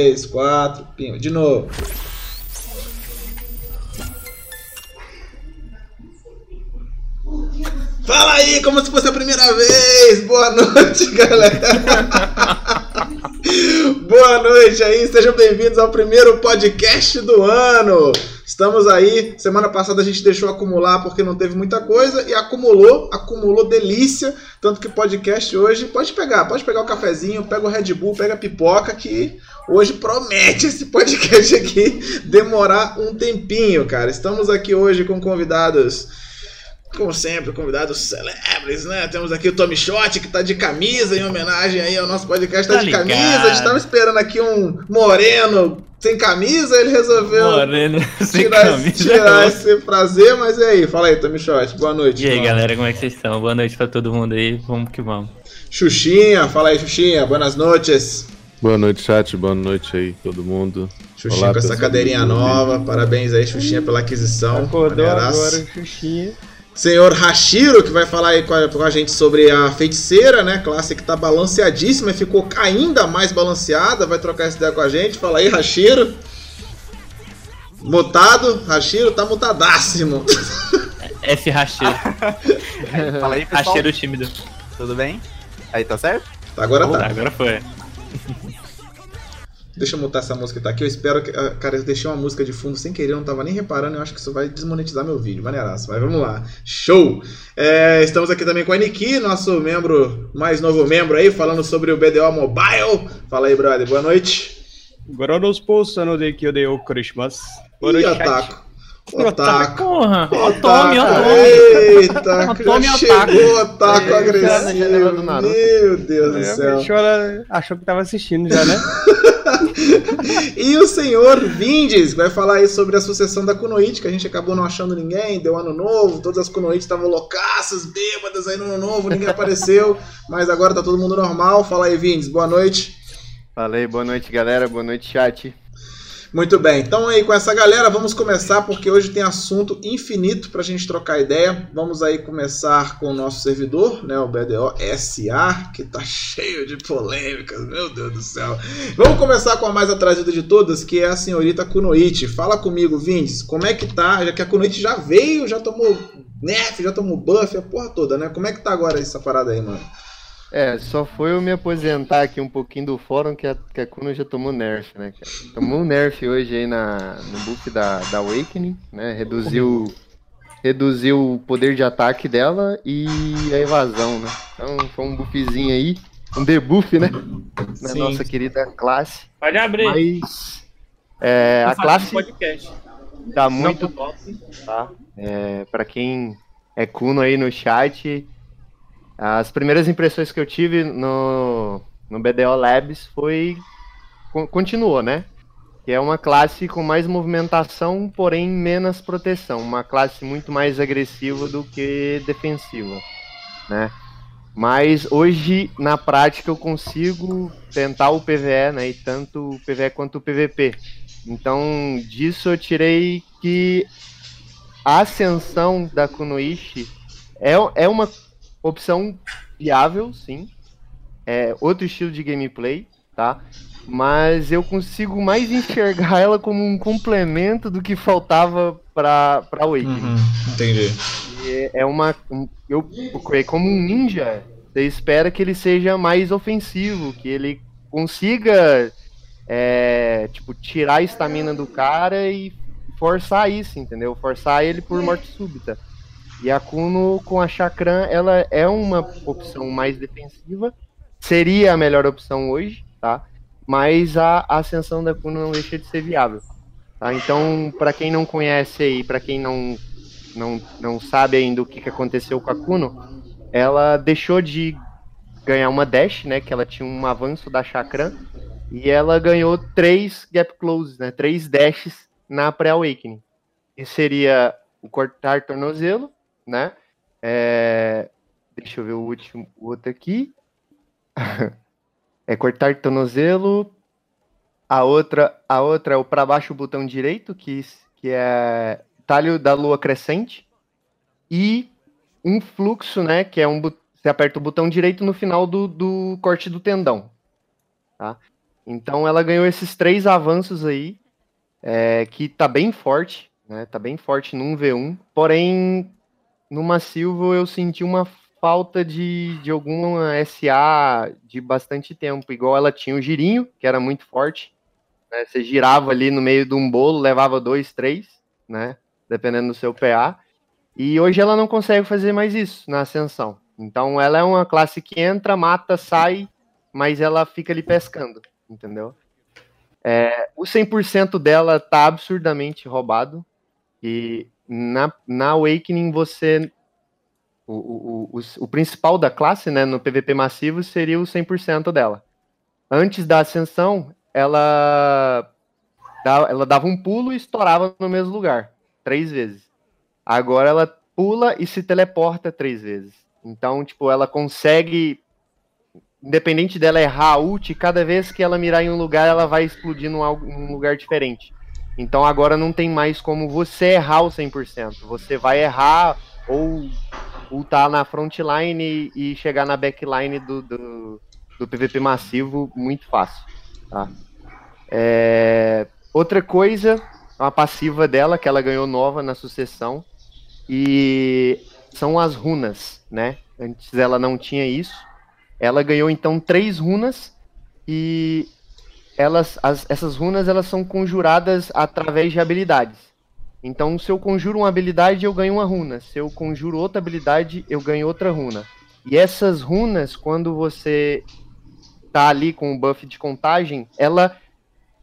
três, quatro, pima. De novo. Fala aí, como se fosse a primeira vez. Boa noite, galera. Boa noite aí, sejam bem-vindos ao primeiro podcast do ano. Estamos aí, semana passada a gente deixou acumular porque não teve muita coisa e acumulou, acumulou delícia, tanto que podcast hoje pode pegar, pode pegar o cafezinho, pega o Red Bull, pega a pipoca que hoje promete esse podcast aqui demorar um tempinho, cara. Estamos aqui hoje com convidados como sempre, convidados celebres, né? Temos aqui o Tommy Shot, que tá de camisa, em homenagem aí ao nosso podcast, tá, tá de ligado. camisa. A gente tava esperando aqui um moreno sem camisa, ele resolveu moreno, tirar, camisa, tirar esse prazer, mas e aí? Fala aí, Tommy Shot, boa noite. E aí, galera, como é que vocês estão? Boa noite pra todo mundo aí, vamos que vamos. Xuxinha, fala aí, Xuxinha, boas noites. Boa noite, chat, boa noite aí, todo mundo. Xuxinha Olá, com essa cadeirinha nova, parabéns aí, Xuxinha, pela aquisição. Acordou agora, Xuxinha senhor Hashiro, que vai falar aí com a, com a, gente sobre a feiticeira, né? Classe que tá balanceadíssima e ficou ainda mais balanceada. Vai trocar essa ideia com a gente. Fala aí, Hashiro. Mutado, Hashiro tá mutadíssimo. F Hashiro. Fala aí, pessoal. Hashiro tímido. Tudo bem? Aí, tá certo? Agora tá. Agora foi. Deixa eu mutar essa música que tá aqui. Eu espero que. Ah, cara, eu deixei uma música de fundo sem querer, eu não tava nem reparando. Eu acho que isso vai desmonetizar meu vídeo. Maneiraço. Mas vamos lá. Show! É, estamos aqui também com a Niki, nosso membro, mais novo membro aí, falando sobre o BDO Mobile. Fala aí, brother. Boa noite. Goronos Pousano de Kyodeo Christmas. Boa noite. Otaku. Porra, Otome, Otome. Eita, Otome, chegou o Otaku agressivo. Meu Deus do céu. Achou que tava assistindo já, né? e o senhor Vindes vai falar aí sobre a sucessão da Kunoichi, que a gente acabou não achando ninguém, deu ano novo, todas as Kunoichi estavam loucaças, bêbadas aí no ano novo, ninguém apareceu, mas agora tá todo mundo normal. Fala aí, Vindes, boa noite. Falei, boa noite, galera, boa noite, chat. Muito bem, então aí com essa galera vamos começar porque hoje tem assunto infinito para a gente trocar ideia. Vamos aí começar com o nosso servidor, né, o BDO SA, que tá cheio de polêmicas, meu Deus do céu. Vamos começar com a mais atrasada de todas, que é a senhorita Kunoichi. Fala comigo, Vindes, como é que tá? Já que a Kunoichi já veio, já tomou nerf, já tomou buff, a porra toda, né? Como é que tá agora essa parada aí, mano? É, só foi eu me aposentar aqui um pouquinho do fórum que a, que a Kuno já tomou nerf, né, cara? Tomou um nerf hoje aí na, no buff da, da Awakening, né? Reduziu, reduziu o poder de ataque dela e a evasão, né? Então foi um buffzinho aí, um debuff, né? Na Sim. nossa querida classe. Pode abrir. Mas é, a classe podcast. tá muito top, tá? É, pra quem é Kuno aí no chat as primeiras impressões que eu tive no, no BDO Labs foi. Continuou, né? Que é uma classe com mais movimentação, porém menos proteção. Uma classe muito mais agressiva do que defensiva, né? Mas hoje, na prática, eu consigo tentar o PVE, né? E tanto o PVE quanto o PVP. Então, disso eu tirei que a ascensão da Kunoichi é, é uma opção viável, sim. É outro estilo de gameplay, tá? Mas eu consigo mais enxergar ela como um complemento do que faltava para para Awakening. Uhum, entendi. E é uma um, eu como um ninja, você espera que ele seja mais ofensivo, que ele consiga é, tipo tirar a estamina do cara e forçar isso, entendeu? Forçar ele por morte súbita. E a Kuno com a Chakran, ela é uma opção mais defensiva, seria a melhor opção hoje, tá? Mas a ascensão da Kuno não deixa de ser viável. Tá? Então, para quem não conhece aí, para quem não, não, não sabe ainda o que, que aconteceu com a Kuno, ela deixou de ganhar uma dash, né? Que ela tinha um avanço da Chakran, e ela ganhou três gap closes, né? Três dashes na pré-awakening. Que seria o cortar tornozelo, né? É... Deixa eu ver o último, o outro aqui. é cortar tornozelo. A outra, a outra é o para baixo o botão direito, que, que é talho da lua crescente. E um fluxo, né? Que é um você aperta o botão direito no final do, do corte do tendão. Tá? Então ela ganhou esses três avanços aí, é, que tá bem forte, né? Tá bem forte no 1v1. Porém, numa Silva eu senti uma falta de, de alguma SA de bastante tempo. Igual ela tinha o girinho, que era muito forte. Né? Você girava ali no meio de um bolo, levava dois, três, né? Dependendo do seu PA. E hoje ela não consegue fazer mais isso na ascensão. Então ela é uma classe que entra, mata, sai, mas ela fica ali pescando, entendeu? É, o 100% dela tá absurdamente roubado. E na, na Awakening você. O, o, o, o principal da classe, né, no PVP massivo, seria o 100% dela. Antes da ascensão, ela, ela dava um pulo e estourava no mesmo lugar, três vezes. Agora ela pula e se teleporta três vezes. Então, tipo, ela consegue, independente dela errar a ult, cada vez que ela mirar em um lugar, ela vai explodir num, lugar diferente. Então agora não tem mais como você errar o 100%. Você vai errar ou ultar na frontline e chegar na backline do, do, do PVP massivo muito fácil. Tá? É... Outra coisa, uma passiva dela que ela ganhou nova na sucessão, e são as runas, né? Antes ela não tinha isso. Ela ganhou então três runas e elas, as, essas runas elas são conjuradas através de habilidades. Então, se eu conjuro uma habilidade, eu ganho uma runa. Se eu conjuro outra habilidade, eu ganho outra runa. E essas runas, quando você tá ali com o buff de contagem, ela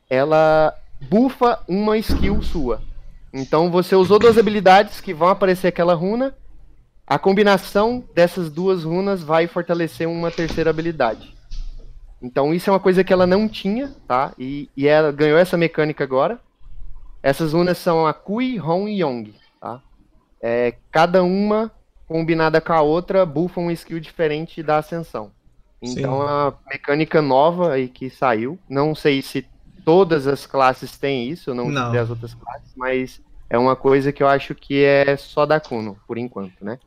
ela bufa uma skill sua. Então você usou duas habilidades que vão aparecer aquela runa. A combinação dessas duas runas vai fortalecer uma terceira habilidade. Então isso é uma coisa que ela não tinha, tá? E, e ela ganhou essa mecânica agora. Essas runas são a Kui, Hon e Yong, tá? É, cada uma combinada com a outra bufa um skill diferente da ascensão. Então Sim. é uma mecânica nova aí que saiu. Não sei se todas as classes têm isso, não, não. as outras classes, mas é uma coisa que eu acho que é só da Kuno, por enquanto, né?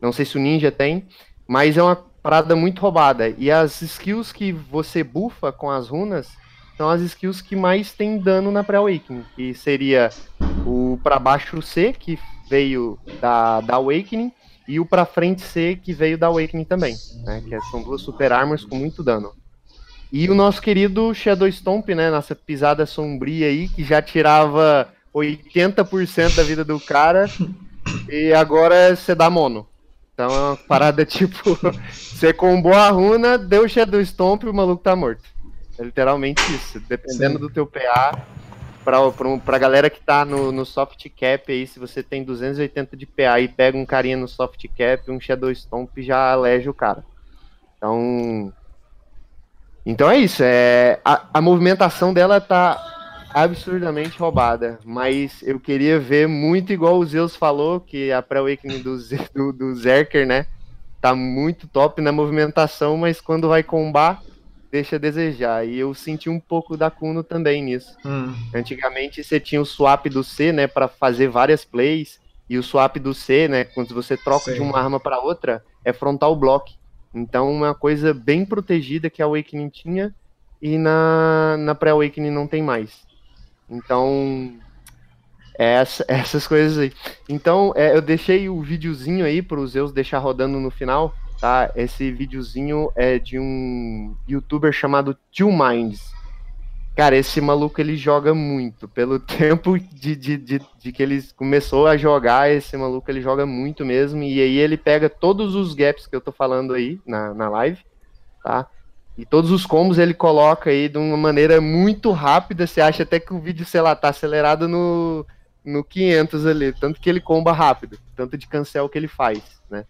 Não sei se o Ninja tem, mas é uma parada muito roubada. E as skills que você bufa com as runas são as skills que mais tem dano na pré-awakening, que seria o para baixo C, que veio da, da Awakening, e o para frente C, que veio da Awakening também, né? Que são duas super armas com muito dano. E o nosso querido Shadow Stomp, né? Nossa pisada sombria aí, que já tirava 80% da vida do cara e agora você dá mono. Então é uma parada tipo, você combou a runa, deu o Shadow Stomp e o maluco tá morto. É literalmente isso. Dependendo Sim. do teu PA, pra, pra, pra galera que tá no, no soft cap aí, se você tem 280 de PA e pega um carinha no soft cap, um Shadow Stomp já alege o cara. Então. Então é isso. É, a, a movimentação dela tá absurdamente roubada. Mas eu queria ver muito igual o Zeus falou, que a pré-awakening do, do, do Zerker, né? Tá muito top na movimentação, mas quando vai combar, deixa a desejar. E eu senti um pouco da Kuno também nisso. Hum. Antigamente você tinha o swap do C, né, para fazer várias plays, e o swap do C, né, quando você troca Sim. de uma arma para outra, é frontal block. Então, uma coisa bem protegida que a Awakening tinha e na, na pré-Awakening não tem mais. Então, é essa, essas coisas aí. Então, é, eu deixei o videozinho aí para os Zeus deixar rodando no final, tá? Esse videozinho é de um youtuber chamado Two Minds. Cara, esse maluco ele joga muito. Pelo tempo de, de, de, de, que ele começou a jogar, esse maluco ele joga muito mesmo. E aí ele pega todos os gaps que eu tô falando aí na, na live, tá? E todos os combos ele coloca aí de uma maneira muito rápida. Você acha até que o vídeo, sei lá, tá acelerado no, no 500 ali. Tanto que ele comba rápido. Tanto de cancel que ele faz, né?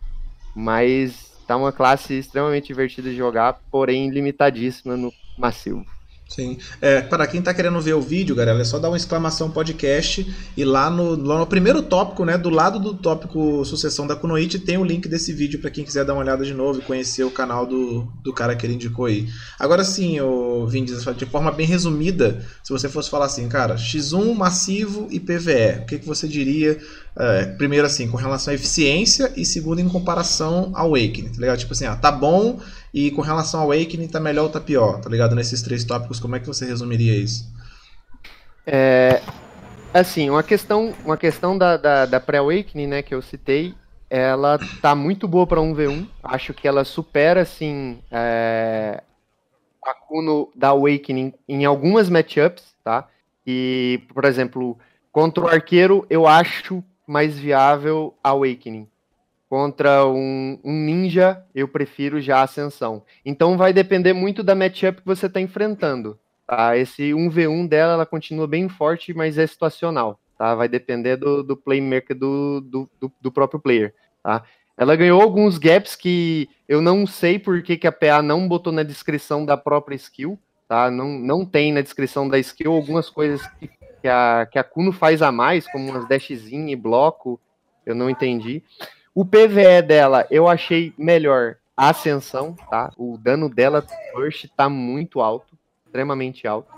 Mas tá uma classe extremamente divertida de jogar, porém limitadíssima no massivo. Sim. É, para quem está querendo ver o vídeo, galera, é só dar uma exclamação podcast e lá no, lá no primeiro tópico, né, do lado do tópico sucessão da Kunoichi, tem o link desse vídeo para quem quiser dar uma olhada de novo e conhecer o canal do, do cara que ele indicou aí. Agora sim, o Vindes, de forma bem resumida, se você fosse falar assim, cara, X1 massivo e PVE, o que, que você diria? É, primeiro assim, com relação à eficiência e segundo em comparação ao Awakening, tá ligado? Tipo assim, ah, tá bom E com relação ao Awakening, tá melhor ou tá pior, tá ligado? Nesses três tópicos, como é que você resumiria isso? É, assim, uma questão, uma questão da, da, da pré-awakening, né, que eu citei, ela tá muito boa para 1v1. Acho que ela supera, assim, é, a Kuno da Awakening em algumas matchups, tá? E, por exemplo, contra o arqueiro, eu acho mais viável a Awakening. Contra um, um, ninja, eu prefiro já Ascensão. Então vai depender muito da matchup que você está enfrentando. Tá? Esse 1v1 dela, ela continua bem forte, mas é situacional. Tá? Vai depender do, do playmaker do, do, do, próprio player. Tá? Ela ganhou alguns gaps que eu não sei por que, que a PA não botou na descrição da própria skill. Tá? Não, não tem na descrição da skill algumas coisas que, que, a, que a Kuno faz a mais, como umas dashzinho e bloco. Eu não entendi. O PVE dela eu achei melhor a ascensão, tá? O dano dela first tá muito alto, extremamente alto,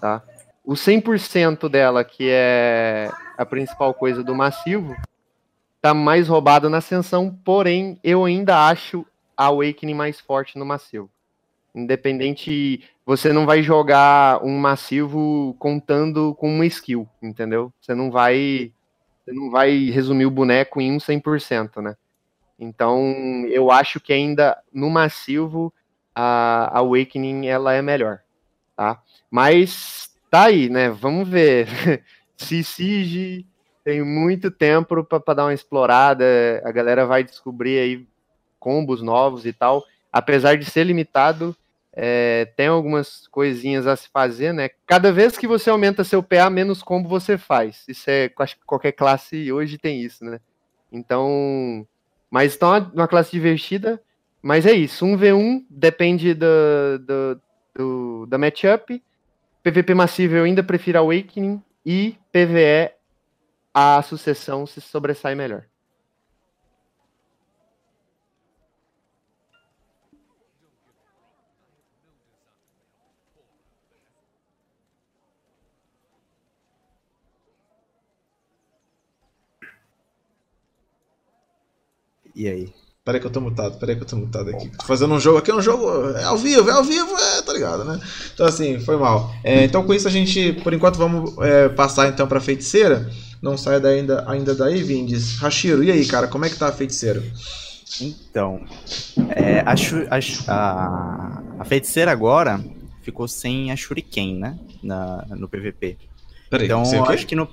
tá? O 100% dela, que é a principal coisa do massivo, tá mais roubado na ascensão, porém eu ainda acho a Awakening mais forte no massivo. Independente, você não vai jogar um massivo contando com uma skill, entendeu? Você não vai não vai resumir o boneco em um 100%, né? Então, eu acho que ainda no massivo a Awakening ela é melhor, tá? Mas tá aí, né? Vamos ver. Se Siege tem muito tempo para dar uma explorada, a galera vai descobrir aí combos novos e tal. Apesar de ser limitado, é, tem algumas coisinhas a se fazer, né? Cada vez que você aumenta seu PA, menos combo você faz. Isso é, acho que qualquer classe hoje tem isso, né? Então, mas então é uma classe divertida. Mas é isso, 1v1 depende do, do, do, da matchup. PVP massivo eu ainda prefiro Awakening. E PVE, a sucessão se sobressai melhor. E aí? Peraí que eu tô mutado, peraí que eu tô mutado aqui. Tô fazendo um jogo aqui, é um jogo é ao vivo, é ao vivo, é, tá ligado, né? Então assim, foi mal. É, então com isso a gente, por enquanto, vamos é, passar então pra feiticeira. Não sai daí ainda, ainda daí, Vindes. Hashiro, e aí, cara, como é que tá a feiticeira? Então, é, a, a, a, feiticeira agora ficou sem a Shuriken, né? Na, no PVP. Peraí, então, eu acho que no.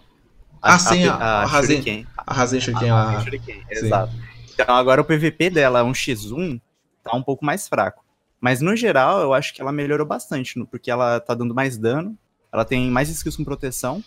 A, ah, sem a, a, a, Shuriken. A Razen Shuriken, a, a, Shuriken, exato. Então agora o PVP dela, um x1, tá um pouco mais fraco. Mas no geral, eu acho que ela melhorou bastante, porque ela tá dando mais dano, ela tem mais skills com proteção,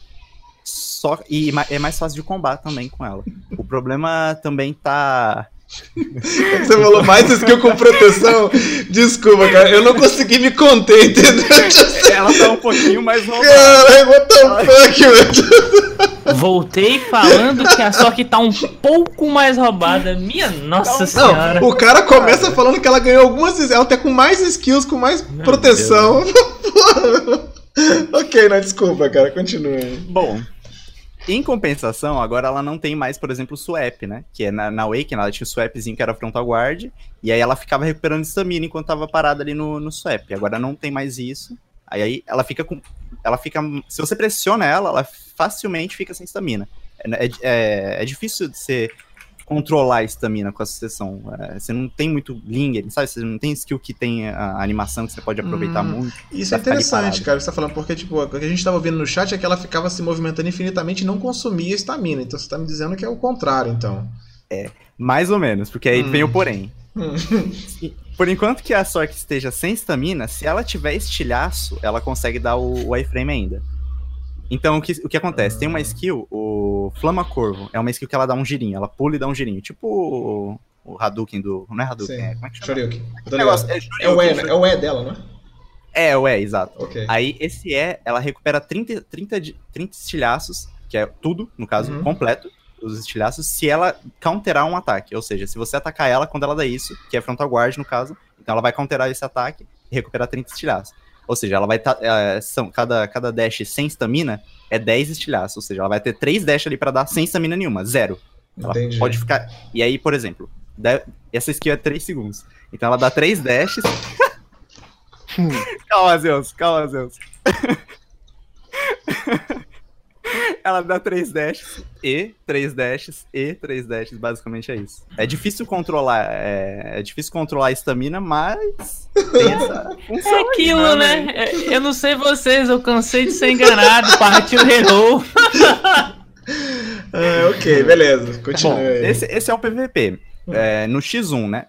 só e é mais fácil de combate também com ela. O problema também tá você falou mais skill com proteção? Desculpa, cara, eu não consegui me conter, entendeu? Ela tá um pouquinho mais roubada. Caralho, what the fuck, velho? Voltei falando que a Sork tá um pouco mais roubada. Minha nossa não, senhora. Não, o cara começa falando que ela ganhou algumas. Ela tá com mais skills, com mais Meu proteção. ok, não, desculpa, cara, continue. Bom, em compensação, agora ela não tem mais, por exemplo, o swap, né? Que é na, na ela tinha o swapzinho que era frontal guard, e aí ela ficava recuperando estamina enquanto tava parada ali no, no swap. Agora não tem mais isso. Aí, aí ela fica com. Ela fica. Se você pressiona ela, ela facilmente fica sem estamina. É, é, é, difícil de ser controlar a estamina com a sucessão. É, você não tem muito linger, sabe? Você não tem skill que tem a animação que você pode aproveitar hum, muito. Isso é interessante, cara, que você tá falando, porque, tipo, o que a gente tava vendo no chat é que ela ficava se movimentando infinitamente e não consumia estamina. Então você tá me dizendo que é o contrário, então. É, mais ou menos, porque aí hum. vem o porém. Hum. Por enquanto que a Sork esteja sem estamina, se ela tiver estilhaço, ela consegue dar o, o iframe ainda. Então, o que, o que acontece? Tem uma skill, o Flama Corvo, é uma skill que ela dá um girinho, ela pula e dá um girinho. Tipo o, o Hadouken do. Não é Hadouken, Sim. é, como é que chama? Shoryuken. Negócio, é, é, o e, é o E dela, não é? É, o E, exato. Okay. Aí esse E, ela recupera 30, 30, 30 estilhaços, que é tudo, no caso, uhum. completo, os estilhaços, se ela counterar um ataque. Ou seja, se você atacar ela quando ela dá isso, que é frontal guard no caso, então ela vai counterar esse ataque e recuperar 30 estilhaços. Ou seja, ela vai estar. Tá, é, são, cada, cada dash sem estamina é 10 estilhaços. Ou seja, ela vai ter 3 dash ali para dar sem estamina nenhuma, zero. Ela Entendi. pode ficar. E aí, por exemplo, Essa skill é 3 segundos. Então ela dá 3 dashes. calma, Zeus, calma, Zeus. ela dá 3 dashes e 3 dashes e 3 dashes, basicamente é isso. É difícil controlar, é, é difícil controlar a estamina, mas tem essa função É aí, aquilo, né? É- Eu não sei vocês, eu cansei de ser enganado. Partiu errou. Ah, ok, beleza. Bom, Continua aí. esse, esse é o PVP. é, no X1, né?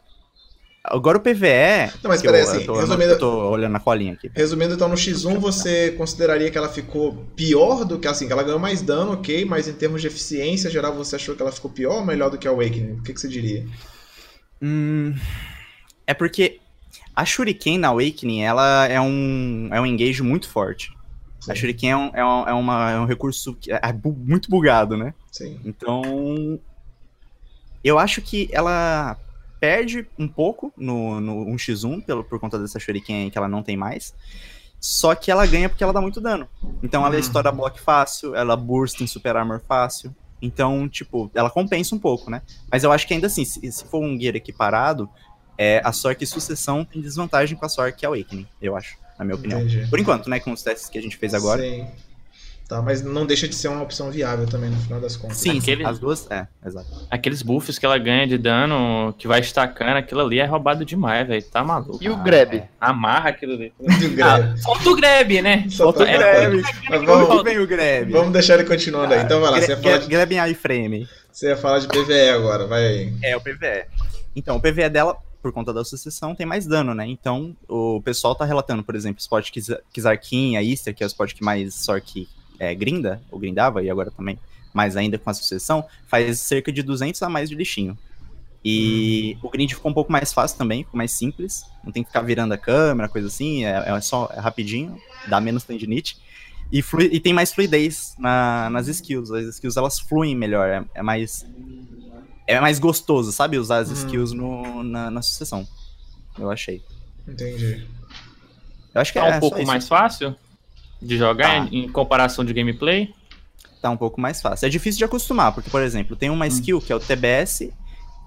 Agora o PVE. Não, mas peraí, assim, eu tô, resumindo- eu tô olhando na colinha aqui. Resumindo, então, no X1 você consideraria que ela ficou pior do que assim, que ela ganhou mais dano, ok, mas em termos de eficiência geral você achou que ela ficou pior ou melhor do que a Awakening? O que, que você diria? Hum, é porque a Shuriken na Awakening, ela é um, é um engage muito forte. A Sim. Shuriken é um, é um, é uma- é um recurso que é bu- muito bugado, né? Sim. Então, eu acho que ela perde um pouco no, no 1x1 pelo, por conta dessa Shuriken aí que ela não tem mais. Só que ela ganha porque ela dá muito dano. Então ela Uhum. estoura block fácil, ela burst em super armor fácil. Então, tipo, ela compensa um pouco, né? Mas eu acho que ainda assim, se, se for um gear equiparado, é, a Sork Sucessão tem desvantagem com a Sork Awakening, eu acho, na minha opinião. Entendi. Por enquanto, né, com os testes que a gente fez agora. Sim. Tá, mas não deixa de ser uma opção viável também no final das contas. Sim, Aquele- as duas, é, exato. Aqueles buffs que ela ganha de dano, que vai estacando, aquilo ali é roubado demais, velho. Tá maluco. E o grab? É, amarra aquilo ali. Do grab. Ah, falta o grab, né? Tá- é, Grab, Mas vamos, vem o Grab. vamos deixar ele continuando aí. Então vai lá, você ia falar de, Grab em iframe. você ia falar de PVE agora, vai aí. É, o PVE. Então, o PVE dela, por conta da sucessão, tem mais dano, né? Então, o pessoal tá relatando, por exemplo, o spot a Easter, que é o spot que mais Sork é, grinda, ou grindava, e agora também, mais ainda com a sucessão, faz cerca de 200 a mais de lixinho. E o grind ficou um pouco mais fácil também, ficou mais simples. Não tem que ficar virando a câmera, coisa assim, é, é só é rapidinho, dá menos tendinite. E, flui- e tem mais fluidez na- nas skills. As skills elas fluem melhor, é, é mais é mais gostoso, sabe? Usar as Hum. skills no, na, na sucessão. Eu achei. Entendi. Eu acho que Tá é um pouco isso. mais fácil de jogar Tá. em, em comparação de gameplay. Tá um pouco mais fácil. É difícil de acostumar, porque, por exemplo, tem Hum. uma skill que é o TBS.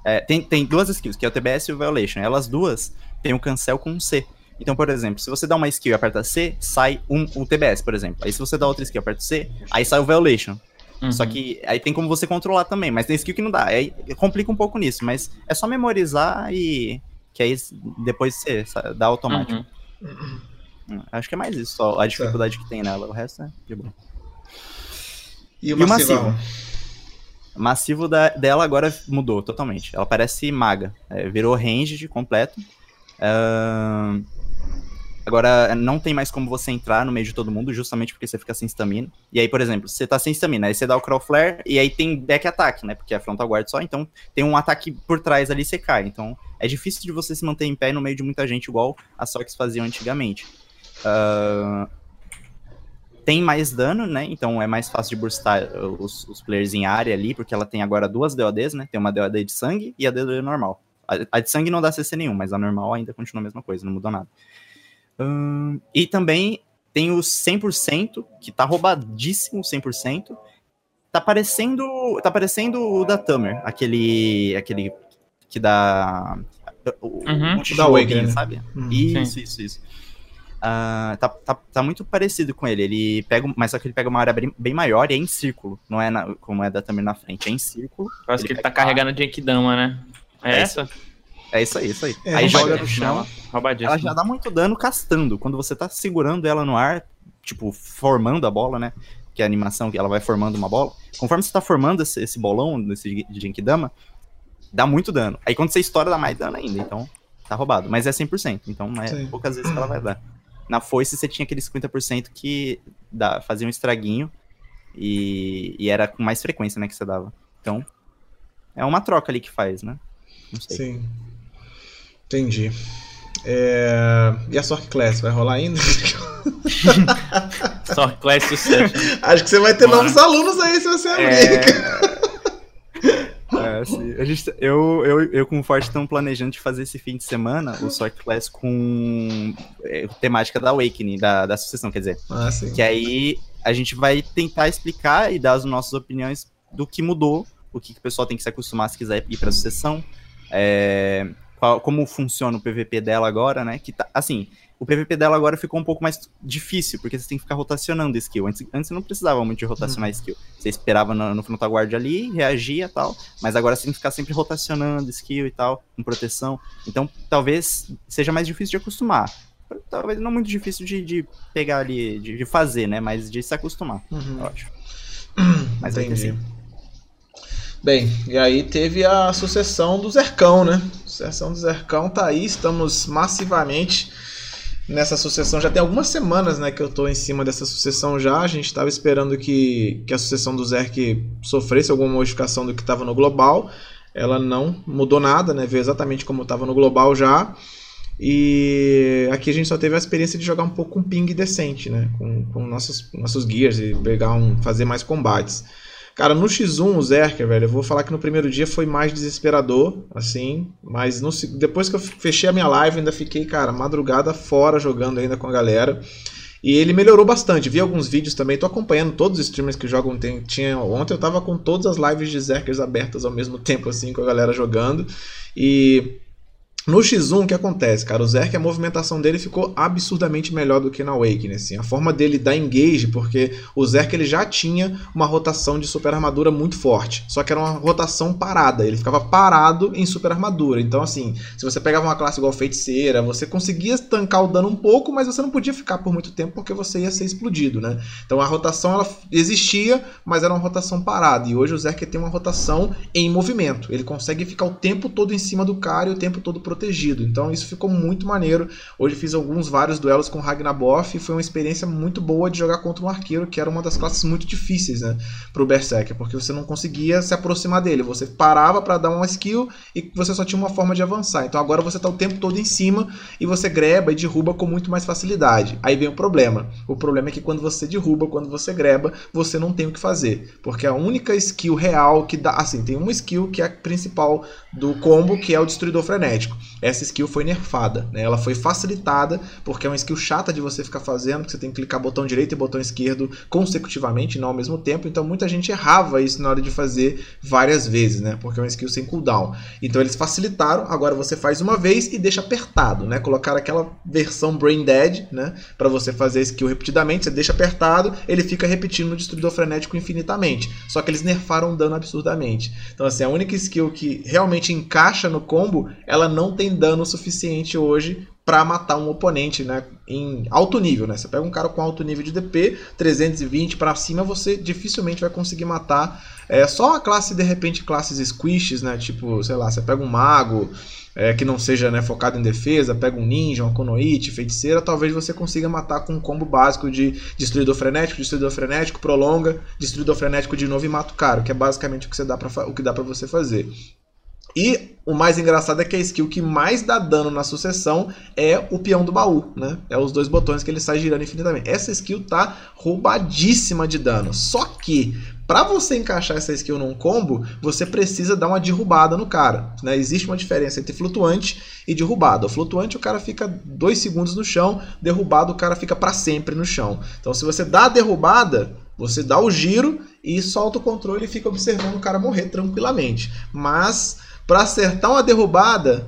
é, tem, tem duas skills, que é o TBS e o Violation. Elas duas têm o cancel com um C. Então, por exemplo, se você dá uma skill e aperta C, sai um, o TBS, por exemplo. Aí se você dá outra skill e aperta C, aí sai o Violation. Uhum. Só que aí tem como você controlar também, mas tem skill que não dá. Aí complica um pouco nisso, mas é só memorizar e. Que aí depois você dá automático. Uhum. Hum, Acho que é mais isso, só a dificuldade que tem nela. O resto é de boa. E o E o massivão? O massivo da- dela agora mudou totalmente. Ela parece maga. é, virou ranged completo. Ahn, Agora, não tem mais como você entrar no meio de todo mundo, justamente porque você fica sem stamina. E aí, por exemplo, você tá sem stamina, aí você dá o Crawl Flare, e aí tem back attack, né? Porque é frontal guard só, então tem um ataque por trás ali e você cai. Então, é difícil de você se manter em pé no meio de muita gente, igual as Sox faziam antigamente. Ahn, tem mais dano, né? Então é mais fácil de burstar os, os players em área ali, porque ela tem agora duas DODs, né? Tem uma DOD de sangue e a DOD normal. A, a de sangue não dá CC nenhum, mas a normal ainda continua a mesma coisa, não mudou nada. Ahn, e também tem o 100%, que tá roubadíssimo 100%. Tá parecendo, tá parecendo o da Tamer, aquele aquele que dá o, Uhum. de Da joguinho, né? sabe? Hum. Isso, isso, isso. Ah, tá, tá, tá muito parecido com ele. Ele pega, mas só que ele pega uma área bem, bem maior e é em círculo. Não é na- como é da Tamer na frente, é em círculo. Parece que ele tá carregando a Genkidama, né? É, É essa? É isso aí, isso aí. É, aí joga no chão. Roubadíssimo. Ela já dá muito dano castando. Quando você tá segurando ela no ar, tipo, formando a bola, né? Que é a animação que ela vai formando uma bola. Conforme você tá formando esse, esse bolão, desse Genkidama, dá muito dano. Aí quando você estoura, dá mais dano ainda. Então, tá roubado. Mas é 100%. Então, é Sim. poucas vezes que ela vai dar. Na foice, você tinha aquele 50% que dá, fazia um estraguinho. E, e era com mais frequência, né? Que você dava. Então, é uma troca ali que faz, né? Não sei. Sim. Entendi. É, E a Sork Class, vai rolar ainda? Só Class Succession. Acho que você vai ter Bora. novos alunos aí se você abrir. É, sim. A gente, tá- eu, eu, eu com o Forte estamos planejando de fazer esse fim de semana o Sork Class com é, temática da Awakening, da, da sucessão, quer dizer. Ah, sim. Que aí a gente vai tentar explicar e dar as nossas opiniões do que mudou, o que, que o pessoal tem que se acostumar se quiser ir pra sucessão, é, qual- como funciona o PVP dela agora, né? Que tá, assim, o PVP dela agora ficou um pouco mais difícil, porque você tem que ficar rotacionando skill. Antes, antes você não precisava muito de rotacionar skill. Você esperava no, no frontal guard ali, reagia e tal, mas agora você tem que ficar sempre rotacionando skill e tal, com proteção. Então, talvez seja mais difícil de acostumar. Talvez não muito difícil de, de pegar ali, de, de fazer, né? Mas de se acostumar, Uhum. acho. Mas vai ter Entendi. sim. Bem, e aí teve a sucessão do Zercão, né? Sucessão do Zercão tá aí, estamos massivamente nessa sucessão. Já tem algumas semanas, né, que eu tô em cima dessa sucessão já. A gente tava esperando que, que a sucessão do Zerk sofresse alguma modificação do que tava no global. Ela não mudou nada, né? Veio exatamente como estava no global já. E aqui a gente só teve a experiência de jogar um pouco com ping decente, né? Com, com nossos, nossos gears e pegar um, fazer mais combates. Cara, no X1, o Zerker, velho, eu vou falar que no primeiro dia foi mais desesperador, assim, mas no depois que eu fechei a minha live, ainda fiquei, cara, madrugada fora jogando ainda com a galera. E ele melhorou bastante. Vi alguns vídeos também, tô acompanhando todos os streamers que jogam. Tem, tinha, ontem eu tava com todas as lives de Zerkers abertas ao mesmo tempo, assim, com a galera jogando. E no X1, o que acontece, cara? O Zerk, a movimentação dele ficou absurdamente melhor do que na Awakening, assim. A forma dele dar engage, porque o Zerk ele já tinha uma rotação de super armadura muito forte. Só que era uma rotação parada. Ele ficava parado em super armadura. Então, assim, se você pegava uma classe igual feiticeira, você conseguia tancar o dano um pouco, mas você não podia ficar por muito tempo porque você ia ser explodido, né? Então a rotação ela existia, mas era uma rotação parada. E hoje o Zerk tem uma rotação em movimento. Ele consegue ficar o tempo todo em cima do cara e o tempo todo protegido. Então isso ficou muito maneiro. Hoje fiz alguns vários duelos com Ragnaboff e foi uma experiência muito boa de jogar contra um arqueiro, que era uma das classes muito difíceis, né, pro Berserker, porque você não conseguia se aproximar dele. Você parava para dar uma skill e você só tinha uma forma de avançar. Então agora você tá o tempo todo em cima e você greba e derruba com muito mais facilidade. Aí vem o problema. O problema é que quando você derruba, quando você greba, você não tem o que fazer, porque a única skill real que dá, assim, tem uma skill que é a principal do combo, que é o destruidor frenético. Essa skill foi nerfada, né? Ela foi facilitada porque é uma skill chata de você ficar fazendo, que você tem que clicar botão direito e botão esquerdo consecutivamente, não ao mesmo tempo. Então muita gente errava isso na hora de fazer várias vezes, né? Porque é uma skill sem cooldown. Então eles facilitaram, agora você faz uma vez e deixa apertado, né? Colocaram aquela versão brain dead, né? Para você fazer a skill repetidamente, você deixa apertado, ele fica repetindo no destruidor frenético infinitamente. Só que eles nerfaram o dano absurdamente. Então assim, a única skill que realmente encaixa no combo, ela não tem dano suficiente hoje para matar um oponente, né, em alto nível, né? Você pega um cara com alto nível de DP, 320 para cima, você dificilmente vai conseguir matar. É só a classe de repente classes squishes, né? Tipo, sei lá, você pega um mago é, que não seja né, focado em defesa, pega um ninja, um konoite, feiticeira, talvez você consiga matar com um combo básico de destruidor frenético, destruidor frenético, prolonga, destruidor frenético de novo e mata o cara, que é basicamente o que, você dá pra, o que dá para você fazer. E o mais engraçado é que a skill que mais dá dano na sucessão é o peão do baú, né? É os dois botões que ele sai girando infinitamente. Essa skill tá roubadíssima de dano. Só que para você encaixar essa skill num combo, você precisa dar uma derrubada no cara. Né? Existe uma diferença entre flutuante e derrubada. O flutuante o cara fica dois segundos no chão, derrubado o cara fica para sempre no chão. Então se você dá a derrubada, você dá o giro e solta o controle e fica observando o cara morrer tranquilamente. Mas para acertar uma derrubada,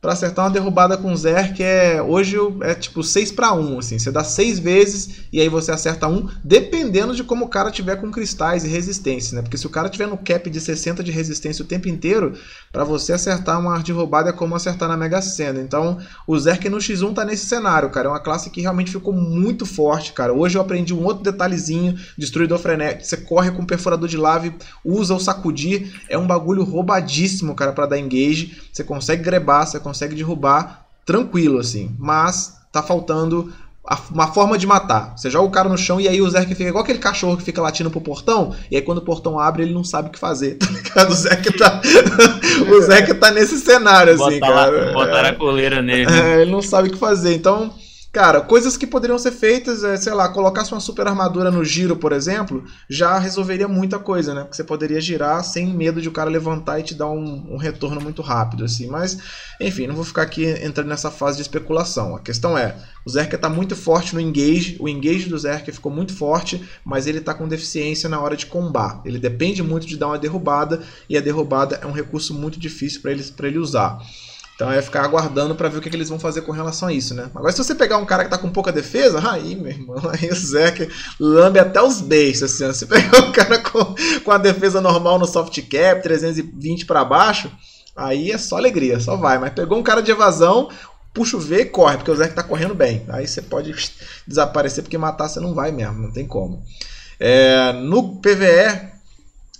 para acertar uma derrubada com Zerk é hoje é tipo 6 para 1, assim, você dá 6 vezes e aí você acerta um, dependendo de como o cara tiver com cristais e resistência, né? Porque se o cara tiver no cap de 60 de resistência o tempo inteiro, para você acertar uma derrubada é como acertar na Mega Sena. Então, o Zerk no X1 tá nesse cenário, cara, é uma classe que realmente ficou muito forte, cara. Hoje eu aprendi um outro detalhezinho, destruidor frenético, você corre com perfurador de lave, usa o sacudir, é um bagulho roubadíssimo, cara, para dar engage. Você consegue grebar, você consegue derrubar tranquilo, assim. Mas tá faltando uma forma de matar. Você joga o cara no chão e aí o Zerk fica igual aquele cachorro que fica latindo pro portão, e aí quando o portão abre ele não sabe o que fazer, tá ligado? O Zerk tá, o Zerk tá nesse cenário, assim, cara. botaram a coleira nele. É, ele não sabe o que fazer. Então, Cara, coisas que poderiam ser feitas, é, sei lá, colocasse uma super armadura no giro, por exemplo, já resolveria muita coisa, né? Porque você poderia girar sem medo de o cara levantar e te dar um, um retorno muito rápido, assim. Mas, enfim, não vou ficar aqui entrando nessa fase de especulação. A questão é, o Zerker tá muito forte no engage, o engage do Zerker ficou muito forte, mas ele tá com deficiência na hora de combar. Ele depende muito de dar uma derrubada, e a derrubada é um recurso muito difícil para ele, ele usar. Então é ficar aguardando para ver o que, que, eles vão fazer com relação a isso, né? Agora, se você pegar um cara que tá com pouca defesa, aí, meu irmão, aí o Zeke lambe até os beijos, assim. Ó. Se pegar um cara com, com a defesa normal no soft cap, 320 para baixo, aí é só alegria, só vai. Mas pegou um cara de evasão, puxa o V e corre, porque o Zeke tá correndo bem. Aí você pode desaparecer, porque matar você não vai mesmo, não tem como. É, no PVE,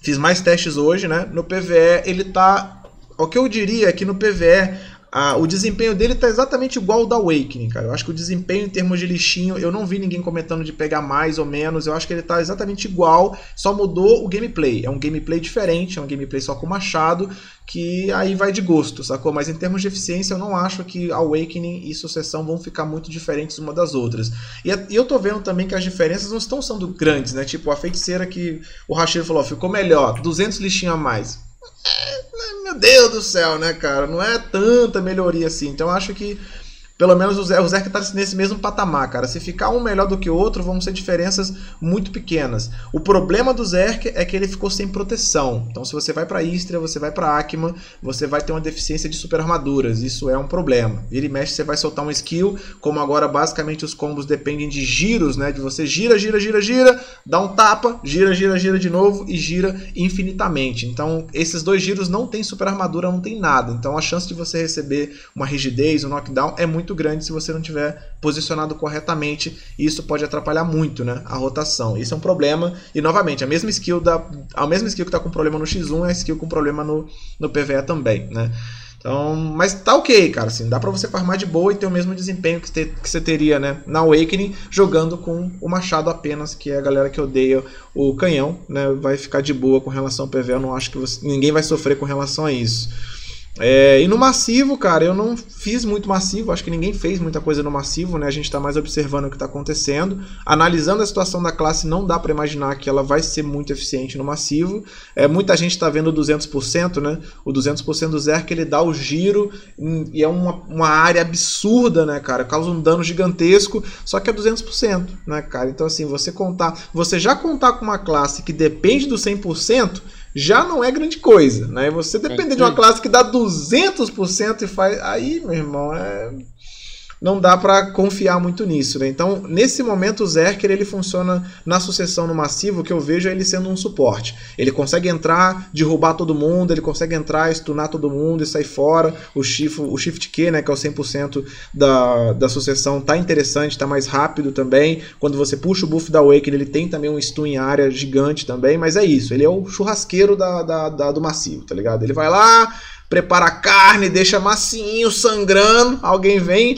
fiz mais testes hoje, né? No PVE ele tá o que eu diria é que no PVE a, o desempenho dele tá exatamente igual ao da Awakening, cara. Eu acho que o desempenho em termos de lixinho, eu não vi ninguém comentando de pegar mais ou menos. Eu acho que ele tá exatamente igual, só mudou o gameplay. É um gameplay diferente, é um gameplay só com machado, que aí vai de gosto, sacou? Mas em termos de eficiência, eu não acho que Awakening e Sucessão vão ficar muito diferentes uma das outras. E, e eu tô vendo também que as diferenças não estão sendo grandes, né? Tipo, a feiticeira que o Rachel falou, ficou melhor, 200 lixinho a mais meu Deus do céu, né, cara? Não é tanta melhoria assim. Então acho que pelo menos o Zé, o Zé que tá nesse mesmo patamar, cara. Se ficar um melhor do que o outro, vão ser diferenças muito pequenas. O problema do Zerk é que ele ficou sem proteção. Então, se você vai para Istria, você vai para Akima, você vai ter uma deficiência de super armaduras. Isso é um problema. Vira e mexe, você vai soltar um skill, como agora basicamente os combos dependem de giros, né? De você gira, gira, gira, gira, dá um tapa, gira, gira, gira de novo e gira infinitamente. Então, esses dois giros não tem super armadura, não tem nada. Então, a chance de você receber uma rigidez, um knockdown é muito muito grande se você não tiver posicionado corretamente. E isso pode atrapalhar muito né, a rotação. Isso é um problema. E novamente, a mesma skill da, a mesma skill que está com problema no X1 é a skill com problema no, no PVE também. Né? Então, mas tá ok, cara. Assim, dá pra você farmar de boa e ter o mesmo desempenho que, te, que você teria né, na Awakening jogando com o machado apenas, que é a galera que odeia o canhão, né? Vai ficar de boa com relação ao PV. Eu não acho que você, ninguém vai sofrer com relação a isso. É, e no massivo, cara, eu não fiz muito massivo, acho que ninguém fez muita coisa no massivo, né? A gente está mais observando o que está acontecendo. Analisando a situação da classe, não dá para imaginar que ela vai ser muito eficiente no massivo. É, muita gente está vendo o 200%, né? O 200% do Zerk ele dá o giro e é uma, uma área absurda, né, cara? Causa um dano gigantesco, só que é 200%, né, cara? Então, assim, você contar, você já contar com uma classe que depende do 100%, já não é grande coisa, né? Você depender de uma classe que dá 200% e faz. Aí, meu irmão, é não dá para confiar muito nisso, né? Então, nesse momento, o Zerker ele funciona na sucessão no massivo, que eu vejo ele sendo um suporte. Ele consegue entrar, derrubar todo mundo, ele consegue entrar, stunar todo mundo e sair fora. O shift, o shift Q, né, que é o 100% da, da sucessão, tá interessante, tá mais rápido também. Quando você puxa o buff da Awaken, ele tem também um stun em área gigante também, mas é isso, ele é o churrasqueiro da, da, da do massivo, tá ligado? Ele vai lá, prepara a carne, deixa massinho, sangrando, alguém vem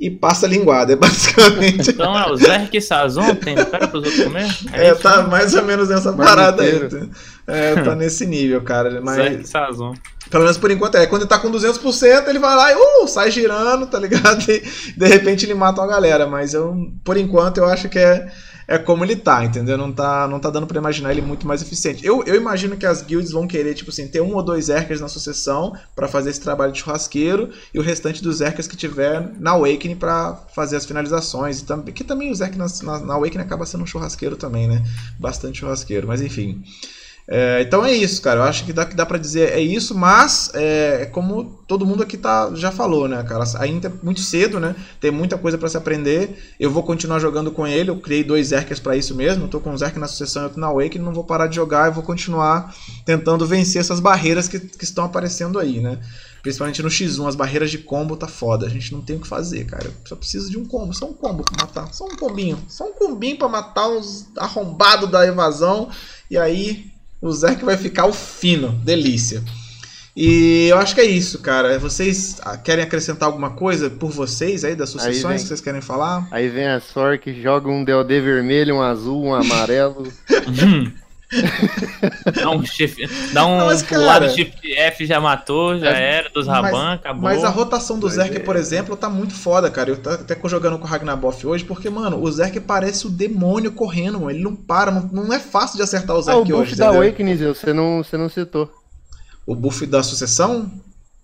e passa linguada, é basicamente. Então é o Zé que Sazon, tem para os outros comer? É, é tá mais ou menos nessa parada aí. É, tá nesse nível, cara. Mas... Zé que Sazon. Pelo menos por enquanto é. Quando ele tá com 200%, ele vai lá e uh, sai girando, tá ligado? E de repente ele mata uma galera. Mas eu, por enquanto, eu acho que é é como ele tá, entendeu? Não tá, não tá dando para imaginar ele muito mais eficiente. Eu, eu imagino que as guilds vão querer, tipo assim, ter um ou dois Erkers na sucessão para fazer esse trabalho de churrasqueiro e o restante dos Erkers que tiver na Awakening para fazer as finalizações. E também, que também os Erkers na, na, na Awakening acaba sendo um churrasqueiro também, né? Bastante churrasqueiro, mas enfim. É, então é isso, cara. Eu acho que dá, que dá pra dizer é isso, mas é, é, como todo mundo aqui tá, já falou, né, cara? Ainda é muito cedo, né? Tem muita coisa para se aprender. Eu vou continuar jogando com ele. Eu criei dois Zerkers para isso mesmo. Eu tô com um Zerk na sucessão e outro na Wake. Não vou parar de jogar. Eu vou continuar tentando vencer essas barreiras que, que estão aparecendo aí, né? Principalmente no X1, as barreiras de combo tá foda. A gente não tem o que fazer, cara. Eu só preciso de um combo. Só um combo pra matar. Só um combinho. Só um combinho pra matar uns arrombados da evasão. E aí o Zerk vai ficar o fino, delícia. E eu acho que é isso, cara. Vocês querem acrescentar alguma coisa por vocês aí das sucessões vem, que vocês querem falar? Aí vem a Sork, joga um DOD vermelho, um azul, um amarelo. Dá um shift, dá um Não, mas, cara- shift F já matou, já É, era, dos Raban, acabou. Mas a rotação do Zerk, é- por exemplo, tá muito foda, cara. Eu tô até jogando com o Ragnaboff hoje, porque, mano, o Zerk parece o demônio correndo, mano. Ele não para, não, não é fácil de acertar o Ah, Zerk o buff hoje. da? Awakening, você não, você não citou. O buff da sucessão?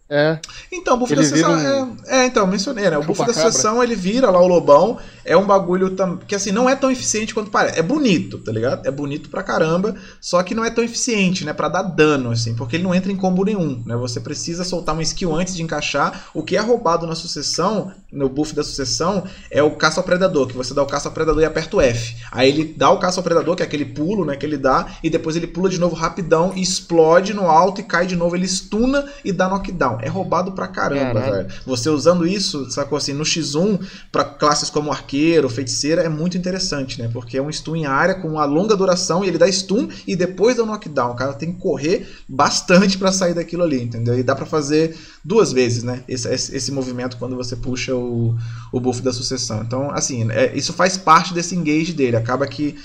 É. Então, o buff Ele da sucessão. vira um- É, é, então, mencionei, né? O buff da sucessão ele vira lá o lobão. É um bagulho tam- que, assim, não é tão eficiente quanto parece. É bonito, tá ligado? É bonito pra caramba, só que não é tão eficiente, né? Pra dar dano, assim, porque ele não entra em combo nenhum, né? Você precisa soltar uma skill antes de encaixar. O que é roubado na sucessão, no buff da sucessão, é o caça ao predador, que você dá o caça ao predador e aperta o F. Aí ele dá o caça ao predador, que é aquele pulo, né? Que ele dá, e depois ele pula de novo rapidão, e explode no alto e cai de novo. Ele stuna e dá knockdown. É roubado pra caramba, Caralho. velho. Você usando isso, sacou assim, no X1, pra classes como arqueiro, feiticeira, é muito interessante, né? Porque é um stun em área com uma longa duração e ele dá stun e depois dá o knockdown. O cara tem que correr bastante pra sair daquilo ali, entendeu? E dá pra fazer duas vezes, né? Esse, esse, esse movimento quando você puxa o, o buff da sucessão. Então, assim, é- isso faz parte desse engage dele. Acaba que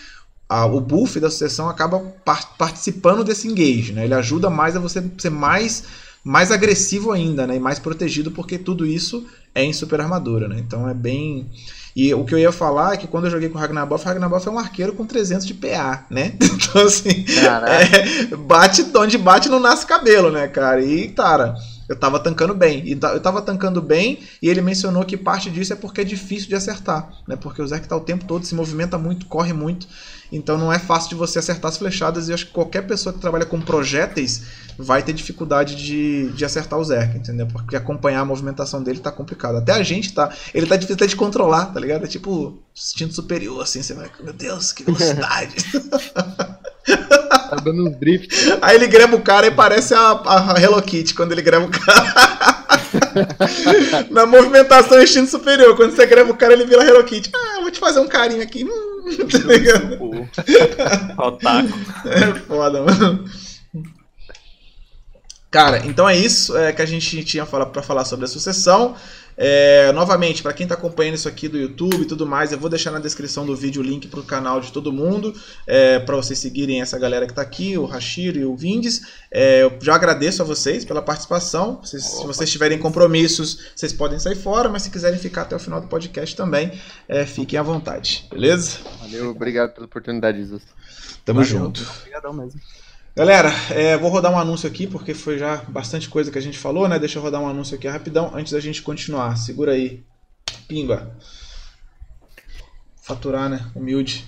a- o buff da sucessão acaba par- participando desse engage, né? Ele ajuda mais a você ser mais mais agressivo ainda, né? E mais protegido, porque tudo isso é em super armadura, né? Então é bem. E o que eu ia falar é que quando eu joguei com o Ragnaboff, o Ragnaboff é um arqueiro com 300 de PA, né? Então, assim, é, bate onde bate não nasce cabelo, né, cara? E, cara, eu tava tancando bem. E eu tava tancando bem e ele mencionou que parte disso é porque é difícil de acertar, né? Porque o Zerk tá o tempo todo, se movimenta muito, corre muito. Então não é fácil de você acertar as flechadas e acho que qualquer pessoa que trabalha com projéteis vai ter dificuldade de, de acertar o Zerk, entendeu? Porque acompanhar a movimentação dele tá complicado. Até a gente tá. Ele tá difícil até de controlar, tá ligado? É tipo instinto superior, assim, você vai. Meu Deus, que velocidade! Tá dando uns drift. Aí ele greba o cara e parece a, a Hello Kitty quando ele greba o cara. Na movimentação instinto superior. Quando você greba o cara, ele vira Hello Kitty. Ah, eu vou te fazer um carinho aqui. Hum, tá ligado? Otaku. É foda, mano. Cara, então é isso é, que a gente tinha fala- pra falar sobre a sucessão. É, novamente, pra quem tá acompanhando isso aqui do YouTube e tudo mais, eu vou deixar na descrição do vídeo o link pro canal de todo mundo, é, para vocês seguirem essa galera que tá aqui, o Hashiro e o Vindes. É, eu já agradeço a vocês pela participação. Vocês- se vocês tiverem compromissos, vocês podem sair fora, mas se quiserem ficar até o final do podcast também, é, fiquem à vontade, beleza? Valeu, obrigado pela oportunidade, Jesus. Tamo Valeu. junto. Obrigadão mesmo. Galera, é, vou rodar um anúncio aqui, porque foi já bastante coisa que a gente falou, né? Deixa eu rodar um anúncio aqui rapidão antes da gente continuar. Segura aí. Pimba. Faturar, né? Humilde.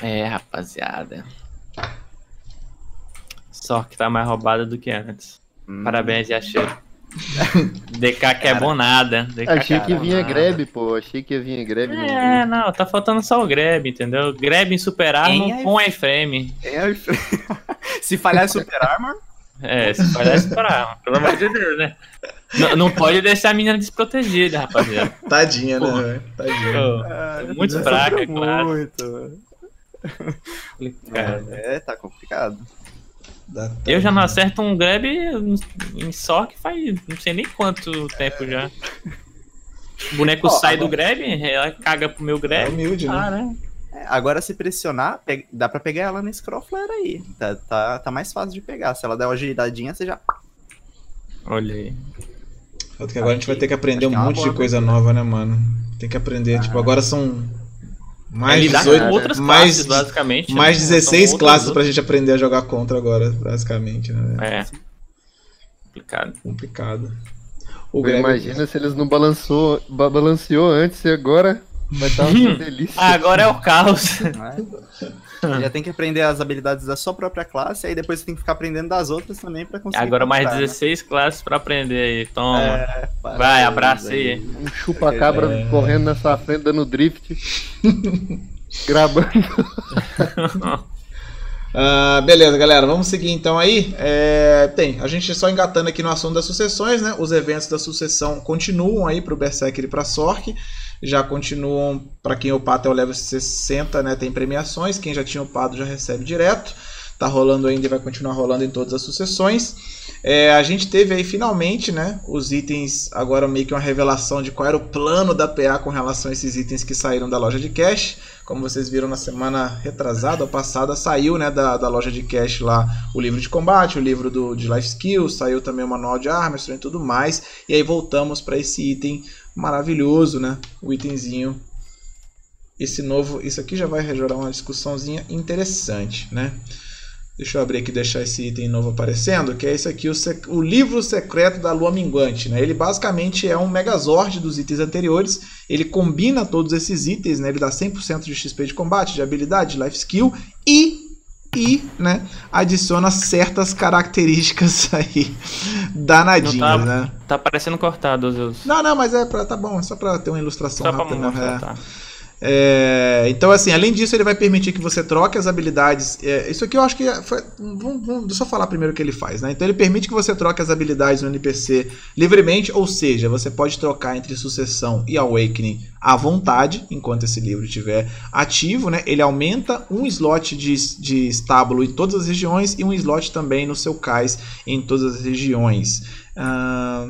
É, rapaziada. Só que tá mais roubada do que antes. Hum. Parabéns, Yashiro. DK que é bom nada. DK Achei é que bom vinha nada. grab, pô. Achei que vinha grab. não É, não, tá faltando só o grab, entendeu? Grab em Super Armor Em com iframe. Se falhar é Super Armor, É, se parece Super Armor, pelo amor de Deus, né? Não, não pode deixar a menina desprotegida, rapaziada. Tadinha, né? velho? Tadinha. Pô, é, muito fraca, claro. muito. cara. É, tá complicado. Eu já não acerto um grab em só que faz não sei nem quanto tempo já. O boneco Ó, sai agora- do grab, ela caga pro meu É grab. humilde, né? Ah, né? É, agora se pressionar, pe- dá pra pegar ela no Scroll Flare aí. Tá, tá, tá mais fácil de pegar. Se ela der uma giradinha, você já. Olha aí. Tanto que agora a gente vai ter que aprender Acho é um uma monte de boa coisa nova, né, mano? Tem que aprender. Tipo, agora são mais é lidar 18. com outras mais- classes, basicamente. Mais né? 16 São classes outras- pra gente aprender a jogar contra agora, basicamente, né? É. Complicado. Complicado. O Greg- Imagina se eles não balançou, ba- balanceou antes e agora vai estar uma delícia. Ah, agora é o caos. Né? já tem que aprender as habilidades da sua própria classe, aí depois você tem que ficar aprendendo das outras também pra conseguir. Agora mais comprar, né? 16 classes pra aprender aí. Toma. É, Vai, abraça aí. Um chupa-cabra É. correndo nessa frente, dando drift. Gravando. Ah, beleza, galera, vamos seguir então aí. É, tem, a gente só engatando aqui no assunto das sucessões, né? Os eventos da sucessão continuam aí pro Berserker e pra Sork. Já continuam, para quem upar até o level 60, né? Tem premiações. Quem já tinha upado já recebe direto. Tá rolando ainda e vai continuar rolando em todas as sucessões. É, a gente teve aí finalmente, né, os itens, agora meio que uma revelação de qual era o plano da PA com relação a esses itens que saíram da loja de cash. Como vocês viram na semana retrasada ou passada, saiu né, da, da loja de cash lá o livro de combate, o livro do, de life skills, saiu também o manual de armas e tudo mais. E aí voltamos para esse item maravilhoso, né? O itemzinho. Esse novo, isso aqui já vai gerar uma discussãozinha interessante, né? Deixa eu abrir aqui e deixar esse item novo aparecendo, que é esse aqui, o, o livro secreto da lua minguante. Né? Ele basicamente é um megazord dos itens anteriores. Ele combina todos esses itens, né? ele dá 100% de XP de combate, de habilidade, de life skill e e né, adiciona certas características aí danadinhas, tá- né? Tá parecendo cortado, Zeus. Não, não, mas é pra, tá bom, é só pra ter uma ilustração Só pra rápida. mostrar, né? tá. É, então, assim, além disso, ele vai permitir que você troque as habilidades. é, isso aqui eu acho que foi. Vamos, vamos, eu falar primeiro o que ele faz, né? Então, ele permite que você troque as habilidades no NPC livremente, ou seja, você pode trocar entre sucessão e awakening à vontade, enquanto esse livro estiver ativo, né? Ele aumenta um slot de, de estábulo em todas as regiões e um slot também no seu cais em todas as regiões. Ah.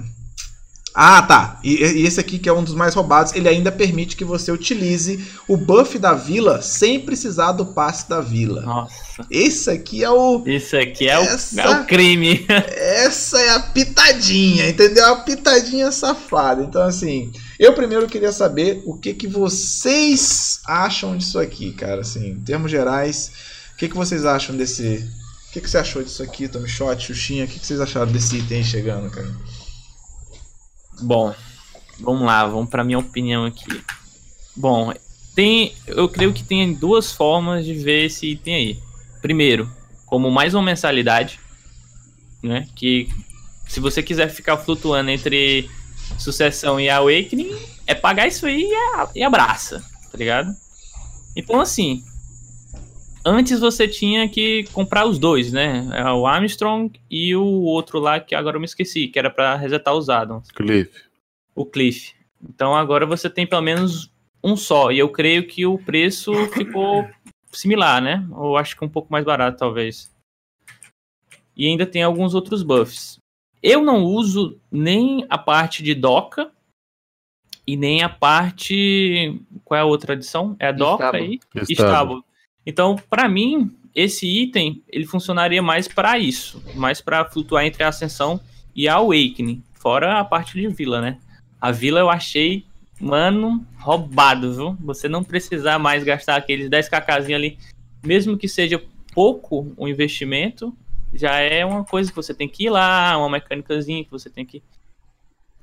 Ah, tá. E, e esse aqui, que é um dos mais roubados, ele ainda permite que você utilize o buff da vila sem precisar do passe da vila. Nossa. Esse aqui é o. Isso aqui é o, Essa- é o crime. Essa é a pitadinha, entendeu? A pitadinha safada. Então, assim, eu primeiro queria saber o que, que vocês acham disso aqui, cara. Assim, em termos gerais, o que, que vocês acham desse. O que, que você achou disso aqui, Tommy Shot, Xuxinha? O que, que vocês acharam desse item chegando, cara? Bom, vamos lá, vamos para minha opinião aqui. Bom, tem, eu creio que tem duas formas de ver esse item aí. Primeiro, como mais uma mensalidade, né? Que se você quiser ficar flutuando entre sucessão e awakening, é pagar isso aí e, a- e abraça, tá ligado? Então assim, antes você tinha que comprar os dois, né? É O Armstrong e o outro lá que agora eu me esqueci, que era pra resetar os addons Cliff. o Cliff. Então agora você tem pelo menos um só. E eu creio que o preço ficou similar, né? Ou acho que um pouco mais barato, talvez. E ainda tem alguns outros buffs. Eu não uso nem a parte de doca e nem a parte. Qual é a outra adição? É a doca aí? Estábulo. Então, para mim, esse item ele funcionaria mais para isso, mais para flutuar entre a ascensão e a awakening, fora a parte de vila, né? A vila eu achei, mano, roubado, viu? Você não precisar mais gastar aqueles 10 kkzinho ali, mesmo que seja pouco o investimento, já é uma coisa que você tem que ir lá, uma mecânicazinha que você tem que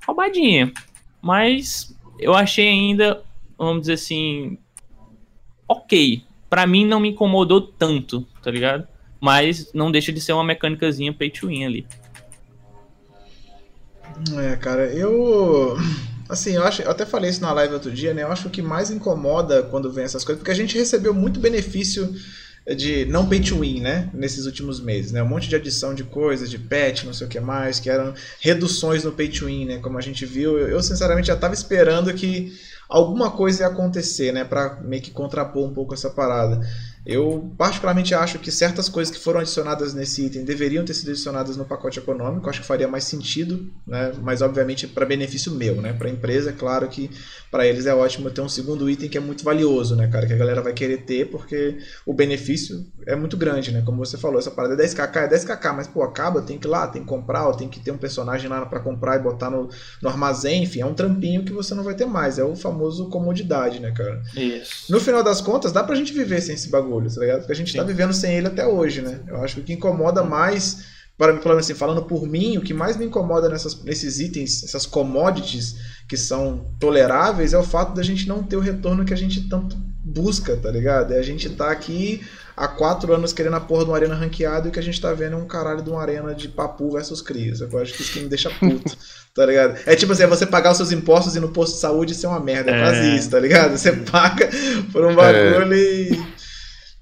roubadinha. Mas eu achei ainda, vamos dizer assim, ok. Pra mim não me incomodou tanto, tá ligado? Mas não deixa de ser uma mecânicazinha pay to win ali. É, cara, eu. Assim, eu, acho, eu até falei isso na live outro dia, né? Eu acho que mais incomoda quando vem essas coisas, porque a gente recebeu muito benefício de não pay to win, né? Nesses últimos meses, né? Um monte de adição de coisas, de patch, não sei o que mais, que eram reduções no pay to win, né? Como a gente viu, eu, eu, sinceramente já tava esperando que alguma coisa ia acontecer, né? Pra meio que contrapor um pouco essa parada. Eu particularmente acho que certas coisas que foram adicionadas nesse item deveriam ter sido adicionadas no pacote econômico, acho que faria mais sentido, né? Mas obviamente para benefício meu, né? Para a empresa, é claro que para eles é ótimo ter um segundo item que é muito valioso, né, cara, que a galera vai querer ter porque o benefício é muito grande, né? Como você falou, essa parada é 10kk, é 10kk, mas pô, acaba, tem que ir lá, tem que comprar, ou tem que ter um personagem lá para comprar e botar no, no armazém, enfim, é um trampinho que você não vai ter mais, é o famoso comodidade, né, cara? Isso. No final das contas, dá pra gente viver sem esse bagulho, tá ligado? Porque a gente Sim. tá vivendo sem ele até hoje, né? Eu acho que o que incomoda mais, para mim, falando assim, falando por mim, o que mais me incomoda nessas, nesses itens, essas commodities que são toleráveis, é o fato da gente não ter o retorno que a gente tanto busca, tá ligado? É a gente tá aqui há quatro anos querendo a porra de uma arena ranqueada e o que a gente tá vendo é um caralho de uma arena de papu versus crias. Eu acho que isso que me deixa puto, tá ligado? É tipo assim, é você pagar os seus impostos e no posto de saúde ser uma merda. É, É. quase isso, tá ligado? Você paga por um bagulho e.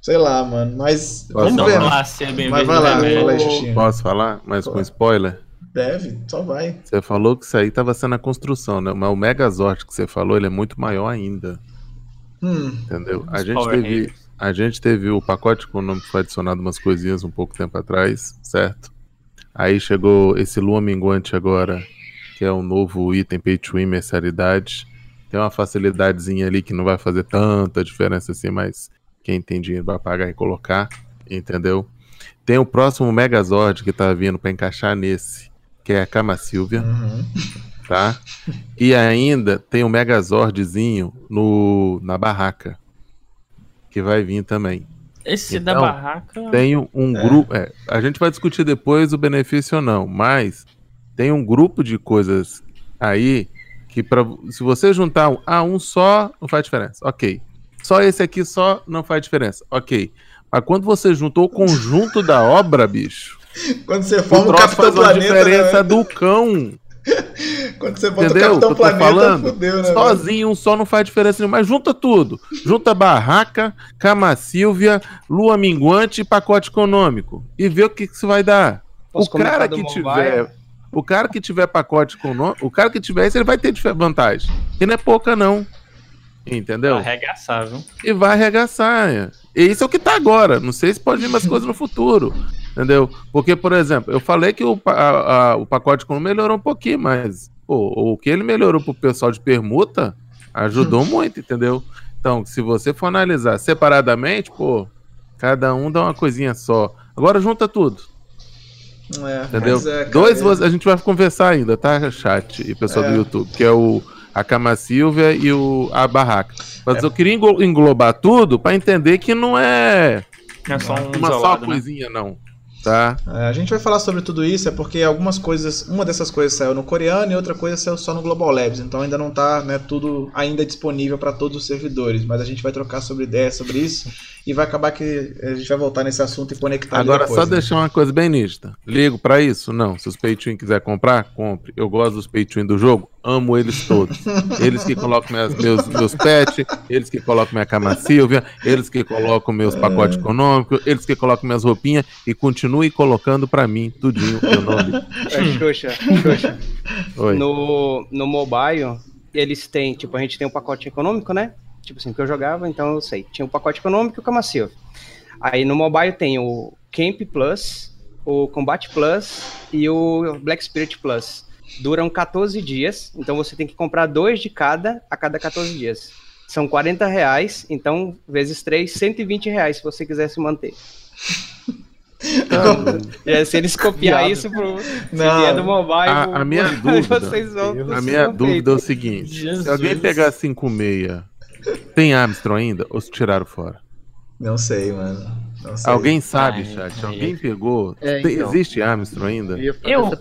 Sei lá, mano. Mas. Posso Vamos falar? ver. Vamos né? lá, ser bem Mas vai lá, né, fala aí? Xuxinha. Posso falar? Mas com spoiler? Deve, só vai. Você falou que isso aí tava sendo a construção, né? Mas o Megazord que você falou, ele é muito maior ainda, Hum. entendeu? A gente Power teve, a gente teve o pacote econômico que foi adicionado umas coisinhas um pouco tempo atrás, certo? Aí chegou esse Lua Minguante agora, que é um novo item Pay to Win Mercialidade. Tem uma facilidadezinha ali que não vai fazer tanta diferença assim, mas quem tem dinheiro vai pagar e colocar, entendeu? Tem o próximo Megazord que tá vindo pra encaixar nesse, que é a Kama Silvia, Uhum. tá? E ainda tem o Megazordzinho no, na barraca, que vai vir também. Esse Então, da barraca. Tem um grupo. é, a gente vai discutir depois o benefício ou não, mas tem um grupo de coisas aí que pra, se você juntar um, ah, um só, não faz diferença. Ok. Só esse aqui só não faz diferença. Ok. Mas quando você juntou o conjunto da obra, bicho, Quando você o forma o troço Capitão faz uma Planeta, diferença né? do cão. Quando você bota Entendeu? o Capitão o Planeta, falando? fudeu, né? Sozinho, um só não faz diferença nenhuma. Mas junta tudo. Junta Barraca, Cama Silvia, Lua Minguante e pacote econômico. E vê o que, que isso vai dar. Posso o cara que tiver. O cara que tiver pacote econômico. O cara que tiver isso, ele vai ter vantagem. E não é pouca, não. Entendeu? Arregaçar, viu? e vai arregaçar. é. E isso é o que tá agora. Não sei se pode vir mais coisas no futuro. Entendeu? Porque, por exemplo, eu falei que o, a- a- o pacote com melhorou um pouquinho, mas pô, o que ele melhorou pro pessoal de permuta ajudou muito, entendeu? Então, se você for analisar separadamente, pô, cada um dá uma coisinha só. Agora junta tudo, É, entendeu? mas é, cara, Dois, é- a gente vai conversar ainda, tá, chat e pessoal É. do YouTube, que é o a Cama Silvia e o a Barraca. Mas eu queria englo- englobar tudo pra entender que não é é só um uma só isolado, né? coisinha, não. Tá? É, a gente vai falar sobre tudo isso, é porque algumas coisas, uma dessas coisas saiu no coreano e outra coisa saiu só no Global Labs, então ainda não tá né, tudo ainda disponível para todos os servidores, mas a gente vai trocar sobre ideias sobre isso e vai acabar que a gente vai voltar nesse assunto e conectar Agora, depois, só né? deixar uma coisa bem nítida. Ligo pra isso? Não. Se os pay quiser comprar, compre. Eu gosto dos pay do jogo, amo eles todos. eles que colocam minhas- meus, meus pets, eles que colocam minha cama Silvia, eles que colocam meus pacotes econômicos, eles que colocam minhas roupinhas e continue colocando pra mim tudinho. Eu não ligo. É, Xuxa, Xuxa. Oi. No, no mobile, eles têm, tipo, a gente tem um pacote econômico, né? Tipo assim, que eu jogava, então eu sei. Tinha um pacote econômico e o Cama Silva. Aí no mobile tem o Camp Plus, o Combat Plus e o Black Spirit Plus. Duram 14 dias, então você tem que comprar dois de cada a cada 14 dias. São 40 reais, então vezes 3, 120 reais se você quiser se manter. E aí, se eles copiar Viado. isso pro Não. do mobile, A- a minha dúvida- vocês vão, A minha dúvida é o seguinte: Jesus. se alguém pegar 56, tem Armstrong ainda ou se tiraram fora? Não sei, mano. Sei. Alguém sabe, Ai, chat? ai. Alguém pegou? É, então. Existe Armstrong ainda? Eu fazer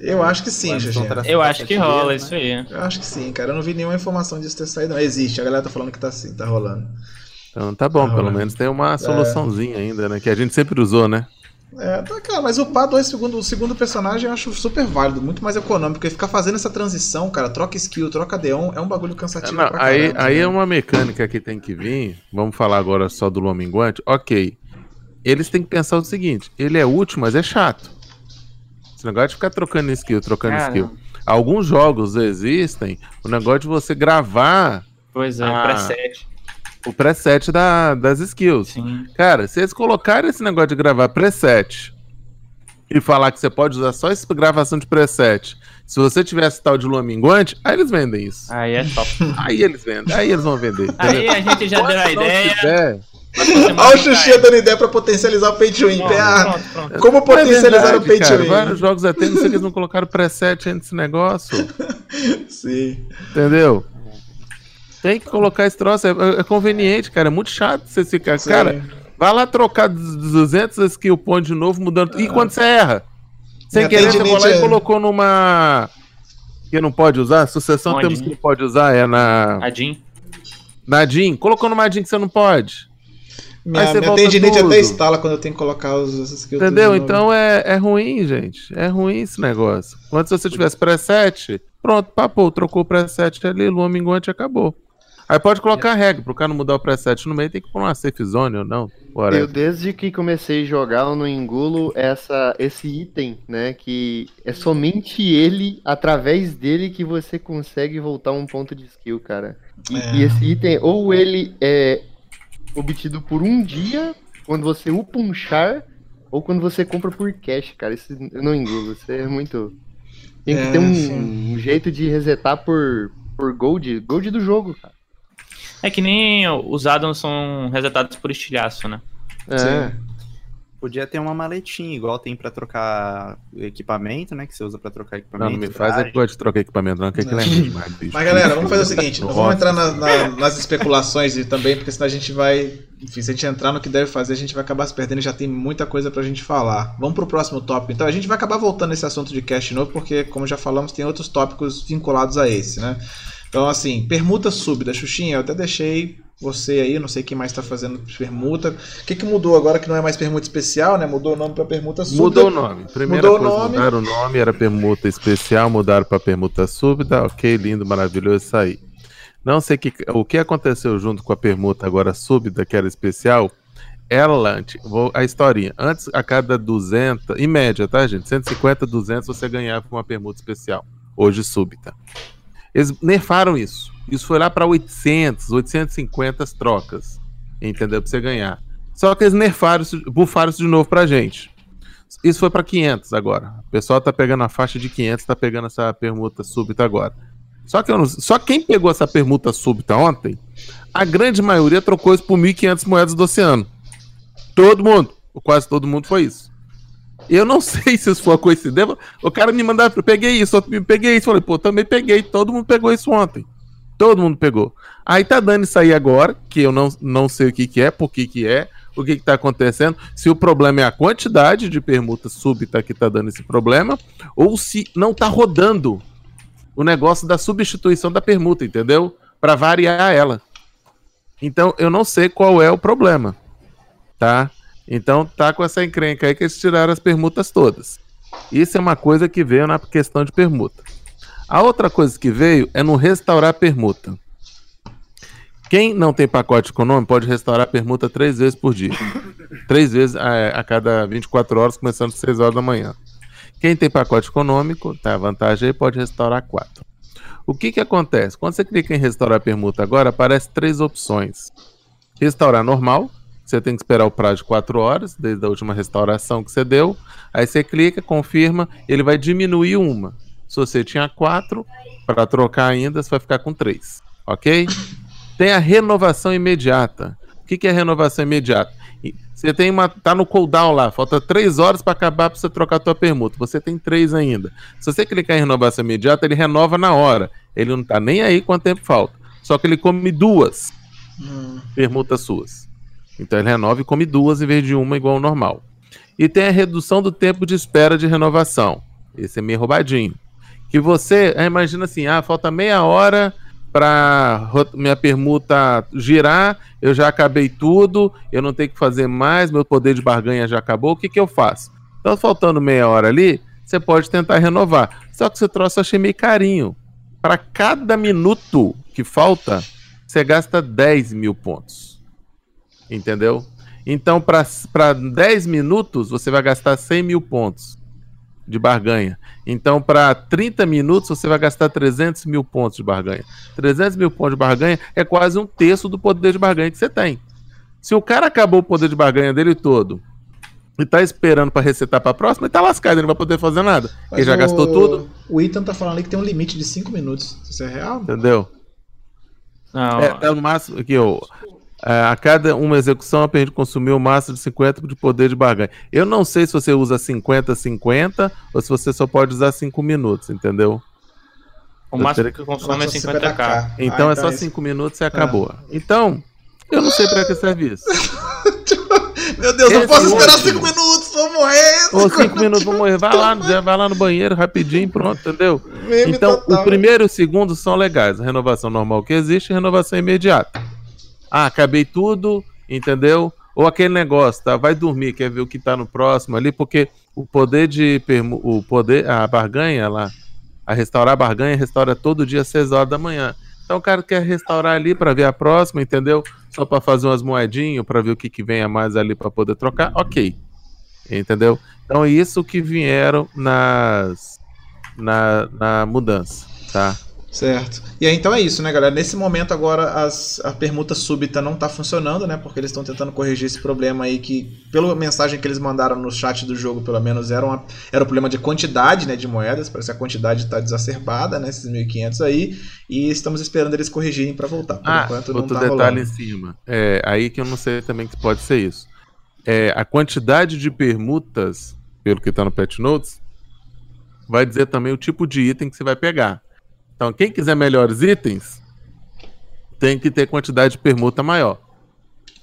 Eu- acho que sim, GG. tá- Eu acho que rola né? isso aí. Eu acho que sim, cara. Eu não vi nenhuma informação disso ter saído. Não. Existe, a galera tá falando que tá sim, tá rolando. Então tá bom, Tá pelo menos tem uma soluçãozinha ainda, né? Que a gente sempre usou, né? É, tá, cara, mas upar dois segundo, o segundo personagem eu acho super válido, muito mais econômico, porque ficar fazendo essa transição, cara, troca skill, troca Deon, é um bagulho cansativo Não, pra aí, caramba, aí né? é uma mecânica que tem que vir. Vamos falar agora só do Lominguante. Ok. Eles têm que pensar o seguinte: ele é útil, mas é chato. Esse negócio de ficar trocando skill, trocando Cara. skill. Alguns jogos existem o negócio de você gravar Pois é, Ah. preset. O preset da, das skills. Sim. Cara, se eles colocarem esse negócio de gravar preset e falar que você pode usar só essa gravação de preset, se você tivesse tal de lua minguante, aí eles vendem isso. Aí é top. Aí eles vendem, aí eles vão vender. Aí a gente já deu a ideia. tiver, Olha o Xuxinha dando ideia pra potencializar o pay to win. Pronto, pronto, pronto. como é potencializar verdade, o pay to win? Vários jogos até não sei que eles não colocaram preset aí nesse negócio. Sim. Entendeu? Tem que colocar esse troço, é, é conveniente, cara. É muito chato você ficar. Sim. Cara, vai lá trocar dos 200 skill points de novo, mudando. E quando você erra? Sem querer, você foi lá e é- colocou numa. Que não pode usar? Sucessão Onde? temos que não pode usar, é na. A Jean. Na DIN. Colocou numa DIN que você não pode. Minha, Aí você minha tendinite tudo. até instala quando eu tenho que colocar os, os skills. Entendeu? Então é, é ruim, gente. É ruim esse negócio. Quando se você tivesse preset, pronto, papou, trocou o preset ali, lua minguante acabou. Aí pode colocar a regra, pro cara não mudar o preset no meio, tem que pôr uma safe zone ou não. Eu, Whatever. desde que comecei a jogar, eu não engulo essa, esse item, né? Que é somente ele, através dele, que você consegue voltar um ponto de skill, cara. E, É. e esse item, ou ele é obtido por um dia, quando você upa um char, Ou quando você compra por cash, cara. Isso eu não engulo. Isso é muito. Tem que É, ter um, um jeito de resetar por, por gold. Gold do jogo, cara. É que nem os addons são resetados por estilhaço, né? É. Sim. Podia ter uma maletinha, igual tem pra trocar equipamento, né? Que você usa pra trocar equipamento. não me faz traje. é que de trocar equipamento, não, que aquilo é ruim demais, bicho. Mas galera, vamos fazer o seguinte: não vamos entrar na- na- nas especulações e também, porque senão a gente vai. Enfim, se a gente entrar no que deve fazer, a gente vai acabar se perdendo e já tem muita coisa pra gente falar. Vamos pro próximo tópico. Então, a gente vai acabar voltando nesse assunto de cash de novo, porque, como já falamos, tem outros tópicos vinculados a esse, né? Então, assim, permuta súbita, Xuxinha, eu até deixei você aí, não sei quem mais tá fazendo permuta. O que, que mudou agora que não é mais permuta especial, né? Mudou o nome pra permuta súbita. Mudou o nome. Primeira Mudou o coisa, nome. mudaram o nome, era permuta especial, mudaram para permuta súbita. Ok, lindo, maravilhoso, isso aí. Não sei que, o que aconteceu junto com a permuta agora súbita, que era especial. Ela, vou, a historinha. Antes, a cada 200, em média, tá, gente? 150, 200 você ganhava uma permuta especial. Hoje súbita. Eles nerfaram isso. Isso foi lá para 800, 850 as trocas. Entendeu? Pra você ganhar. Só que eles nerfaram bufaram isso de novo pra gente. Isso foi para 500 agora. O pessoal tá pegando a faixa de 500, tá pegando essa permuta súbita agora. Só que não- só quem pegou essa permuta súbita ontem, a grande maioria trocou isso por 1.500 moedas do oceano. Todo mundo, quase todo mundo foi isso. Eu não sei se isso foi uma coincidência. O cara me mandava, eu peguei isso, me peguei isso. Falei, pô, também peguei. Todo mundo pegou isso ontem. Todo mundo pegou. Aí tá dando isso aí agora, que eu não, não sei o que, que é, por que, que é, o que, que tá acontecendo. Se o problema é a quantidade de permuta súbita que tá dando esse problema, ou se não tá rodando o negócio da substituição da permuta, entendeu? Para variar ela. Então eu não sei qual é o problema, tá? Então tá com essa encrenca aí que eles tiraram as permutas todas. Isso é uma coisa que veio na questão de permuta. A outra coisa que veio é no restaurar permuta. Quem não tem pacote econômico pode restaurar permuta três vezes por dia. três vezes a, a cada 24 horas, começando às 6 horas da manhã. Quem tem pacote econômico, tá a vantagem aí, pode restaurar quatro. O que que acontece? Quando você clica em restaurar permuta agora, aparece três opções. Restaurar normal, você tem que esperar o prazo de 4 horas, desde a última restauração que você deu. Aí você clica, confirma, ele vai diminuir uma. Se você tinha 4, para trocar ainda, você vai ficar com 3. Ok? Tem a renovação imediata. O que, que é renovação imediata? Você tem uma. tá no cooldown lá, falta 3 horas para acabar para você trocar a tua permuta. Você tem 3 ainda. Se você clicar em renovação imediata, ele renova na hora. Ele não tá nem aí quanto tempo falta. Só que ele come duas Hum, permutas suas. Então ele renova e come duas em vez de uma igual ao normal. E tem a redução do tempo de espera de renovação. Esse é meio roubadinho. Que você, imagina assim, ah, falta meia hora para minha permuta girar, eu já acabei tudo, eu não tenho que fazer mais, meu poder de barganha já acabou, o que, que eu faço? Então, faltando meia hora ali, você pode tentar renovar. Só que esse troço eu achei meio carinho. Para cada minuto que falta, você gasta 10 mil pontos. Entendeu? Então, para 10 minutos, você vai gastar 100 mil pontos de barganha. Então, para 30 minutos, você vai gastar 300 mil pontos de barganha. 300 mil pontos de barganha é quase um terço do poder de barganha que você tem. Se o cara acabou o poder de barganha dele todo e tá esperando para resetar para a próxima, ele tá lascado, ele não vai poder fazer nada. mas ele já o- gastou tudo, O Ethan tá falando ali que tem um limite de 5 minutos. Isso é real? entendeu? Não, É, é no máximo aqui, ó. É, A cada uma execução, a gente consumiu o máximo de 50 de poder de barganha. Eu não sei se você usa 50-50 ou se você só pode usar 5 minutos, entendeu? o máximo que consome é Nossa, 50k. Então Ah, é só isso- 5 minutos e acabou. Então, eu não sei pra que serve isso. Meu Deus, eu Esse posso esperar último. 5 minutos, vou morrer. Ou 5 minutos vou morrer. Vai lá, vai lá no banheiro rapidinho, pronto, entendeu? Meme Então, total. o primeiro e o segundo são legais. A renovação normal que existe e a renovação imediata. Ah, acabei tudo, entendeu? Ou aquele negócio, tá? Vai dormir, quer ver o que tá no próximo ali, porque o poder de o poder, a barganha lá, a restaurar a barganha, restaura todo dia às 6 horas da manhã. Então o cara quer restaurar ali para ver a próxima, entendeu? Só para fazer umas moedinhas, para ver o que, que vem a mais ali para poder trocar. OK. Entendeu? Então é isso que vieram nas na, na mudança, tá? Certo. E aí então é isso, né, galera? Nesse momento agora as, a permuta súbita não tá funcionando, né? Porque eles estão tentando corrigir esse problema aí que, pela mensagem que eles mandaram no chat do jogo, pelo menos, era, uma, era o problema de quantidade né, de moedas. Parece que a quantidade tá desacerbada, né? Esses 1.500 aí. E estamos esperando eles corrigirem para voltar. Por ah, enquanto não outro tá detalhe rolando. em cima. É, aí que eu não sei também que pode ser isso. É, a quantidade de permutas, pelo que tá no Pet Notes, vai dizer também o tipo de item que você vai pegar. Então, quem quiser melhores itens, tem que ter quantidade de permuta maior.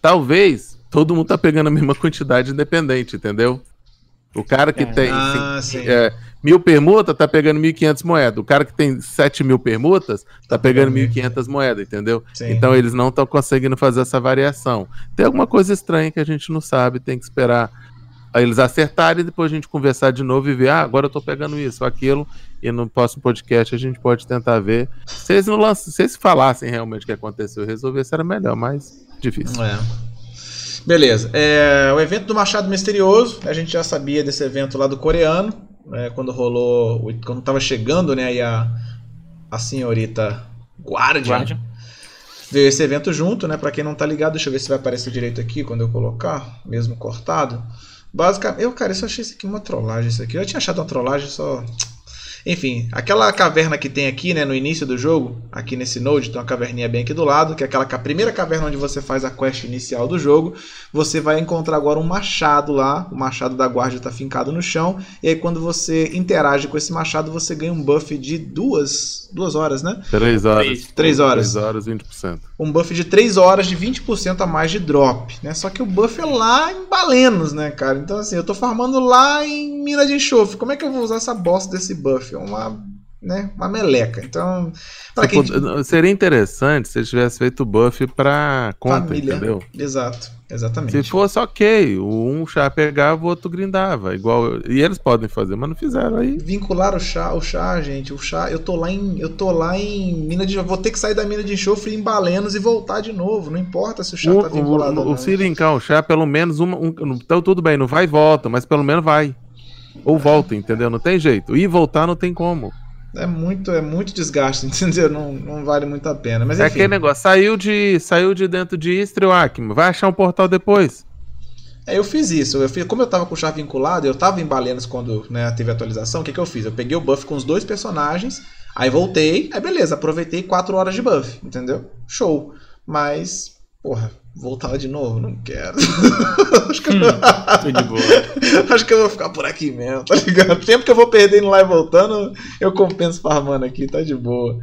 Talvez todo mundo tá pegando a mesma quantidade independente, entendeu? O cara que É. tem Ah, sim. é, mil permutas tá pegando 1.500 moedas. O cara que tem 7 mil permutas tá pegando 1.500 moedas, entendeu? Sim. Então eles não estão conseguindo fazer essa variação. Tem alguma coisa estranha que a gente não sabe, tem que esperar aí eles acertarem e depois a gente conversar de novo e ver, ah, agora eu tô pegando isso, aquilo, e no próximo podcast a gente pode tentar ver. Se eles não lançam, se eles falassem realmente o que aconteceu e resolvessem, era melhor, mas difícil. É. Beleza. É, o evento do Machado Misterioso, a gente já sabia desse evento lá do coreano, né, quando rolou, quando tava chegando, né, aí a, a senhorita Guardian, Guardian. veio esse evento junto, né, pra quem não tá ligado, deixa eu ver se vai aparecer direito aqui quando eu colocar, mesmo cortado. Basicamente, eu, cara, eu só achei isso aqui uma trollagem, isso aqui. Eu tinha achado uma trollagem, só... Enfim, aquela caverna que tem aqui, né, no início do jogo, aqui nesse node, tem uma caverninha bem aqui do lado, que é aquela primeira caverna onde você faz a quest inicial do jogo. Você vai encontrar agora um machado lá, o machado da guarda está fincado no chão, e aí quando você interage com esse machado, você ganha um buff de duas, duas horas, né? Três horas. Três. Três horas. Três horas, 20%. Um buff de 3 horas de 20% a mais de drop, né? Só que o buff é lá em Balenos, né, cara? Então assim, eu tô farmando lá em mina de enxofre. Como é que eu vou usar essa bosta desse buff? É uma, né, uma meleca. Então, pra quem Seria interessante se eles tivessem feito o buff pra conta, família, entendeu? exato, exatamente. Se fosse ok, um chá pegava, o outro grindava. Igual. E eles podem fazer, mas não fizeram aí. Vincular o chá, o chá, gente, o chá, eu tô lá em, eu tô lá em mina de, vou ter que sair da mina de enxofre em Balenos e voltar de novo. Não importa se o chá O, tá vinculado o, ou o, não. se linkar o chá, pelo menos uma. Um, então tudo bem, não vai e volta, mas pelo menos vai. Ou volta, entendeu? Não tem jeito. E voltar não tem como. É muito, é muito desgaste, entendeu? Não, não vale muito a pena. Mas é enfim. aquele negócio, saiu de, saiu de dentro de Istrio Acme, vai achar um portal depois. É, eu fiz isso. Eu fiz, como eu tava com o chá vinculado, eu tava em Balenos quando né, teve a atualização, o que, que eu fiz? Eu peguei o buff com os dois personagens, aí voltei, aí beleza, aproveitei 4 horas de buff, entendeu? Show. Mas, porra, voltar de novo, não quero. acho, que eu... Tô de boa. acho que eu vou ficar por aqui mesmo, tá ligado? O tempo que eu vou perdendo lá e voltando, eu compenso farmando aqui, tá de boa.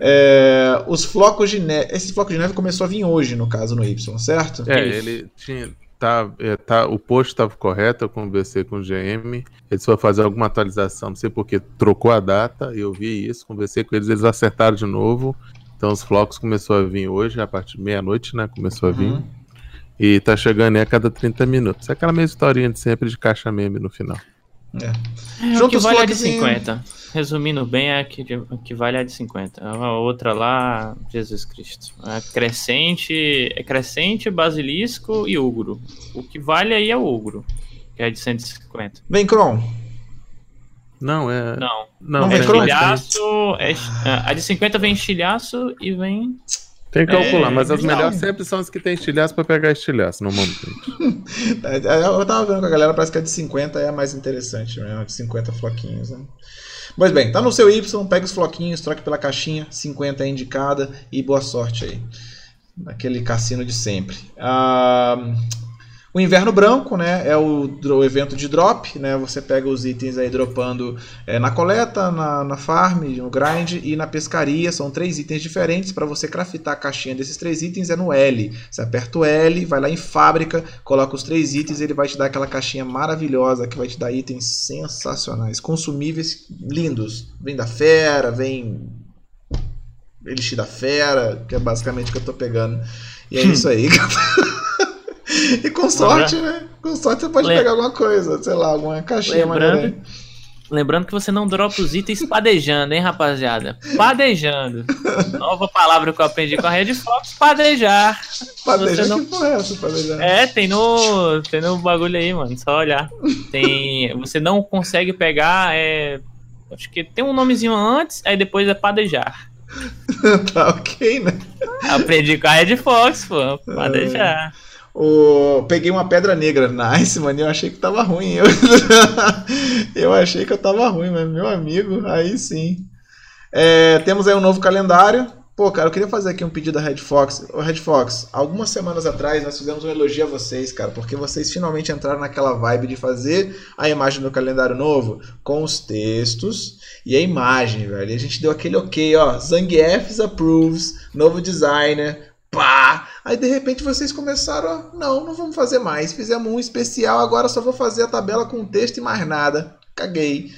É, os flocos de neve. Esse floco de neve começou a vir hoje, no caso, no Y, certo? É, Isso. ele tinha. Tá, é, tá, o post estava correto, eu conversei com o GM. Eles foram fazer alguma atualização, não sei porque trocou a data, eu vi isso, conversei com eles, eles acertaram de novo. Então os flocos começou a vir hoje, a partir de meia-noite, né? Começou a vir. Uhum. E tá chegando aí a cada 30 minutos. É aquela mesma historinha de sempre de caixa meme no final. É. É, o que os vale a de floquezinhos. 50. Resumindo bem, é que, o que vale a de 50. A outra lá, Jesus Cristo. É crescente, é crescente, basilisco e ogro. O que vale aí é o ogro, que é de 150. Vem, Kron. Não, é. Não, Não, Não é estilhaço. É, a de 50 vem estilhaço e vem. tem que calcular, É, mas as melhores sempre são as que tem estilhaço pra pegar estilhaço, normalmente. É, é, Eu tava vendo com a galera, parece que a de 50 é a mais interessante mesmo, a de 50 floquinhos, né? Pois bem, tá no seu Y, pega os floquinhos, troque pela caixinha, 50 é indicada e boa sorte aí. Naquele cassino de sempre. Ah, o Inverno Branco, né, é o, dro- evento de drop, né, você pega os itens aí dropando é, na coleta, na, na farm, no grind e na pescaria, são três itens diferentes, para você craftar a caixinha desses três itens é no L, você aperta o L, vai lá em fábrica, coloca os três itens, ele vai te dar aquela caixinha maravilhosa que vai te dar itens sensacionais, consumíveis lindos. Vem da fera, vem Elixir da fera, que é basicamente o que eu tô pegando. E é isso aí. E com sorte, né? Com sorte você pode Lem- pegar alguma coisa, sei lá, alguma caixinha Lembrando-. Lembrando que você não dropa os itens padejando, hein, rapaziada? Padejando. Nova palavra que eu aprendi com a Red Fox, padejar. Padeja, você não- que porra é essa, padeja? É, tem no, tem no bagulho aí, mano. Só olhar. Tem, você não consegue pegar é, Acho que tem um nomezinho antes, aí depois é padejar. tá ok, né? Aprendi com a Red Fox, pô. Padejar. O... Peguei uma pedra negra. Nice, mano. Eu achei que tava ruim. Eu, eu achei que eu tava ruim, mas meu amigo, aí sim. É, temos aí um novo calendário. Pô, cara, eu queria fazer aqui um pedido da Red Fox. Ô, Red Fox, algumas semanas atrás nós fizemos um elogio a vocês, cara, porque vocês finalmente entraram naquela vibe de fazer a imagem do calendário novo com os textos e a imagem, velho. E a gente deu aquele ok, ó. Zangiefs approves, novo designer, pá! Aí de repente vocês começaram, ó, não, não vamos fazer mais. Fizemos um especial, agora só vou fazer a tabela com texto e mais nada. Caguei.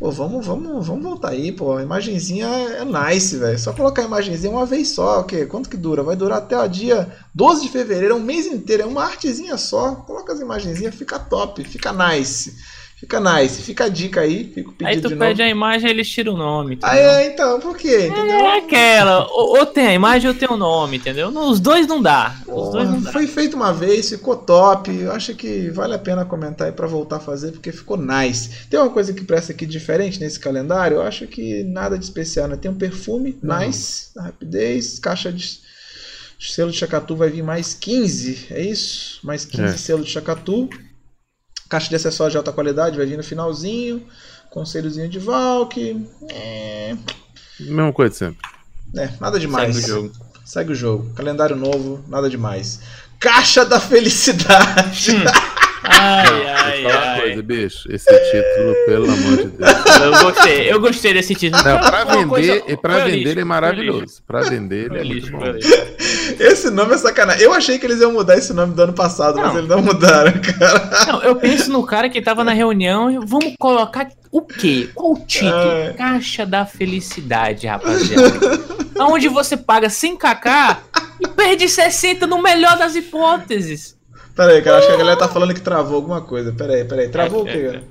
Pô, vamos, vamos, vamos voltar aí, pô. A imagenzinha é, nice, velho. Só colocar a imagenzinha uma vez só, o? Quanto que dura? Vai durar até o dia 12 de fevereiro, é um mês inteiro, é uma artezinha só. Coloca as imagenzinhas, fica top, fica nice. Fica nice, fica a dica aí, fica o pedido Aí tu de pede novo. a imagem e eles tiram o nome. Ah, entendeu? é, então, por quê? Entendeu? É aquela, ou, ou tem a imagem ou tem o nome, entendeu? Os dois não dá. Os dois não dá. foi feito uma vez, ficou top. Eu acho que vale a pena comentar aí pra voltar a fazer, porque ficou nice. Tem uma coisa que presta aqui diferente nesse calendário? Eu acho que nada de especial, né? Tem um perfume, nice, na rapidez, caixa de selo de chacatu vai vir mais 15, é isso? Mais 15 É. selo de chacatu. Caixa de acessórios de alta qualidade vai vir no finalzinho. Conselhozinho de Valk. É, Mesma coisa sempre. é, nada demais. Segue o jogo. Segue o jogo. Calendário novo, nada demais. Caixa da Felicidade. Ai, ai, Fala uma ai. coisa, bicho. Esse título, pelo amor de Deus. Eu gostei, eu gostei desse título. Não, pra coisa- vender, e pra vender lixo, ele é maravilhoso. Pra vender ele é lixo, muito bom. Esse nome é sacanagem. Eu achei que eles iam mudar esse nome do ano passado, mas Não. eles não mudaram, cara. Não, eu penso no cara que tava na reunião e vamos colocar o quê? Qual o título? É. Caixa da Felicidade, rapaziada. Onde você paga 100kk e perde 60 no melhor das hipóteses. Pera aí, cara. Acho que a galera tá falando que travou alguma coisa. Pera aí, pera aí. Travou o É, quê, é, cara?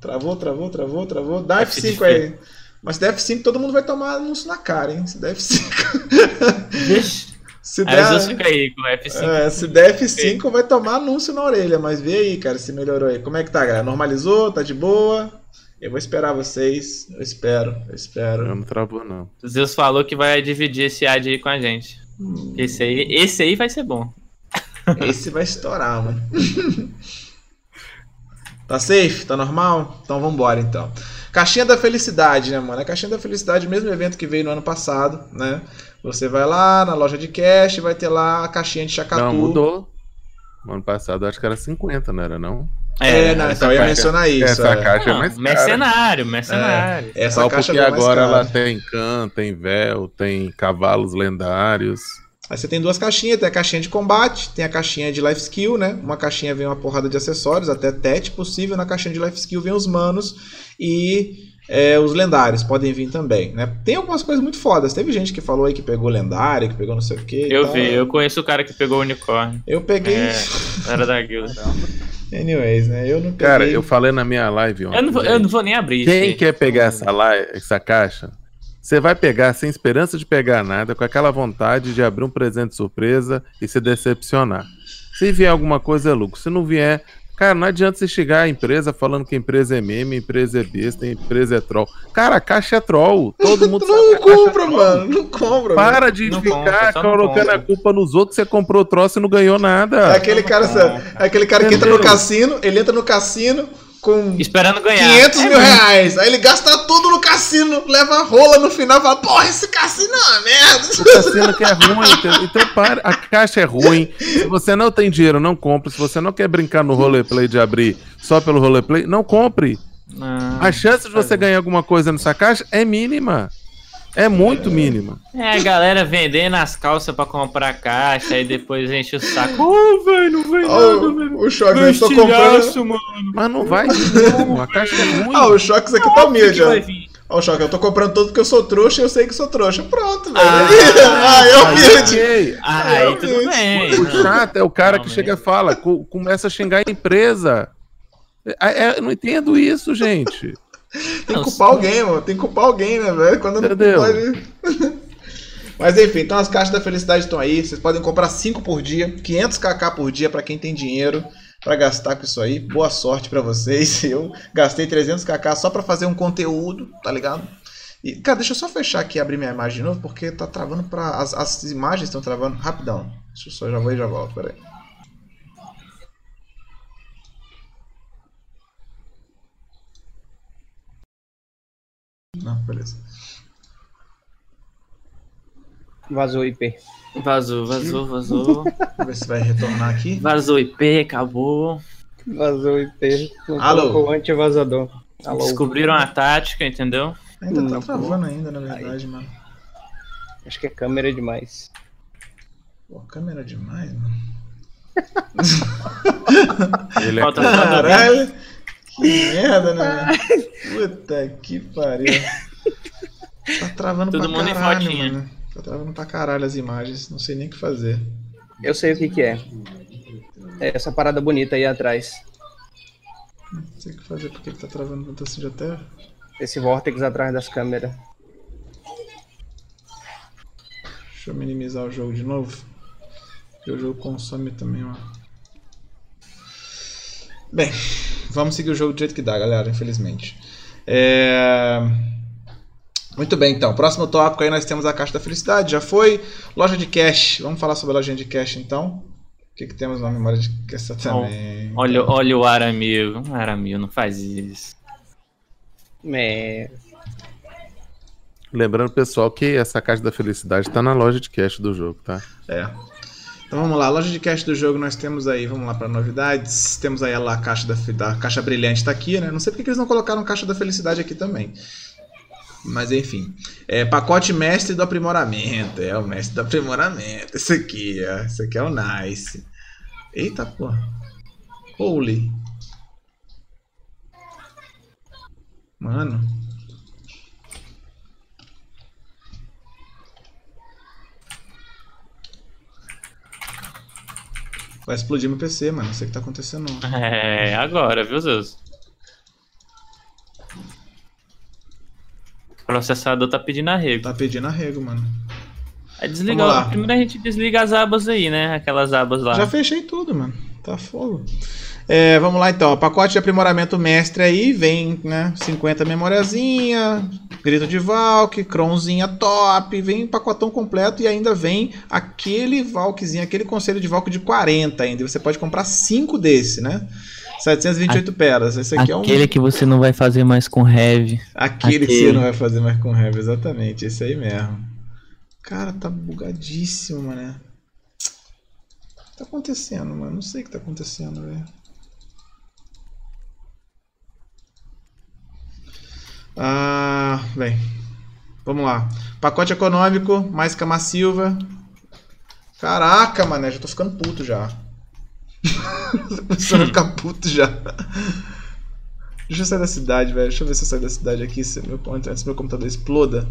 Travou, travou, travou, travou. Dá F de F5 aí. Mas se der F5, todo mundo vai tomar anúncio na cara, hein? Se der F5. Vixe. Se Aí der, ficam aí com o F5. é, se der F5, vai tomar anúncio na orelha. Mas vê aí, cara, se melhorou aí. Como é que tá, galera? Normalizou? Tá de boa? Eu vou esperar vocês. Eu espero, eu espero. Não travou, não. O Zeus falou que vai dividir esse ad aí com a gente. Hum. Esse aí, esse aí vai ser bom. Esse vai estourar, mano. tá safe? Tá normal? Então vambora, então. Caixinha da Felicidade, né, mano? A Caixinha da Felicidade, mesmo evento que veio no ano passado, né? Você vai lá na loja de cash, vai ter lá a caixinha de chacatu. Não, mudou. No ano passado acho que era 50, não era não? É, não, essa então eu ia caixa- mencionar isso. Essa é. caixa é Não, mais cara. mercenário, mercenário. Essa Só caixa porque mais agora cara. ela tem can, tem véu, tem cavalos lendários. Aí você tem duas caixinhas, tem a caixinha de combate, tem a caixinha de life skill, né? Uma caixinha vem uma porrada de acessórios, até TET possível, na caixinha de life skill vem os manos e é, os lendários podem vir também, né? Tem algumas coisas muito fodas. Teve gente que falou aí que pegou lendário, que pegou não sei o que. Eu vi, eu conheço o cara que pegou o unicórnio. Eu peguei. É, era da guilda. Anyways, né? Eu não peguei. Cara, eu falei na minha live ontem. Eu não, vou, eu não vou nem abrir. Quem gente. quer pegar essa, live, essa caixa, você vai pegar sem esperança de pegar nada, com aquela vontade de abrir um presente surpresa e se decepcionar. Se vier alguma coisa, é lucro. Se não vier, cara, não adianta você chegar à empresa falando que a empresa é meme, a empresa é besta, a empresa é troll. Cara, a caixa é troll. Todo mundo sabe Não é compra, troll. mano. Não compra, mano. Para de Não ficar compra, colocando a culpa nos outros. Você comprou o troço e não ganhou nada. É aquele cara, sabe? É aquele cara que entra no cassino, ele entra no cassino com Esperando ganhar. 500 É mil reais. Aí ele gasta tudo no cassino, leva a rola no final e fala: Porra, esse cassino é uma merda. O cassino que é ruim, entendeu? então para. A caixa é ruim. Se você não tem dinheiro, não compre. Se você não quer brincar no roleplay de abrir só pelo roleplay, não compre. Não. A chance de você ganhar alguma coisa nessa caixa é mínima. É muito mínima. É, a galera vendendo as calças pra comprar caixa e depois enche o saco. Ô, velho, não vem Ó, nada, velho. o, Shox, eu tô comprando. Mano. Mas não vai mesmo. A caixa é ruim. Ah, o Shox aqui tá humilde, ó. Ó, o Shox, eu tô comprando tudo porque eu sou trouxa e eu sei que sou trouxa. Pronto, velho. Ah, Ah, eu ok. Ah, Eu aí tudo bem. O não. chato é o cara Não, que mas- chega e fala, co- começa a xingar a empresa. É, é, eu não entendo isso, gente. Tem que culpar alguém, mano. Tem que culpar alguém, né, velho? Quando não Entendeu? pode. Mas enfim, então as caixas da felicidade estão aí. Vocês podem comprar 5 por dia, 500 kk por dia pra quem tem dinheiro. pra gastar com isso aí. Boa sorte pra vocês. Eu gastei 300kk só pra fazer um conteúdo, tá ligado? E, cara, deixa eu só fechar aqui e abrir minha imagem de novo, porque tá travando pra. As, as imagens estão travando rapidão. Deixa eu só, já vou e já volto, peraí. Não, beleza. Vazou o IP. Vazou, vazou, vazou. Vamos ver se vai retornar aqui. Vazou IP, acabou. Vazou o IP. Alô? antivazador. Alô? Descobriram a tática, entendeu? Ainda tá travando ainda, na verdade, mano. Acho que é câmera demais. Pô, câmera demais, mano. Ele é Caralho! Que merda, né? Puta que pariu. Tá travando Todo pra mundo em caralho, fotinha. mano. Tá travando pra caralho as imagens. Não sei nem o que fazer. Eu sei o que que é. É essa parada bonita aí atrás. Não sei o que fazer porque ele tá travando tanto assim de até. Esse vórtex atrás das câmeras. Deixa eu minimizar o jogo de novo. Porque o jogo consome também, ó. Bem, vamos seguir o jogo do jeito que dá, galera, infelizmente. É... Muito bem, então. Próximo tópico aí nós temos a Caixa da Felicidade. Já foi. Loja de cash. Vamos falar sobre a lojinha de cash então. O que, que temos na memória de cash também? Olha, olha o Aramil. Aramil, não faz isso. É, Lembrando, pessoal, que essa caixa da felicidade tá na loja de cash do jogo, tá? É. Então vamos lá, loja de cash do jogo nós temos aí, vamos lá para novidades. Temos aí a caixa da, da caixa brilhante tá aqui, né? Não sei porque que eles não colocaram caixa da felicidade aqui também. Mas enfim, é pacote mestre do aprimoramento, é o mestre do aprimoramento. Esse aqui, ó, esse aqui é o nice. Eita porra. Holy. Mano. Vai explodir meu PC, mano. Não sei o que tá acontecendo. É, agora, viu, Zeus? O processador tá pedindo arrego. Tá pedindo arrego, mano. Aí Vamos desliga. lá. Primeiro a gente desliga as abas aí, né? Aquelas abas lá. Já fechei tudo, mano. Tá fogo. É, vamos lá então. Pacote de aprimoramento mestre aí vem, né? 50 memoriazinha, grito de Valk, cronzinha top, vem pacotão completo e ainda vem aquele Valkzinho, aquele conselho de Valk de 40 ainda. E Você pode comprar 5 desse, né? 728 peras. Esse aqui é um. Aquele que você não vai fazer mais com heavy. Aquele que Aquele. você não vai fazer mais com heavy, exatamente, esse aí mesmo. Cara, tá bugadíssimo, mané. O que tá acontecendo, mano? Não sei o que tá acontecendo, velho. Ah, bem. Vamos lá. Pacote econômico, mais Cama Silva. Caraca, mané, já tô ficando puto já. tô começando a ficar puto já. Deixa eu sair da cidade, velho. Deixa eu ver se eu saio da cidade aqui, se meu, antes meu computador exploda.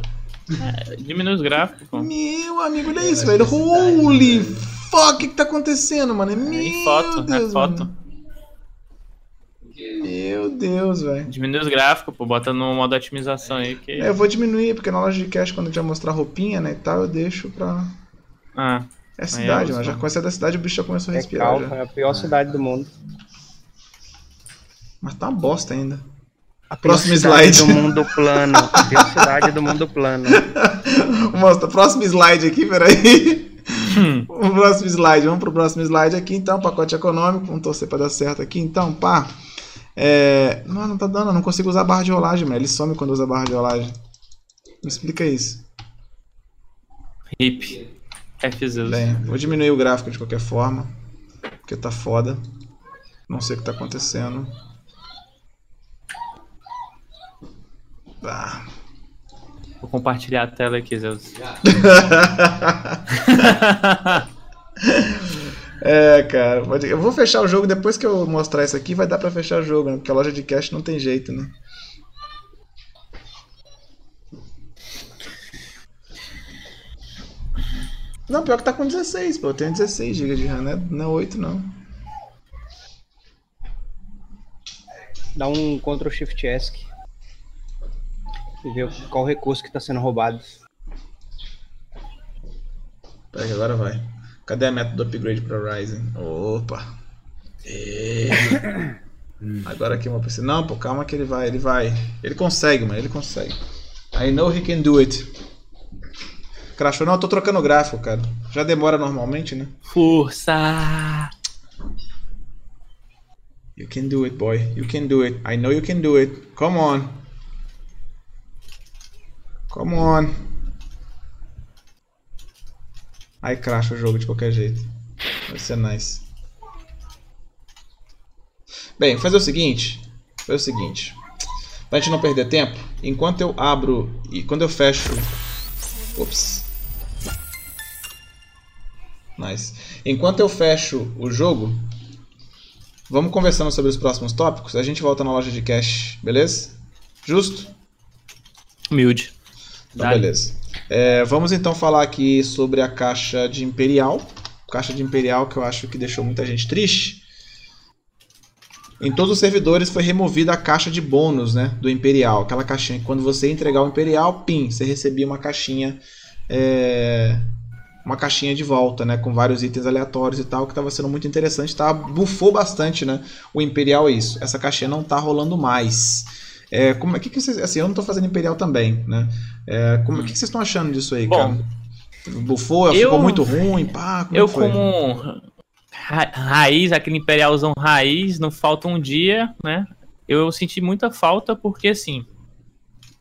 Diminui os gráficos, pô. Meu amigo, olha isso, velho. Holy fuck, o que, que tá acontecendo, mano? É É Meu foto, Deus, é foto. mano. Meu Deus, velho. Diminui os gráficos, pô. Bota no modo otimização aí que. É, eu vou diminuir, porque na loja de cash, quando a gente vai mostrar roupinha, né, e tal, eu deixo pra... Ah, É cidade, mano. Já começa da cidade, o bicho já começou a é respirar. calma, já. é a pior cidade do mundo. Mas tá uma bosta ainda. A pior Próximo cidade slide. do mundo plano. A pior cidade do mundo plano. Mostra, próximo slide aqui, peraí. o próximo slide, vamos pro próximo slide aqui, então, pacote econômico, vamos torcer pra dar certo aqui, então, pá. É... Não, não tá dando, eu não consigo usar barra de rolagem, mano. Ele some quando usa barra de rolagem. Me explica isso. hip. F Zeus. Bem, vou diminuir o gráfico de qualquer forma, porque tá foda. Não sei o que tá acontecendo. Ah. Vou compartilhar a tela aqui, Zeus. É, cara, eu vou fechar o jogo depois que eu mostrar isso aqui, vai dar pra fechar o jogo, né? Porque a loja de cash não tem jeito, né? Não, pior que tá com 16, pô. Eu tenho 16 GB de RAM, né? Não é 8, não. Dá um Ctrl Shift ESC. E ver qual recurso que tá sendo roubado. Pera que agora vai. Cadê a meta do upgrade pra Ryzen? Opa. E... Agora aqui uma pessoa. Não, pô, calma que ele vai, ele vai. Ele consegue, mano, ele consegue. I know he can do it. Crashou, não, eu tô trocando o gráfico, cara. Já demora normalmente, né? Força! You can do it, boy. You can do it. I know you can do it. Come on. Come on. Aí cracha o jogo de qualquer jeito. Vai ser nice. Bem, vou fazer o seguinte. Fazer o seguinte. Pra gente não perder tempo, enquanto eu abro e quando eu fecho. Ops. Nice. Enquanto eu fecho o jogo, vamos conversando sobre os próximos tópicos. A gente volta na loja de cash, beleza? Justo? Humilde. Então, beleza. É, vamos então falar aqui sobre a caixa de Imperial. Caixa de Imperial que eu acho que deixou muita gente triste. Em todos os servidores foi removida a caixa de bônus né, do Imperial. Aquela caixinha que quando você entregar o Imperial, pim, você recebia uma caixinha. é, uma caixinha de volta, né? Com vários itens aleatórios e tal, que estava sendo muito interessante. Tá? Bufou bastante, né? O Imperial isso. Essa caixinha não tá rolando mais. É, como é que, que vocês. Assim, eu não tô fazendo Imperial também, né? É, como, O que, que vocês estão achando disso aí, Bom, cara? Bufou, eu- ficou muito ruim, pá, como Eu, é que foi? como ra- raiz, aquele imperialzão raiz, não falta um dia, né? Eu senti muita falta porque, assim,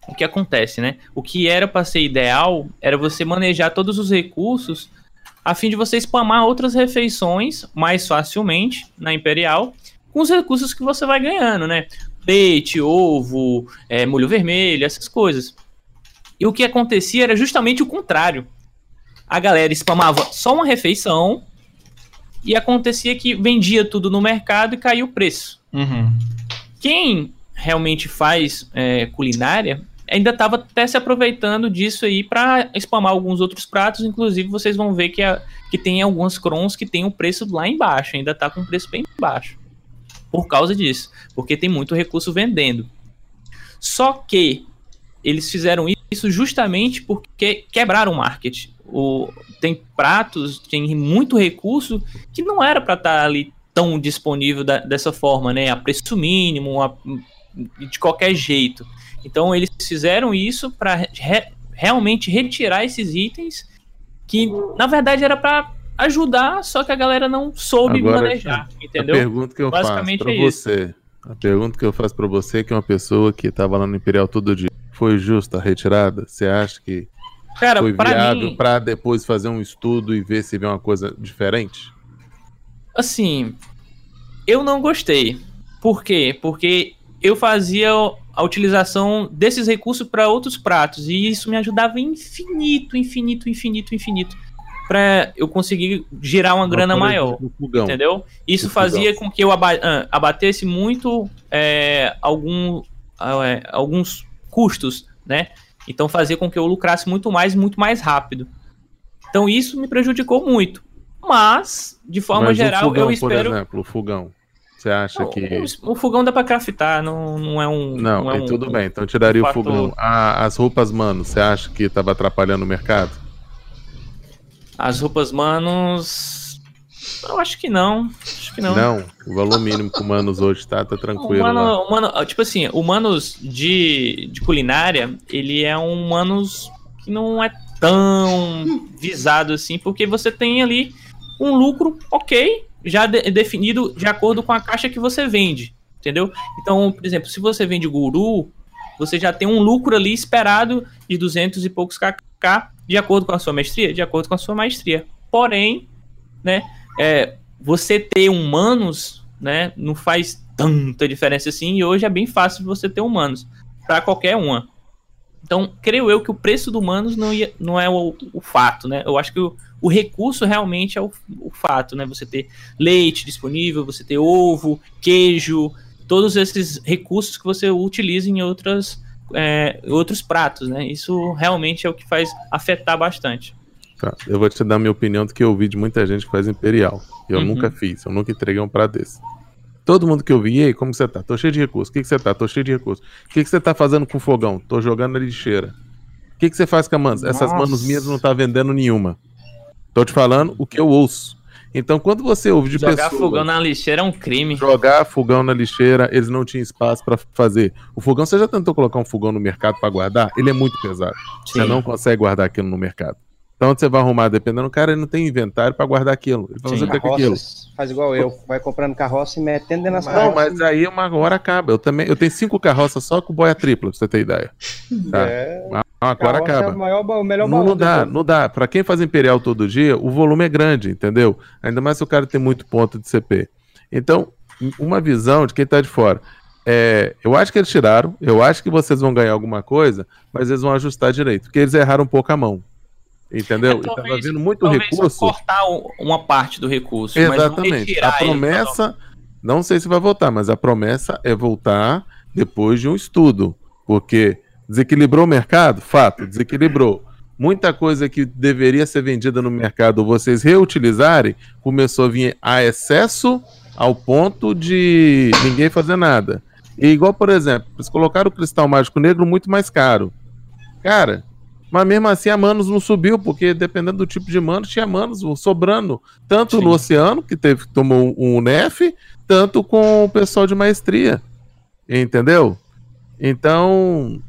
o que acontece, né? O que era pra ser ideal era você manejar todos os recursos a fim de você spamar outras refeições mais facilmente na Imperial com os recursos que você vai ganhando, né? Leite, ovo, é, molho vermelho, essas coisas. E o que acontecia era justamente o contrário a galera spamava só uma refeição e acontecia que vendia tudo no mercado e caiu o preço. Uhum. Quem realmente faz é, culinária ainda estava até se aproveitando disso aí para spamar alguns outros pratos. Inclusive, vocês vão ver que, a- que tem algumas crons que tem o preço lá embaixo, ainda tá com o preço bem baixo. Por causa disso, porque tem muito recurso vendendo. Só que eles fizeram isso justamente porque quebraram o market. O, tem pratos, tem muito recurso que não era para estar ali tão disponível da- dessa forma, né? A preço mínimo, a- de qualquer jeito. Então eles fizeram isso para realmente retirar esses itens que na verdade era para ajudar, só que a galera não soube Agora, manejar, A entendeu? pergunta que eu faço pra é isso. você. A pergunta que eu faço pra você, que é uma pessoa que tava lá no Imperial todo dia, foi justa a retirada? Você acha que Cara, foi para viável mim, pra depois fazer um estudo e ver se vê uma coisa diferente? assim, eu não gostei. Por quê? Porque eu fazia a utilização desses recursos para outros pratos e isso me ajudava infinito, infinito, infinito, infinito para eu conseguir gerar uma grana maior. Entendeu? Isso fazia com que eu ah, abatesse muito é, algum, ah, é, alguns custos, né? Então fazia com que eu lucrasse muito mais, muito mais rápido. Então isso me prejudicou muito. Mas, de forma Mas geral, fogão, eu espero. Por exemplo, o fogão. Você acha Não, que. o, fogão dá pra craftar, não, não é um. Não, é aí um- tudo bem, então tiraria um o fogão. A- as roupas, mano, você acha que tava atrapalhando o mercado? As roupas manos. Eu acho que não. Acho que não. Não, o valor mínimo que o Manos hoje tá, tá tranquilo. lá. Humano, humano, tipo assim, o Manos de, de culinária, ele é um Manos que não é tão visado assim, porque você tem ali um lucro ok, já de- definido de acordo com a caixa que você vende, entendeu? Então, por exemplo, se você vende guru, você já tem um lucro ali esperado de 200 e poucos kk, de acordo com a sua mestria, de acordo com a sua maestria. Porém, né, é, você ter humanos, né, não faz tanta diferença assim, e hoje é bem fácil você ter humanos para qualquer uma. Então, creio eu que o preço do humanos não, ia- não é o, o fato, né? Eu acho que o, o recurso realmente é o, o fato, né? Você ter leite disponível, você ter ovo, queijo, todos esses recursos que você utiliza em outras, é, outros pratos, né? Isso realmente é o que faz afetar bastante. Tá, eu vou te dar minha opinião do que eu ouvi de muita gente que faz Imperial. Eu Uhum. nunca fiz, eu nunca entreguei um prato desse. Todo mundo que eu vi, e aí, como que você tá? Tô cheio de recursos. O que, que você tá? Tô cheio de recursos. O que, que você tá fazendo com o fogão? Tô jogando na lixeira. O que, que você faz com a manos? Essas manos minhas não tá vendendo nenhuma. Tô te falando o que eu ouço. Então, quando você ouve de Jogar pessoas... fogão na lixeira é um crime. Jogar fogão na lixeira, eles não tinham espaço pra fazer. O fogão, você já tentou colocar um fogão no mercado pra guardar? Ele é muito pesado. Você Sim. não consegue guardar aquilo no mercado. Então, onde você vai arrumar, dependendo do cara, ele não tem inventário pra guardar aquilo. Ele vai Sim. aquilo? Carroças, faz igual eu, vai comprando carroça e metendo dentro das Não, carroças. mas aí uma hora acaba. Eu também, eu tenho cinco carroças só com boia tripla, pra você ter ideia. Tá. É, Uma hora carroça é acaba. o, maior, o melhor Não, não dá, não dá. Pra quem faz Imperial todo dia, o volume é grande, entendeu? Ainda mais se o cara tem muito ponto de CP. Então, uma visão de quem tá de fora. É, eu acho que eles tiraram, eu acho que vocês vão ganhar alguma coisa, mas eles vão ajustar direito, porque eles erraram um pouco a mão. Entendeu? É, e tava talvez- vindo muito recurso. cortar uma parte do recurso. Exatamente. A promessa, não sei se vai voltar, mas a promessa é voltar depois de um estudo. Porque desequilibrou o mercado? Fato, desequilibrou. Muita coisa que deveria ser vendida no mercado, vocês reutilizarem, começou a vir a excesso ao ponto de ninguém fazer nada. E igual, por exemplo, eles colocaram o cristal mágico negro muito mais caro. Cara, mas mesmo assim a Manos não subiu, porque dependendo do tipo de Manos, tinha Manos sobrando. Tanto Sim. no Oceano, que teve, tomou um NEF, tanto com o pessoal de maestria. Entendeu? Então.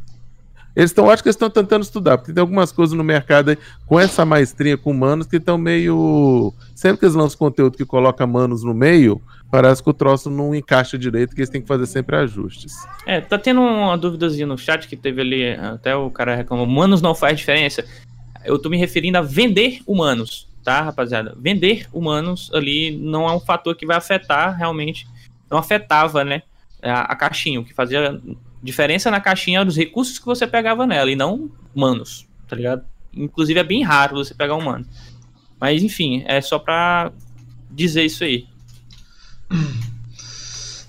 Eles estão, acho que eles estão tentando estudar, porque tem algumas coisas no mercado aí, com essa maestria com manos que estão meio. Sempre que eles lançam conteúdo que coloca manos no meio, parece que o troço não encaixa direito, que eles têm que fazer sempre ajustes. É, tá tendo uma duvidazinha no chat que teve ali, até o cara reclamou, humanos não faz diferença. Eu tô me referindo a vender humanos, tá, rapaziada? Vender humanos ali não é um fator que vai afetar realmente, não afetava, né, a, a caixinha. O que fazia diferença na caixinha eram os recursos que você pegava nela e não humanos, tá ligado? Inclusive é bem raro você pegar humano. Mas enfim, é só pra dizer isso aí.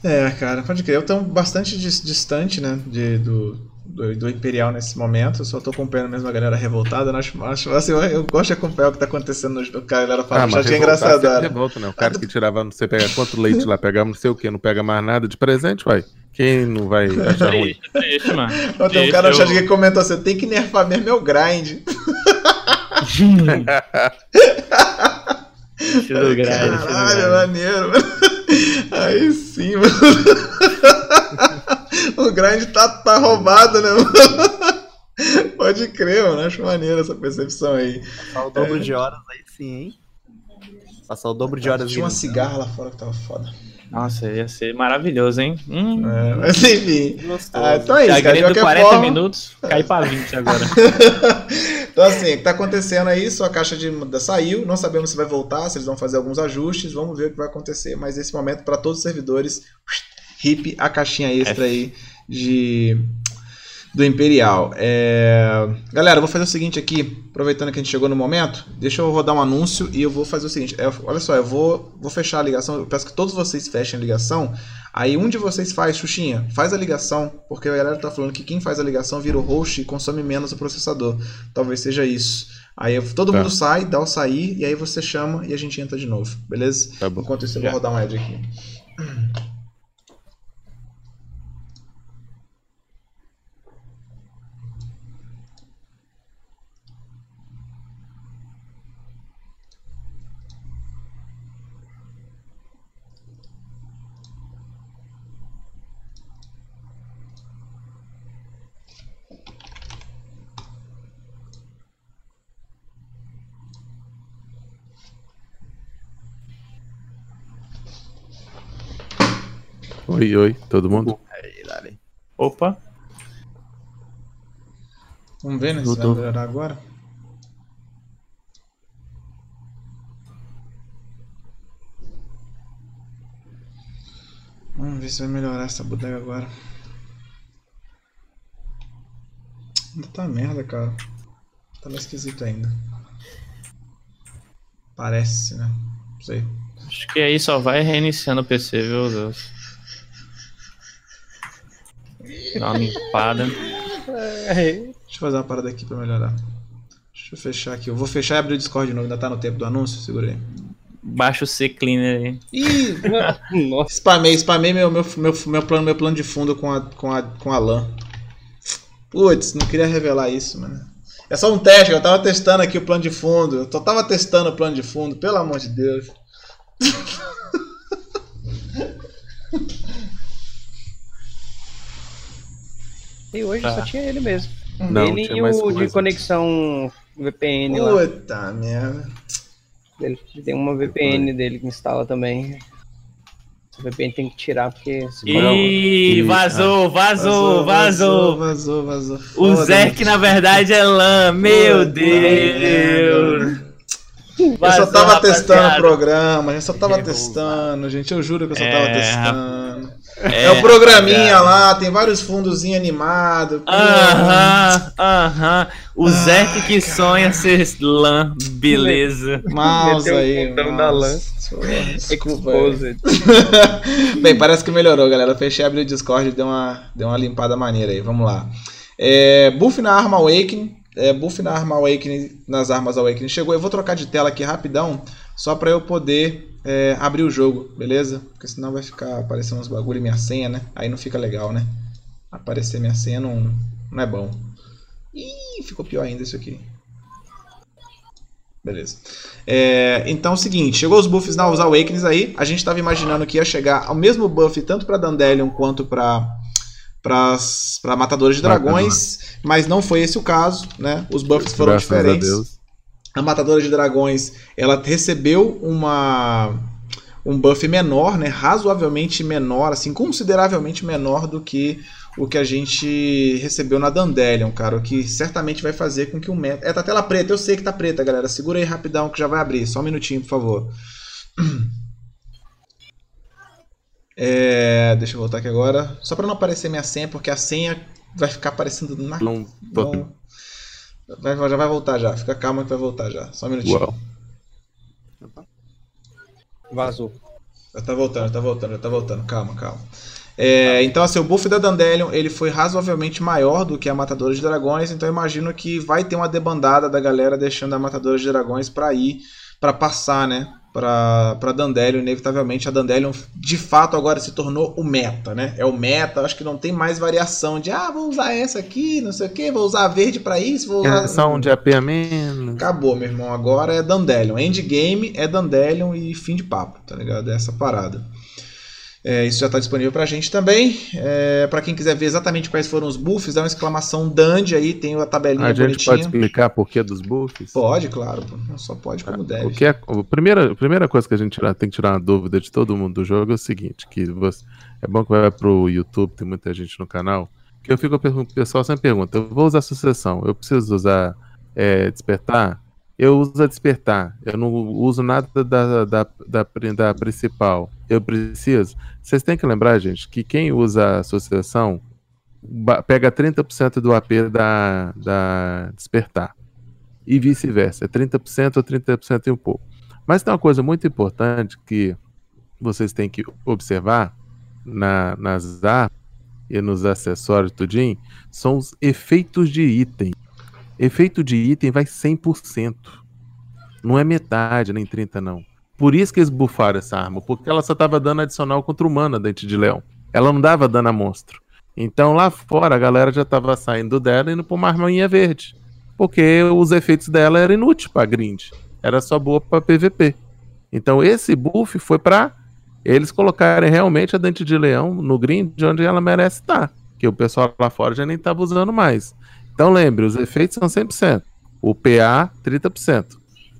É, cara, pode crer. Eu tô bastante dis- distante, né, de, do, do, do Imperial nesse momento. Eu só tô acompanhando mesmo a galera revoltada. né? Acho, acho, assim, eu, eu gosto de acompanhar o que tá acontecendo no no cara, a galera fala. Ah, mas que é engraçado. né? revolta, né? O cara que tirava, não sei pegar quanto leite lá, pegava não sei o que, não pega mais nada de presente, vai. Quem não vai achar ruim? Mano. Ó, Tem um cara no chat eu- que comentou assim: tem que nerfar mesmo meu grind. Eu eu Caralho, maneiro, mano. Aí sim, mano. O grind tá, tá roubado, né, mano? Pode crer, mano. Acho maneiro essa percepção aí. Passar o dobro de horas aí sim, hein? Passar o dobro de horas Tinha uma cigarra lá fora que tava foda. Nossa, ia ser maravilhoso, hein? Hum, É, mas enfim. Gostoso. Ah, então é isso, cara. De Segredo qualquer 40 forma. minutos, cai pra 20 agora. Então, assim, o que tá acontecendo aí, sua caixa de muda saiu, não sabemos se vai voltar, se eles vão fazer alguns ajustes, vamos ver o que vai acontecer, mas nesse momento, para todos os servidores, hip a caixinha extra aí de do Imperial. É... Galera, eu vou fazer o seguinte aqui, aproveitando que a gente chegou no momento, deixa eu rodar um anúncio e eu vou fazer o seguinte, é, olha só, eu vou, vou fechar a ligação, eu peço que todos vocês fechem a ligação, aí um de vocês faz, Xuxinha, faz a ligação, porque a galera tá falando que quem faz a ligação vira o host e consome menos o processador. Talvez seja isso. Aí eu- todo Tá. mundo sai, dá o sair, e aí você chama e a gente entra de novo, beleza? Tá bom. Enquanto isso eu vou rodar um ad aqui. Oi, oi, todo mundo? Opa, Vamos ver, né? Se vai melhorar agora. Vamos ver se vai melhorar essa bodega agora. Ainda tá merda, cara. Tá meio esquisito ainda. Parece, né? Não sei. acho que aí só vai reiniciando o PC, viu, Deus? Dá uma limpada. Deixa eu fazer uma parada aqui pra melhorar. Deixa eu fechar aqui. Eu vou fechar e abrir o Discord de novo. Ainda tá no tempo do anúncio? Segura aí. Baixa o C-Cleaner aí. Ih! Nossa, Spamei, spamei meu, meu, meu, meu, plano, meu plano de fundo com a, com a, com a LAN. Putz, não queria revelar isso, mano. É só um teste, eu tava testando aqui o plano de fundo. Eu só tava testando o plano de fundo, pelo amor de Deus. E hoje Tá. só tinha ele mesmo. Não, ele tinha e mais o de coisa. conexão VPN lá. Puta merda. Ele tem uma VPN dele que instala também. Essa VPN tem que tirar porque Ih, E- vazou, vazou, vazou. Vazou, vazou. O Foda-se. Zerk, na verdade, é lã. Meu Puta Deus. Eu só tava testando o programa, eu só tava testando, gente. Eu juro que eu só É, tava testando. É, É, o programinha lá, tem vários fundozinhos animados. Aham, aham. O Zerk que sonha ser lã. Beleza. Mouse aí. mouse. da. Porra, Desculpa. Bem, parece que melhorou, galera. Eu fechei, abri o Discord e deu uma, deu uma limpada maneira aí. Vamos lá. É, buff na arma Awakening. É, buff na arma Awakening, nas armas Awakening. Chegou. Eu vou trocar de tela aqui rapidão, só pra eu poder é, abrir o jogo, beleza? Porque senão vai ficar aparecendo uns bagulho e minha senha, né? Aí não fica legal, né? Aparecer minha senha não, não é bom. Ih, ficou pior ainda isso aqui. Beleza. É, então é o seguinte, chegou os buffs nos Awakenings aí. A gente estava imaginando que ia chegar ao mesmo buff tanto para Dandelion quanto para para matadores de dragões, mas não foi esse o caso, né? Os buffs foram Graças diferentes. A matadora de dragões, ela recebeu uma um buff menor, né? Razoavelmente menor, assim, consideravelmente menor do que o que a gente recebeu na Dandelion, cara. O que certamente vai fazer com que o meta. É, tá tela preta, eu sei que tá preta, galera. Segura aí rapidão que já vai abrir. Só um minutinho, por favor. É, deixa eu voltar aqui agora. Só para não aparecer minha senha, porque a senha vai ficar aparecendo na. Não, tô... Não. Vai, já vai voltar já. Fica calma que vai voltar já. Só um minutinho. Uau. Vazou. Já tá voltando, já tá voltando, já tá voltando. Calma, calma. É, então, assim, o buff da Dandelion ele foi razoavelmente maior do que a Matadora de Dragões, então eu imagino que vai ter uma debandada da galera deixando a Matadora de Dragões pra ir, pra passar, né? Pra, pra Dandelion, inevitavelmente a Dandelion de fato agora se tornou o meta, né? É o meta, acho que não tem mais variação de ah, vou usar essa aqui, não sei o que, vou usar a verde pra isso, vou usar. É só um de AP a menos. Acabou, meu irmão. Agora é Dandelion. Endgame é Dandelion e fim de papo, tá ligado? É essa parada. É, isso já está disponível pra gente também. É, para quem quiser ver exatamente quais foram os buffs, dá uma exclamação Dand aí, tem a tabelinha A gente bonitinha. pode explicar por que dos buffs? Pode, claro. só pode como deve. O que é, a, primeira, a primeira coisa que a gente tem que tirar uma dúvida de todo mundo do jogo é o seguinte, que você, é bom que vai pro YouTube, tem muita gente no canal, que eu fico o pessoal sempre pergunta, eu vou usar sucessão, eu preciso usar é, despertar? Eu uso a despertar, eu não uso nada da, da, da, da principal. Eu preciso. Vocês têm que lembrar, gente, que quem usa a associação pega 30% do AP da, da despertar e vice-versa. É 30% ou 30% e um pouco. Mas tem uma coisa muito importante que vocês têm que observar na, nas armas e nos acessórios tudinho, são os efeitos de item. Efeito de item vai 100%. Não é metade, nem 30 não. Por isso que eles bufaram essa arma, porque ela só tava dando adicional contra humana dente de leão. Ela não dava dano a monstro. Então lá fora a galera já tava saindo dela e indo pra uma arminha verde. Porque os efeitos dela eram inúteis pra grind. Era só boa pra PVP. Então esse buff foi pra eles colocarem realmente a dente de leão no grind onde ela merece estar. Que o pessoal lá fora já nem tava usando mais. Então lembre, os efeitos são 100%. O PA, 30%.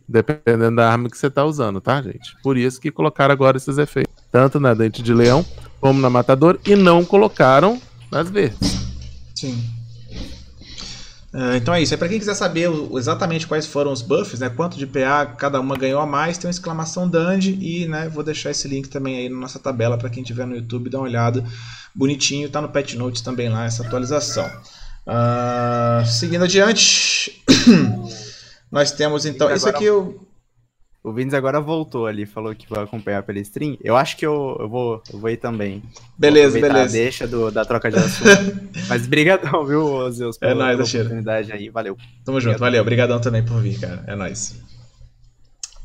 Dependendo da arma que você tá usando, tá, gente? Por isso que colocaram agora esses efeitos. Tanto na dente de leão, como na matador. E não colocaram nas verdes. Sim. É, então é isso. É para quem quiser saber exatamente quais foram os buffs, né? Quanto de PA cada uma ganhou a mais, tem uma exclamação Dandy e, né, vou deixar esse link também aí na nossa tabela para quem tiver no YouTube dar uma olhada. Bonitinho, tá no Pet Notes também lá essa atualização. Ah, seguindo adiante, nós temos então. Isso aqui eu. O Vindes agora voltou ali, falou que vai acompanhar pela stream. Eu acho que eu, eu, vou, eu vou ir também. Beleza, beleza. Deixa do, da troca de assunto. Mas brigadão, viu, Zeus, É pela, nóis, pela oportunidade aí. Valeu. Tamo junto, valeu. Obrigadão também por vir, cara. É nóis.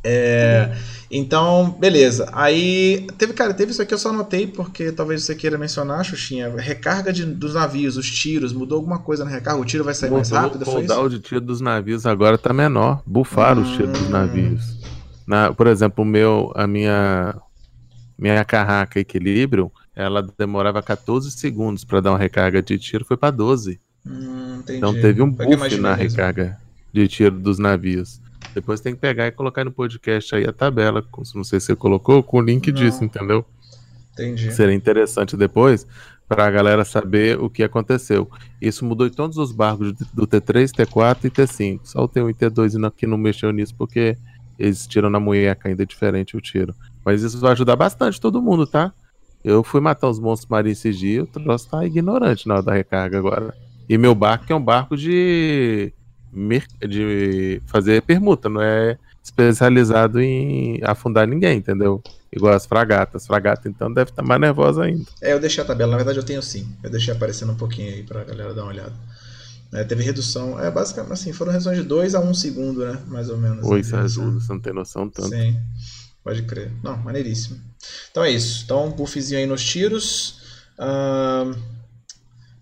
É, então, beleza. Aí, teve, cara, teve isso aqui, eu só anotei porque talvez você queira mencionar, Xuxinha. Recarga de- dos navios, os tiros, mudou alguma coisa na recarga? O tiro vai sair mais rápido? o cooldown de tiro dos navios agora tá menor. Bufaram os tiros dos Hum. navios. Na, por exemplo, o meu, a minha minha carraca equilíbrio, ela demorava 14 segundos para dar uma recarga de tiro, foi para 12. Hum, entendi. Então teve um buff na mesmo. recarga de tiro dos navios. Depois tem que pegar e colocar no podcast aí a tabela, não sei se você colocou, com o link Não. disso, entendeu? Entendi. Seria interessante depois para a galera saber o que aconteceu. Isso mudou em todos os barcos do- do T3, T4 e T5. Só o T1 e T2 não- que não mexeu nisso porque eles tiram na munheca ainda é diferente o tiro. Mas isso vai ajudar bastante todo mundo, tá? Eu fui matar os monstros marinhos esses dias, o troço tá ignorante na hora da recarga agora. E meu barco é um barco de, de fazer permuta, não é especializado em afundar ninguém, entendeu? Igual as fragatas. Fragata, então, deve estar mais nervosa ainda. É, eu deixei a tabela, na verdade eu tenho sim. Eu deixei aparecendo um pouquinho aí pra galera dar uma olhada. É, teve redução, é basicamente assim, foram reduções de 2 a 1 um segundo, né? Mais ou menos. Oi, a isso ajuda, você não tem noção tanto. Sim, pode crer. Não, maneiríssimo. Então é isso. Então, um buffzinho aí nos tiros. Ahn,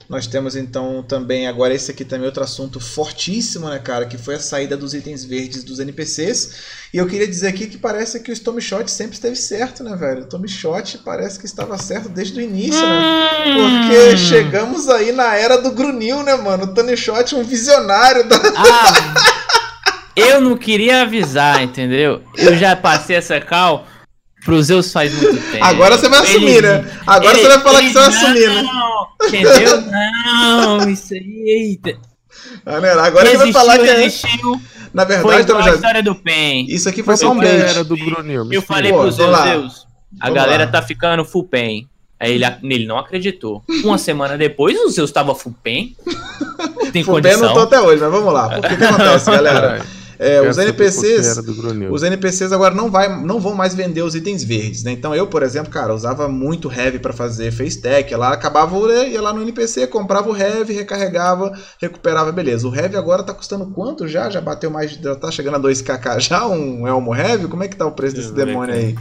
nós temos então também, agora esse aqui também outro assunto fortíssimo, né, cara? Que foi a saída dos itens verdes dos NPCs. E eu queria dizer aqui que parece que o Tommy Shot sempre esteve certo, né, velho? O Tommy Shot parece que estava certo desde o início, né? Porque chegamos aí na era do Grunil, né, mano? O Tony Shot, um visionário da. Ah, eu não queria avisar, entendeu? Eu já passei essa cal pros Zeus faz muito tempo. Agora você vai assumir, Ele- né? Agora ele- você vai falar que você vai assumir, né? Não, Entendeu? Não, isso aí. Eita. Ah, né? Agora ele vai falar que é. resistiu. Na Foi verdade, igual Tony a Shot, história do PEN. isso aqui foi só um que bait. era do Grunil? Me Eu falei Pô, pro Zeus. Zeus, a Vamos galera lá. tá ficando full pen. Aí ele, ele não acreditou. Uma semana depois, o Zeus tava full pen. Tem Fudendo não tô condição. até hoje, mas vamos lá. O que acontece, galera? É, os NPCs, os NPCs agora não, vai, não vão mais vender os itens verdes, né? Então eu, por exemplo, cara, usava muito heavy para fazer face tech, lá acabava, né, ia lá no NPC, comprava o heavy, recarregava, recuperava, beleza. O heavy agora tá custando quanto já? Já bateu mais, já tá chegando a 2kk já um Elmo heavy? Como é que tá o preço desse demônio aí?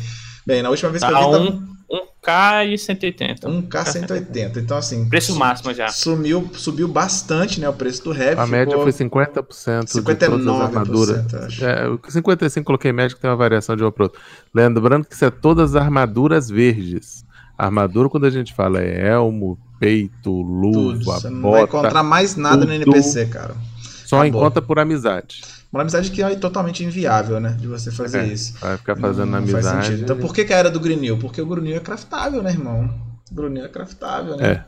Bem, na última vez que tá eu vi... Tá um... 1K e 180. 1K 180. Então, assim. Preço máximo já. Sumiu, subiu bastante, né? O preço do heavy. A média foi 50%. 59%. É, o 55% coloquei média que tem uma variação de uma para outra. Lembrando que isso é todas as armaduras verdes. Armadura, quando a gente fala, é elmo, peito, luva, Tudo. Você bota, não vai encontrar mais nada tudo, no NPC, cara. Só Acabou. encontra por amizade. Uma amizade que é totalmente inviável, né? De você fazer É, isso. Vai ficar fazendo Não faz amizade. sentido. Então por que, que a era do Grunil? Porque o Grunil é craftável, né, irmão? O Grunil é craftável, né?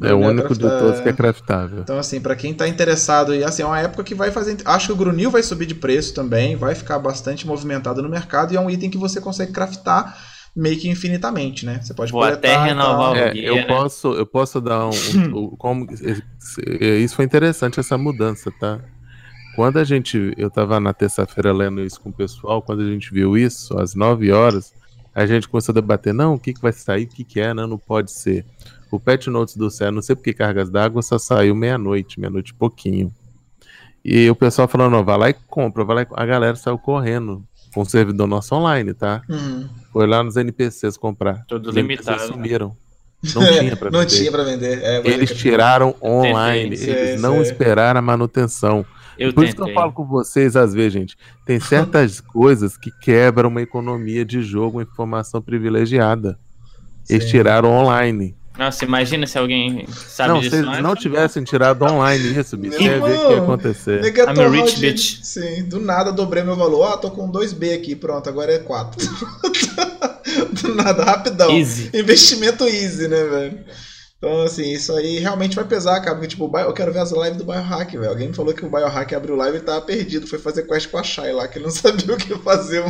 É. É o Grunil único de craftável. todos que é craftável. Então, assim, pra quem tá interessado, e assim, é uma época que vai fazer. Acho que o Grunil vai subir de preço também, vai ficar bastante movimentado no mercado e é um item que você consegue craftar meio que infinitamente, né? Você pode Vou até coletar e renovar É, guia, eu né? posso, eu posso dar um, um- um- como isso foi interessante essa mudança, tá? Quando a gente, eu tava na terça-feira lendo isso com o pessoal, quando a gente viu isso às 9 horas, a gente começou a debater, não, o que que vai sair, o que que é, não, não pode ser. O Pet Notes do céu, não sei porque cargas d'água só saiu meia-noite, meia-noite e pouquinho. E o pessoal falando, não, vai lá e compra, vai lá e... A galera saiu correndo com o servidor nosso online, tá? Uhum. Foi lá nos NPCs comprar. Tudo Os limitado, NPCs né? sumiram. Não tinha pra Não vender. tinha pra vender. É, Eles você- tiraram online, eles não esperaram a manutenção. Eu Por isso que eu tentei. falo com vocês, às vezes, gente, tem certas coisas que quebram uma economia de jogo, uma informação privilegiada. Eles Sim. tiraram online. Nossa, imagina se alguém sabe não, se disso. eles antes. não tivessem tirado online isso, bicho, ia ver o que ia acontecer. Nega I'm a torrou rich de- bitch. Sim, do nada dobrei meu valor. Ah, tô com 2B aqui, pronto, agora é 4. do nada, rapidão. Easy. Investimento easy, né, velho? Então, assim, isso aí realmente vai pesar, cara. Porque, tipo, eu quero ver as lives do Biohack, velho. Alguém me falou que o Biohack abriu live e tava perdido. Foi fazer quest com a Shai lá, que ele não sabia o que fazer.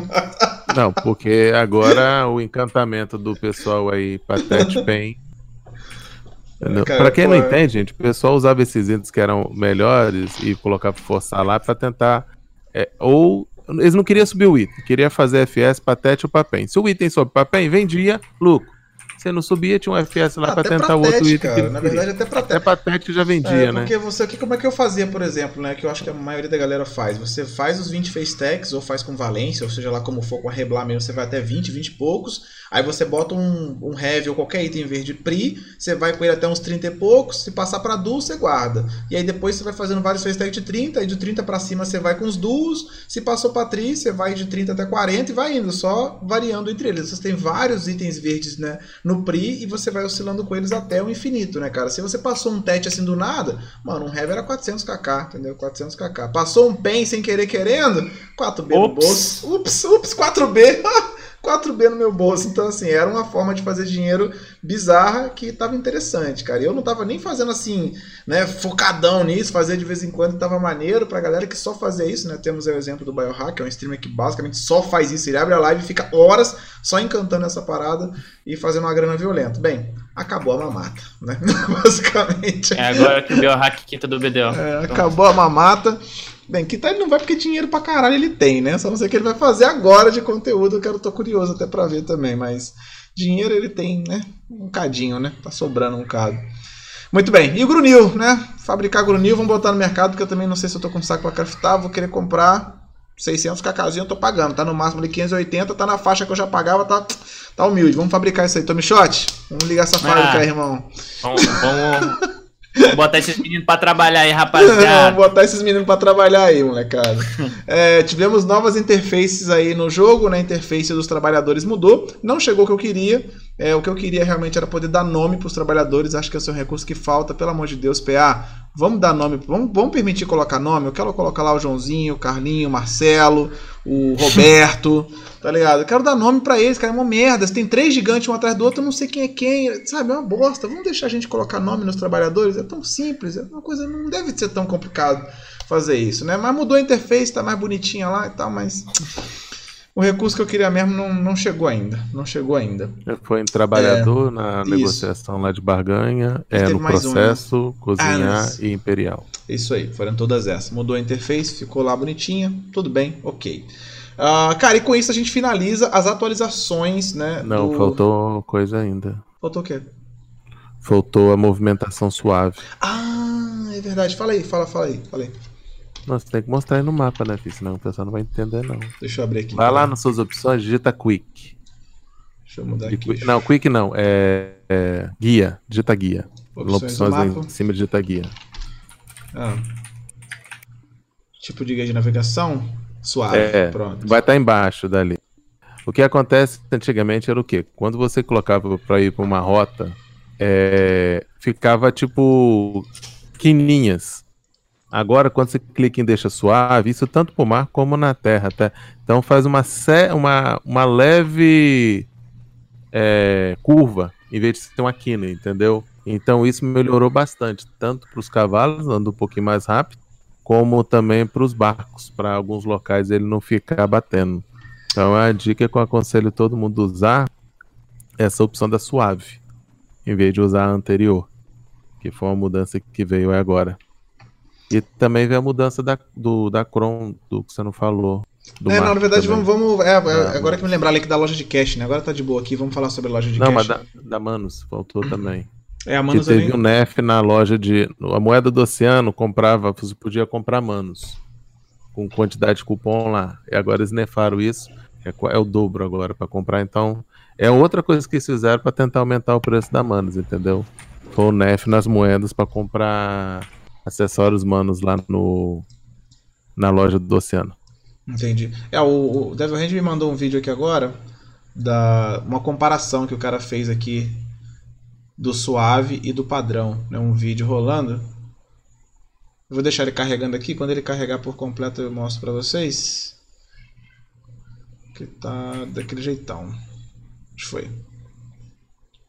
Não, porque agora o encantamento do pessoal aí, Patete Pen. Entendeu? Cara, pra quem pô, não é- entende, gente, o pessoal usava esses itens que eram melhores e colocava pra forçar lá pra tentar. é, ou eles não queriam subir o item, queria fazer FS, Patete ou Papen. Se o item sobe Papen, vendia, lucro. Se não subia, tinha um FS lá pra Até tentar o outro Tete, item. que Na verdade, até pra Até Tete. Patete já vendia, É, né? porque você, que, como é que eu fazia, por exemplo, né? Que eu acho que a maioria da galera faz. Você faz os 20 face techs, ou faz com valência, ou seja lá como for, com a reblar mesmo, você vai até 20, 20 e poucos. Aí você bota um, um heavy ou qualquer item verde pri, você vai com ele até uns 30 e poucos, se passar para duo, você guarda. E aí depois você vai fazendo vários face de 30, e de 30 para cima você vai com os duos, se passou para tri, você vai de 30 até 40 e vai indo, só variando entre eles. Você tem vários itens verdes, né, no pri e você vai oscilando com eles até o infinito, né, cara? Se você passou um tete assim do nada, mano, um heavy era 400kk, entendeu? 400kk. Passou um pen sem querer querendo, 4B no Ups. bolso. Ups, ups, 4B. 4B no meu bolso. Então, assim, era uma forma de fazer dinheiro bizarra que tava interessante, cara. E eu não tava nem fazendo assim, né, focadão nisso, fazer de vez em quando tava maneiro pra galera que só fazia isso, né? Temos o exemplo do Biohack, que é um streamer que basicamente só faz isso. Ele abre a live e fica horas só encantando essa parada e fazendo uma grana violenta. Bem, acabou a mamata, né? Basicamente. É agora que o Biohack quita do BDO. É, acabou a mamata. Bem, que tá ele não vai porque dinheiro pra caralho ele tem, né? Só não sei o que ele vai fazer agora de conteúdo, eu quero, tô curioso até pra ver também, mas dinheiro ele tem, né? Um cadinho, né? Tá sobrando um cado. Muito bem, e o Grunil, né? Fabricar Grunil, vamos botar no mercado, porque eu também não sei se eu tô com saco pra craftar, vou querer comprar 600 kkzinho, eu tô pagando, tá no máximo ali 580, tá na faixa que eu já pagava, tá, tá humilde. Vamos fabricar isso aí, Tommy Shot? Vamos ligar essa fábrica Ah. aí, irmão. Vamos, vamos, vamos botar esses meninos pra trabalhar aí, Vamos rapaziada. botar esses meninos pra trabalhar aí, molecada. É, tivemos novas interfaces aí no jogo, né? A interface dos trabalhadores mudou. Não chegou o que eu queria. É, o que eu queria realmente era poder dar nome pros trabalhadores. Acho que esse é um recurso que falta, pelo amor de Deus, PA. Vamos dar nome, vamos, vamos permitir colocar nome. Eu quero colocar lá o Joãozinho, o Carlinho, o Marcelo, o Roberto, tá ligado? Eu quero dar nome pra eles, cara. É uma merda. Se tem três gigantes um atrás do outro, eu não sei quem é quem. Sabe? É uma bosta. Vamos deixar a gente colocar nome nos trabalhadores. É tão simples. É uma coisa. Não deve ser tão complicado fazer isso, né? Mas mudou a interface, tá mais bonitinha lá e tal, mas. O recurso que eu queria mesmo não, não chegou ainda. Não chegou ainda. Foi em trabalhador na isso. negociação lá de barganha, é, no mais um, né? processo, cozinhar Ah, e imperial. Isso aí, foram todas essas. Mudou a interface, ficou lá bonitinha, tudo bem, ok. Ah, cara, e com isso a gente finaliza as atualizações, né? Não, do- faltou coisa ainda. Faltou o quê? Faltou a movimentação suave. Ah, é verdade. Fala aí, fala, fala aí, fala aí. Nossa, tem que mostrar aí no mapa, né, filho? Senão o pessoal não vai entender, não. Deixa eu abrir aqui. Vai lá nas suas opções, digita Quick. Deixa eu mudar De aqui. Quick- Não, Quick não, é, é guia, digita guia. Opções Opções, em cima digita guia. Ah. Tipo de guia de navegação? Suave. É, Pronto. vai estar embaixo dali. O que acontece antigamente era o quê? Quando você colocava para ir para uma rota, é, ficava tipo quininhas. Agora, quando você clica em deixa suave, isso tanto para o mar como na terra, tá? Então faz uma, uma, uma leve é, curva, em vez de ser uma quina, entendeu? Então isso melhorou bastante, tanto para os cavalos, andando um pouquinho mais rápido, como também para os barcos, para alguns locais ele não ficar batendo. Então a dica que eu aconselho todo mundo usar é essa opção da suave, em vez de usar a anterior, que foi uma mudança que veio agora. E também veio a mudança da, do, da Chrome, do que você não falou. é, não, na verdade, também. vamos. vamos é, é, Ah, agora que me lembrar ali que da loja de cash, né? Agora tá de boa aqui, vamos falar sobre a loja de Não, cash. mas da, da Manus, faltou também. É, a que Manos teve também. um NEF na loja de. A moeda do oceano comprava, você podia comprar manos. Com quantidade de cupom lá. E agora eles nefaram isso. É, é o dobro agora para comprar. Então, é outra coisa que eles fizeram para tentar aumentar o preço da manos, entendeu? Foi o NEF nas moedas para comprar acessórios manos lá no. Na loja do oceano. Entendi. É, o, o Devil Hand me mandou um vídeo aqui agora da uma comparação que o cara fez aqui do suave e do padrão, né? Um vídeo rolando. Eu vou deixar ele carregando aqui, quando ele carregar por completo eu mostro pra vocês. Que tá daquele jeitão. Acho que foi.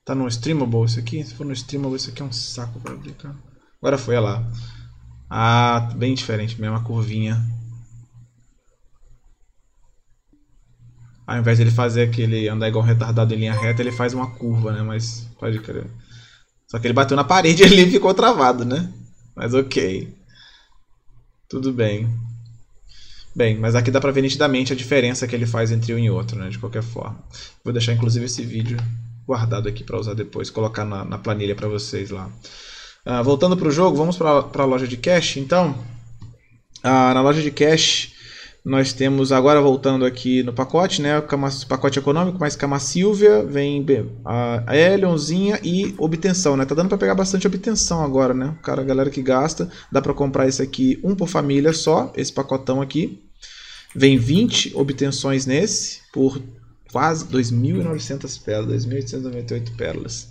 Tá no streamable isso aqui? Se for no streamable isso aqui é um saco pra abrir, cara. Agora foi, olha lá. Ah, bem diferente mesmo, a curvinha. Ao invés de ele fazer aquele andar igual um retardado em linha reta, ele faz uma curva, né? Mas pode crer. Só que ele bateu na parede e ficou travado, né? Mas ok. Tudo bem. Bem, mas aqui dá pra ver nitidamente a diferença que ele faz entre um e outro, né? De qualquer forma. Vou deixar inclusive esse vídeo guardado aqui pra usar depois, colocar na, na planilha pra vocês lá. Ah, voltando pro jogo, vamos pra, pra loja de cash, então. Ah, na loja de cash Nós temos, agora voltando aqui no pacote, né? O pacote econômico, mais Cama Silvia, vem a a Elionzinha e obtenção, né? Tá dando pra pegar bastante obtenção agora, né? O cara, a galera que gasta, dá pra comprar esse aqui, um por família só, esse pacotão aqui. Vem 20 obtenções nesse, por quase 2.900 pérolas, 2.898 pérolas.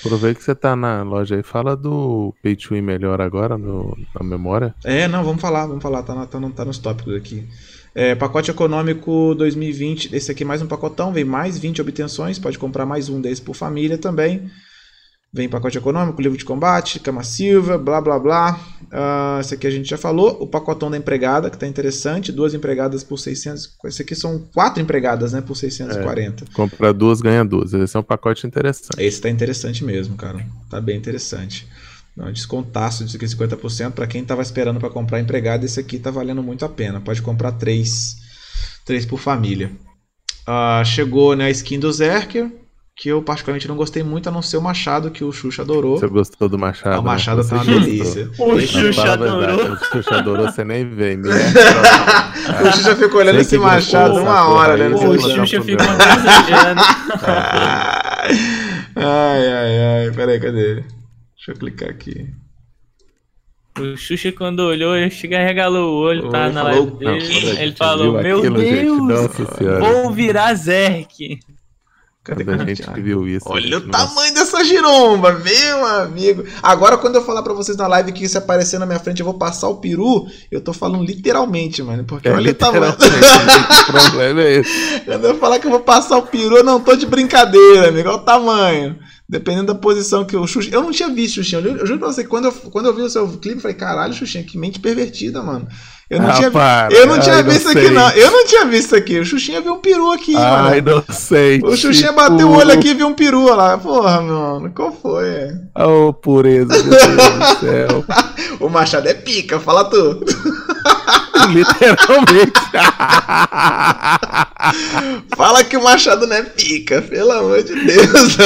Aproveita que você tá na loja aí, fala do Pay to Win melhor agora no, na memória. É, não, vamos falar, vamos falar, tá, tá, tá nos tópicos aqui. É, pacote econômico 2020, esse aqui é mais um pacotão, vem mais 20 obtenções, pode comprar mais um desse por família também. Vem pacote econômico, livro de combate, cama silva, blá blá blá. Ah, esse aqui a gente já falou. O pacotão da empregada, que tá interessante, duas empregadas por 600. Esse aqui são quatro empregadas, né, por 640. Compra duas, ganha duas. Esse é um pacote interessante. Esse tá interessante mesmo, cara. Tá bem interessante. Descontaço de 50% para quem tava esperando para comprar empregado, esse aqui tá valendo muito a pena. Pode comprar três, três por família. Ah, chegou né, a skin do Zerker, que eu particularmente não gostei muito, a não ser o Machado, que o Xuxa adorou. Você gostou do Machado? Ah, o Machado né? tá uma delícia. O Não, Xuxa adorou. O Xuxa adorou, você nem vê. O Xuxa ficou olhando esse Machado uma hora, né? o Xuxa fica problema. desejando. Ai, ai, ai. Peraí, cadê? Deixa eu clicar aqui. O Xuxa, quando olhou, ele chega e regalou o olho, tá Ele na falou, live "Não, dele. a Ele gente falou: Meu aquilo, gente, Deus, nossa senhora. vou virar Zerk. Cadê, a gente que viu isso. Olha o nossa. tamanho dessa giromba, meu amigo. Agora, quando eu falar pra vocês na live que isso aparecer na minha frente, eu vou passar o peru, eu tô falando literalmente, mano. Porque É, olha o tamanho. o problema é esse. Quando eu falar que eu vou passar o peru, eu não tô de brincadeira, amigo. Olha o tamanho. Dependendo da posição que o Xuxa. Eu não tinha visto, Xuxinha. Eu, juro- eu juro pra você, quando eu, quando eu vi o seu clipe, eu falei, caralho, Xuxinha, que mente pervertida, mano. Eu não Ah, tinha, para. eu não tinha Ai, visto aqui, sei. não. Eu não tinha visto aqui. O Xuxinha viu um peru aqui, mano. Ai, não sei. O Xuxinha bateu o olho aqui e viu um peru lá. Porra, mano, qual foi? Ô, pureza, meu Deus do céu. O Machado é pica, fala tu. Literalmente. Fala que o Machado não é pica, pelo amor de Deus.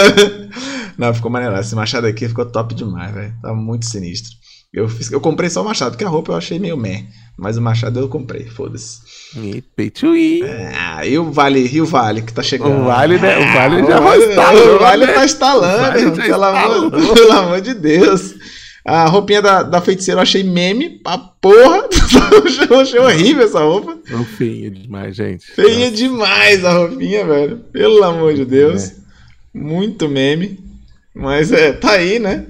Não, ficou maneiro. Esse Machado aqui ficou top demais, velho. Tá muito sinistro. Eu, fiz, eu comprei só o Machado, porque a roupa eu achei meio meh. Mas o Machado eu comprei, foda-se. E win. Ah, e o Vale, e o Vale que tá chegando? O Vale, né? O Vale O já vai estar. o Vale tá O instalando, Vale pelo, amor, pelo amor de Deus. A roupinha da, da feiticeira eu achei meme, pra porra. eu achei horrível essa roupa. Feio demais, gente. Feia demais a roupinha, velho. Pelo amor de Deus. Muito meme. Mas é, tá aí, né?